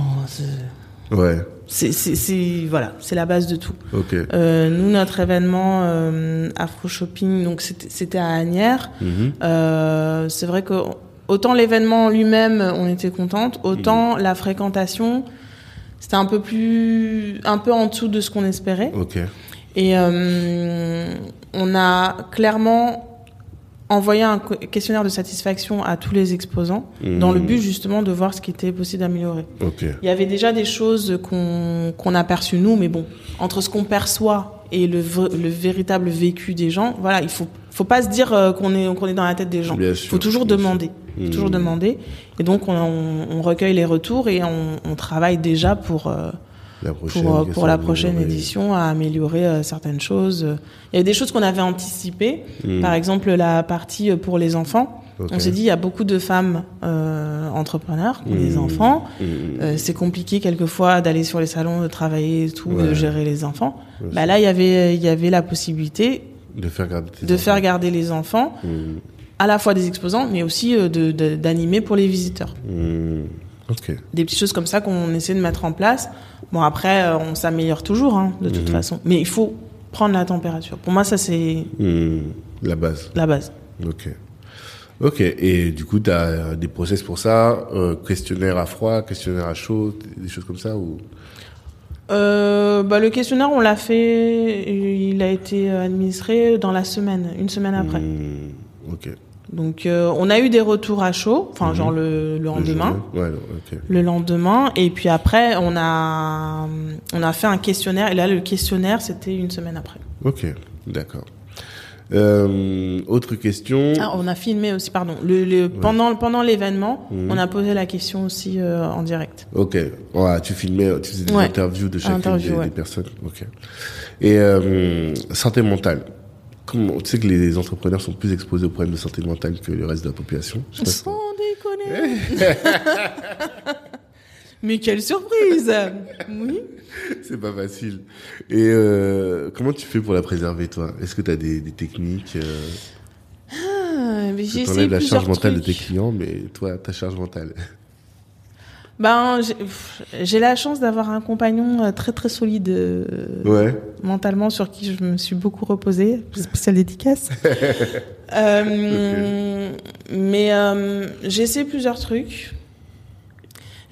ouais.
C'est voilà, c'est la base de tout.
Euh,
nous, notre événement Afro Shopping, donc c'était à Agnières. Euh, c'est vrai que autant l'événement lui-même, on était contente, autant mhm. la fréquentation, c'était un peu plus, un peu en dessous de ce qu'on espérait. Et euh, on a clairement envoyé un questionnaire de satisfaction à tous les exposants dans le mhm. but justement de voir ce qui était possible d'améliorer. Il y avait déjà des choses qu'on qu'on a perçues nous, mais bon, entre ce qu'on perçoit et le, le véritable vécu des gens, voilà, il faut faut pas se dire euh, qu'on est qu'on est dans la tête des gens. Il faut toujours demander. Faut toujours demander. Et donc on, on, recueille les retours et on, on travaille déjà pour euh, la prochaine, pour, pour la prochaine édition à améliorer euh, certaines choses. Il y a des choses qu'on avait anticipées. Mmh. Par exemple la partie pour les enfants. On s'est dit, il y a beaucoup de femmes euh, entrepreneurs, mmh. des enfants. Euh, c'est compliqué quelquefois d'aller sur les salons, de travailler, tout, de gérer les enfants. Bah là, il y avait, il y avait la possibilité
de faire garder,
de faire garder les enfants, mmh. à la fois des exposants, mais aussi euh, d'animer pour les visiteurs.
Mmh.
Des petites choses comme ça qu'on essaie de mettre en place. Bon, après, euh, on s'améliore toujours, hein, de toute mmh. façon. Mais il faut prendre la température. Pour moi, ça, c'est...
La base.
La base.
Ok. Ok, et du coup, tu as des process pour ça, euh, questionnaire à froid, questionnaire à chaud, des choses comme ça ou
euh, bah, le questionnaire, on l'a fait, il a été administré dans la semaine, une semaine après.
Hmm, ok.
Donc, euh, on a eu des retours à chaud, enfin, mhm. genre le, le lendemain.
Le, ouais, okay.
le lendemain. Et puis après, on a, on a fait un questionnaire. Et là, le questionnaire, c'était une semaine après.
Ok, d'accord. Euh, autre question.
Ah, on a filmé aussi, pardon. Le, le pendant pendant l'événement, mhm. on a posé la question aussi euh, en direct.
Ok. Ouais, tu filmais, tu faisais des interviews de chacune des, personnes. Ok. Et euh, santé mentale. Comment, tu sais que les entrepreneurs sont plus exposés aux problèmes de santé mentale que le reste de la population?
Sans déconner. Mais quelle surprise Oui.
C'est pas facile. Et euh, comment tu fais pour la préserver, toi? Est-ce que tu as des, des techniques euh...
ah, J'ai
essayé la charge mentale de tes clients, mais toi, ta charge mentale
ben, j'ai la chance d'avoir un compagnon euh, très très solide euh,
ouais.
mentalement sur qui je me suis beaucoup reposée. Spécial dédicace. euh, Mais euh, j'ai essayé plusieurs trucs.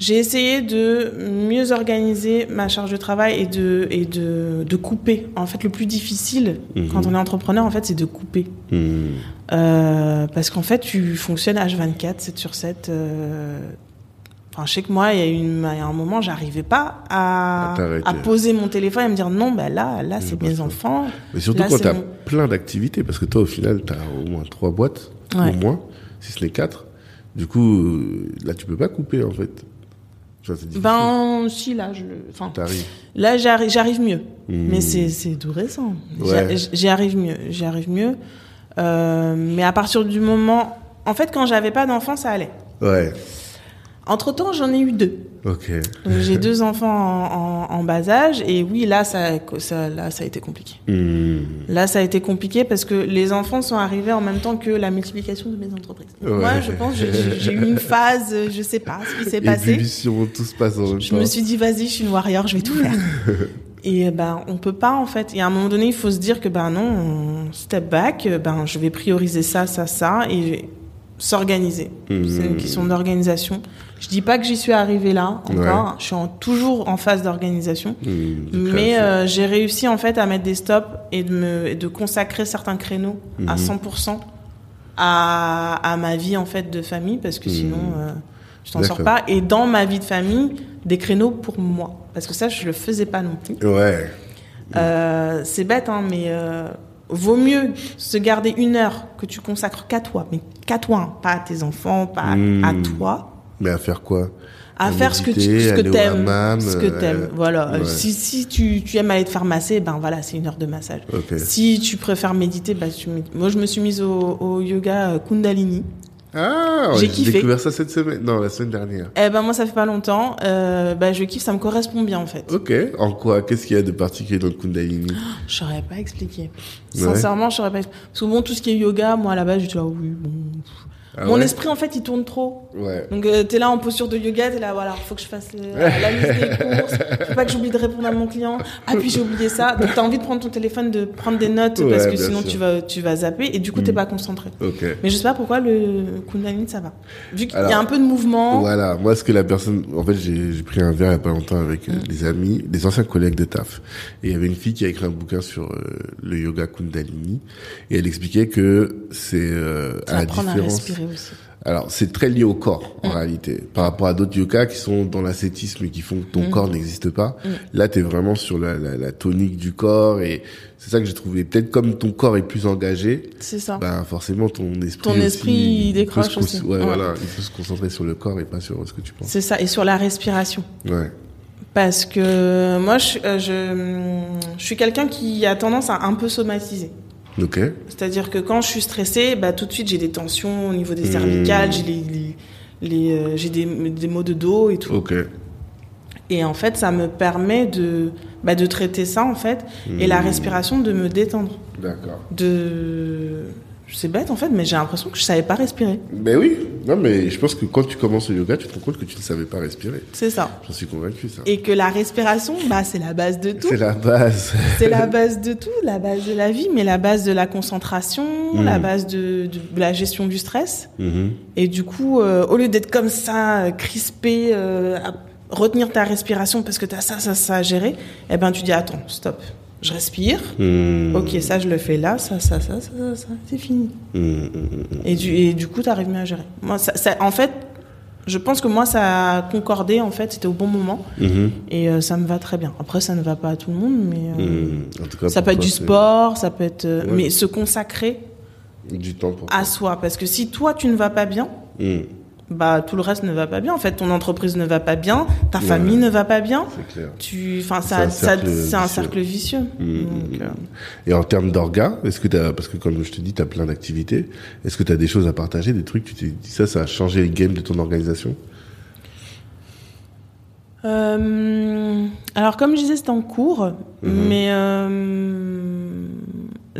J'ai essayé de mieux organiser ma charge de travail et de, et de, de couper. En fait, le plus difficile mhm. quand on est entrepreneur, en fait, c'est de couper.
Mhm.
Euh, parce qu'en fait, tu fonctionnes H24, 7 sur 7. Euh... Enfin, je sais que moi, il y a, une, il y a un moment, j'arrivais pas à, à, poser mon téléphone et me dire non, bah là, là, c'est mes enfants.
Mais surtout quand tu as plein d'activités, parce que toi, au final, tu as au moins trois boîtes, au moins, si ce n'est quatre. Du coup, euh, là, tu peux pas couper, en fait.
Ben si là je enfin là j'arrive j'arrive mieux. Hmm. mais c'est c'est tout récent. J'y arrive mieux j'y arrive mieux. Euh, mais à partir du moment en fait quand j'avais pas d'enfants ça allait.
Ouais.
Entre temps j'en ai eu deux J'ai deux enfants en, en, bas âge et oui là ça, ça là ça a été compliqué.
Hmm.
Là ça a été compliqué parce que les enfants sont arrivés en même temps que la multiplication de mes entreprises. Moi je pense j'ai eu une phase je sais pas ce qui s'est passé.
Tout se passe en même
je me suis dit vas-y je suis une warrior je vais tout faire. Et ben on peut pas en fait. Et à un moment donné il faut se dire que ben non step back ben je vais prioriser ça ça ça et s'organiser. Hmm. C'est une question d'organisation. Je dis pas que j'y suis arrivée là encore. Je suis toujours en phase d'organisation,
mmh,
mais euh, j'ai réussi en fait à mettre des stops et de me de consacrer certains créneaux à 100% mmh. à, à ma vie en fait de famille parce que mmh. sinon euh, je t'en sors pas. Et dans ma vie de famille, des créneaux pour moi parce que ça je le faisais pas non plus.
Ouais.
Euh, c'est bête, hein, mais euh, vaut mieux se garder une heure que tu consacres qu'à toi, mais qu'à toi, hein, pas à tes enfants, pas à- à toi.
Mais à faire quoi?
À
À
faire ce que tu
méditer,
ce que t'aimes,
hammam,
ce que
euh.
Voilà.
ouais.
Si si tu, tu aimes aller te faire masser, ben voilà, c'est une heure de massage. Si tu préfères méditer, bah tu médites. Moi, je me suis mise au, au yoga euh, Kundalini.
Ah, ouais,
J'ai
découvert ça cette semaine. Non, la semaine dernière.
Eh ben moi, ça fait pas longtemps. Euh, bah je kiffe, ça me correspond bien en fait.
Ok. En quoi? Qu'est-ce qu'il y a de particulier dans le Kundalini?
Je saurais pas expliquer.
Ouais.
Sincèrement, je saurais pas. expliquer. Parce que bon, tout ce qui est yoga, moi à la base, j'étais là, oui, bon.
Ah
Mon
ouais
esprit, en fait, il tourne trop.
Ouais.
Donc euh, t'es là en posture de yoga, t'es là, voilà, faut que je fasse euh, la liste des courses, faut pas que j'oublie de répondre à mon client. Ah puis j'ai oublié ça. Donc t'as envie de prendre ton téléphone, de prendre des notes
Ouais,
parce que sinon
sûr.
tu vas tu vas zapper et du coup t'es pas concentré.
Ok.
Mais je sais pas pourquoi le Kundalini ça va. Vu qu'il y a un peu de mouvement.
Voilà, moi ce que la personne, en fait j'ai pris un verre il y a pas longtemps avec
Mm.
euh, des amis, des anciens collègues de taf, et il y avait une fille qui a écrit un bouquin sur euh, le yoga Kundalini, et elle expliquait que c'est euh, à la
apprendre à
différence.
respirer aussi.
Alors c'est très lié au corps
Mm.
en réalité, par rapport à d'autres yogas qui sont dans l'ascétisme et qui font que ton
Mm.
corps n'existe pas. Là t'es vraiment sur la, la, la tonique du corps et c'est ça que j'ai trouvé. Peut-être comme ton corps est plus engagé,
C'est ça.
ben forcément ton esprit
Ton
aussi,
esprit, il décroche
se con-
aussi.
Ouais,
Ouais.
voilà, il peut se concentrer sur le corps et pas sur ce que tu penses.
C'est ça. Et sur la respiration.
Ouais.
Parce que moi, je, euh, je, je suis quelqu'un qui a tendance à un peu somatiser. C'est-à-dire que quand je suis stressée, bah, tout de suite j'ai des tensions au niveau des
Mmh.
cervicales, j'ai les, les, les, euh, j'ai des, des maux de dos et tout. Et en fait, ça me permet de, bah, de traiter ça en fait, et la
Mmh.
respiration de me détendre.
D'accord.
De, c'est bête en fait, mais j'ai l'impression que je savais pas respirer.
Ben oui. Non, mais je pense que quand tu commences le yoga, tu te rends compte que tu ne savais pas respirer.
C'est ça.
J'en suis convaincu, ça.
Et que la respiration, bah, c'est la base de tout.
C'est la base.
C'est la base de tout, la base de la vie, mais la base de la concentration,
Mm.
la base de, de la gestion du stress.
Mhm.
Et du coup, euh, au lieu d'être comme ça, euh, crispé, euh, à retenir ta respiration parce que tu as ça, ça, ça à gérer, eh ben tu dis attends, stop, je respire.
Mhm.
Ok, ça je le fais là, ça, ça, ça, ça, ça, ça, c'est fini.
Mhm, mhm.
Et du, et du coup, tu arrives mieux à gérer. Moi, ça, ça- en fait, je pense que moi, ça a concordé, en fait, c'était au bon moment. Et euh, ça me va très bien. Après, ça ne va pas à tout le monde, mais... euh.
En tout cas,
Ça peut être du sport, ça peut être... euh,
Ouais.
Mais se consacrer
Du temps pour
à soi. Parce que si toi, tu ne vas pas bien. Bah tout le reste ne va pas bien. En fait, ton entreprise ne va pas bien, ta famille ne va pas bien.
C'est clair.
Tu, enfin,
C'est
ça, c'est un cercle vicieux.
Mhm.
Donc, euh,
Et en termes d'orgas, est-ce que t'as, parce que comme je te dis, tu as plein d'activités, est-ce que tu as des choses à partager, des trucs, tu t'es dit ça, ça a changé le game de ton organisation?
Euh, alors, comme je disais, c'est en cours,
Mhm.
mais euh,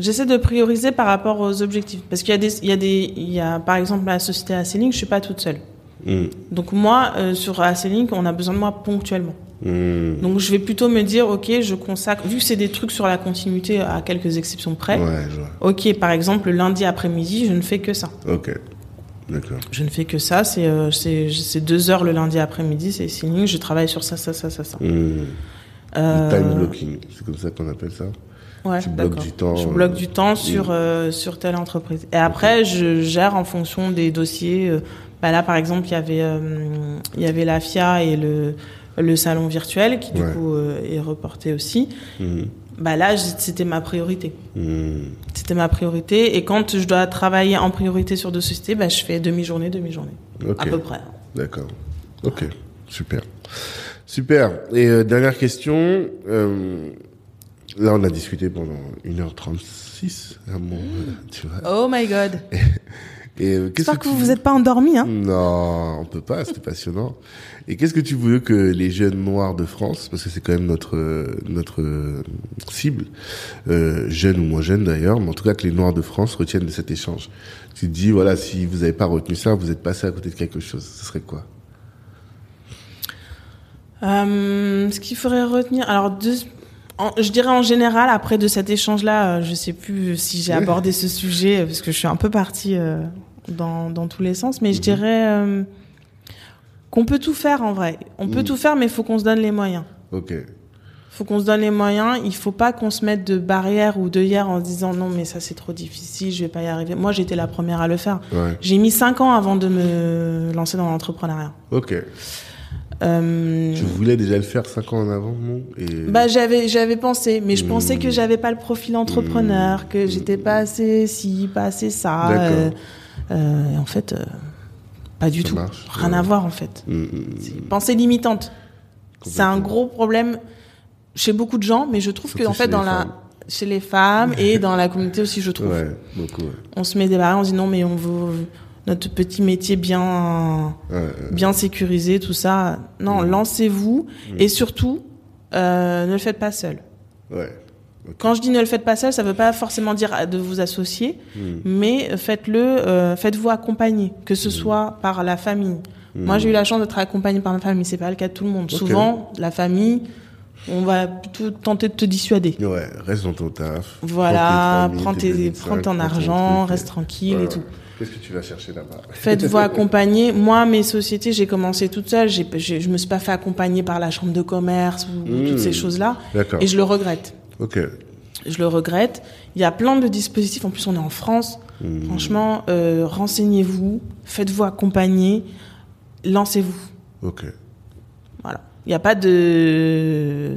j'essaie de prioriser par rapport aux objectifs. Parce qu'il y a des, il y a des, il y a par exemple la société Acélink, je suis pas toute seule.
Mhm.
Donc moi, euh, sur Acélink, on a besoin de moi ponctuellement.
Mhm.
Donc je vais plutôt me dire, ok, je consacre, vu que c'est des trucs sur la continuité à quelques exceptions près,
Ouais, je vois.
ok, par exemple, le lundi après-midi, je ne fais que ça.
Ok. D'accord.
Je ne fais que ça, c'est euh, c'est c'est deux heures le lundi après-midi, c'est signing, je travaille sur ça, ça, ça, ça, ça. Euh,
Le time blocking, c'est comme ça qu'on appelle ça?
Ouais,
bloques
d'accord.
du temps,
Je
euh,
bloque du temps sur, euh, sur telle entreprise. Et après, je gère en fonction des dossiers. euh, bah là, par exemple, il y avait, euh, il y avait la FIA et le, le salon virtuel qui, du
Ouais.
coup, euh, est reporté aussi.
Mhm.
Bah là, c'était ma priorité.
Mhm.
C'était ma priorité. Et quand je dois travailler en priorité sur deux sociétés, bah, je fais demi-journée, demi-journée.
Ok.
À peu près.
D'accord. Ok. Super. Super. Et euh, dernière question. euh, là, on a discuté pendant 1h36. Ah bon, tu vois.
Oh my god.
Et euh,
J'espère que
tu
vous vous êtes pas endormis, hein.
Non, on peut pas, c'était passionnant. Et qu'est-ce que tu veux que les jeunes noirs de France, parce que c'est quand même notre notre euh, cible, euh, jeunes ou moins jeunes d'ailleurs, mais en tout cas que les noirs de France retiennent de cet échange. Tu te dis voilà, si vous n'avez pas retenu ça, vous êtes passé à côté de quelque chose. Ce serait quoi?
Euh, ce qu'il faudrait retenir, alors de- en- je dirais en général après de cet échange-là, euh, je sais plus si j'ai abordé ce sujet euh, parce que je suis un peu partie euh, dans, dans tous les sens, mais je dirais euh, qu'on peut tout faire en vrai. On peut
Mhm.
tout faire, mais il faut qu'on se donne les moyens.
Ok.
faut qu'on se donne les moyens. Il faut pas qu'on se mette de barrières ou de hier en se disant non mais ça c'est trop difficile, je vais pas y arriver. Moi j'étais la première à le faire.
Ouais.
J'ai mis cinq ans avant de me lancer dans l'entrepreneuriat.
Ok.
Euh,
Tu voulais déjà le faire cinq ans en avant, non? Et...
bah j'avais j'avais pensé, mais je pensais
Hmm.
que j'avais pas le profil entrepreneur, que j'étais pas assez ci, pas assez ça. Euh, euh, et en fait, euh, pas du
Ça
tout.
marche,
Rien
ouais.
à voir en fait.
Mm, mm,
une pensée limitante. C'est un gros problème chez beaucoup de gens, mais je trouve que en fait
chez
dans
les
la
femmes.
chez les femmes et dans la communauté aussi, je trouve.
Ouais, beaucoup. Ouais.
On se met des barrières, on se dit non mais on veut notre petit métier bien bien sécurisé, tout ça. Non,
Mm.
lancez-vous et surtout euh, ne le faites pas seul.
ouais.
Quand je dis ne le faites pas seul, ça veut pas forcément dire de vous associer,
Mm.
mais faites-le, euh, faites-vous accompagner, que ce soit par la famille. Moi, j'ai eu la chance d'être accompagnée par ma famille, c'est pas le cas de tout le monde. Souvent, la famille, on va plutôt tenter de te dissuader.
Ouais, reste dans ton taf.
Voilà,
Prends
prends,
tes 3000,
tes,
tes
prends
2005,
ton
prends
argent,
truc,
reste tranquille
Voilà.
et tout.
Qu'est-ce que tu vas chercher là-bas?
Faites-vous accompagner. Moi, mes sociétés, j'ai commencé toute seule. J'ai, je me suis pas fait accompagner par la chambre de commerce ou
Mmh.
toutes ces choses-là.
D'accord.
Et je le regrette.
Ok.
Je le regrette. Il y a plein de dispositifs. En plus, on est en France.
Mm.
Franchement, euh, renseignez-vous, faites-vous accompagner, lancez-vous.
Ok.
Voilà. Il n'y a pas de.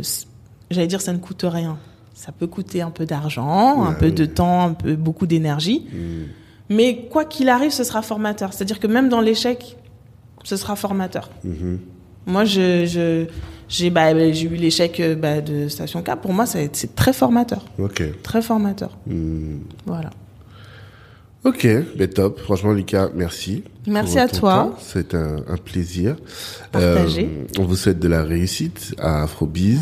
J'allais dire, ça ne coûte rien. Ça peut coûter un peu d'argent, un peu de temps, un peu beaucoup d'énergie.
Mm.
Mais quoi qu'il arrive, ce sera formateur. C'est-à-dire que même dans l'échec, ce sera formateur.
Mhm.
Moi, je, je, j'ai, bah, j'ai eu l'échec euh, bah, de Station K. Pour moi, c'est très formateur. Très formateur.
Mm.
Voilà.
Ok, ben top. Franchement, Lika, merci.
Merci à toi.
C'est un, un plaisir.
Partagé.
Euh, on vous souhaite de la réussite à Afrobiz,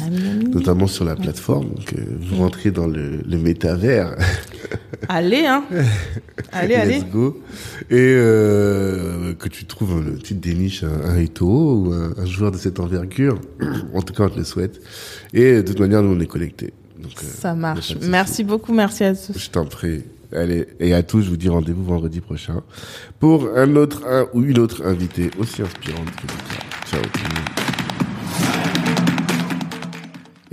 notamment sur la plateforme. Donc, euh, vous rentrez dans le, le métavers.
Allez, hein. allez, allez.
Let's go. Et euh, que tu trouves un, tu te déniches un, un Eto ou un, un joueur de cette envergure. en tout cas, on te le souhaite. Et de toute manière, nous, on est connectés. Donc, euh,
Ça marche. Merci beaucoup. Merci à tous.
Je t'en prie. Allez, et à tous, je vous dis rendez-vous vendredi prochain pour un autre un ou une autre invitée aussi inspirante que Lucas. Ciao.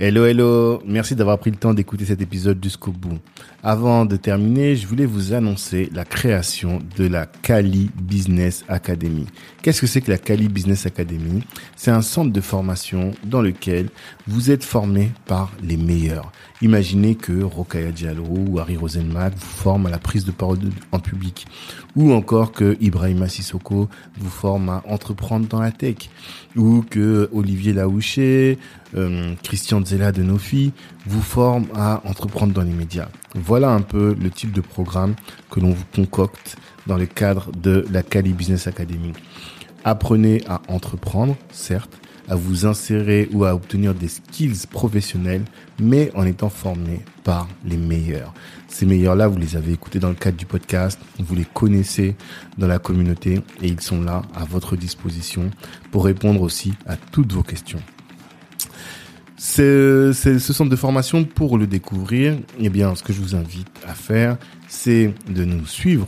Hello, hello. Merci d'avoir pris le temps d'écouter cet épisode jusqu'au bout. Avant de terminer, je voulais vous annoncer la création de la Cali Business Academy. Qu'est-ce que c'est que la Cali Business Academy? C'est un centre de formation dans lequel vous êtes formé par les meilleurs. Imaginez que Rokaya Diallo ou Harry Rosenmack vous forment à la prise de parole en public. Ou encore que Ibrahima Sissoko vous forme à entreprendre dans la tech. Ou que Olivier Laouché, euh, Christian Zella de Nofi vous forment à entreprendre dans les médias. Voilà un peu le type de programme que l'on vous concocte dans le cadre de la Cali Business Academy. Apprenez à entreprendre, certes, à vous insérer ou à obtenir des skills professionnels, mais en étant formé par les meilleurs. Ces meilleurs-là, vous les avez écoutés dans le cadre du podcast, vous les connaissez dans la communauté et ils sont là à votre disposition pour répondre aussi à toutes vos questions. Ce centre de formation pour le découvrir. Eh bien, ce que je vous invite à faire, c'est de nous suivre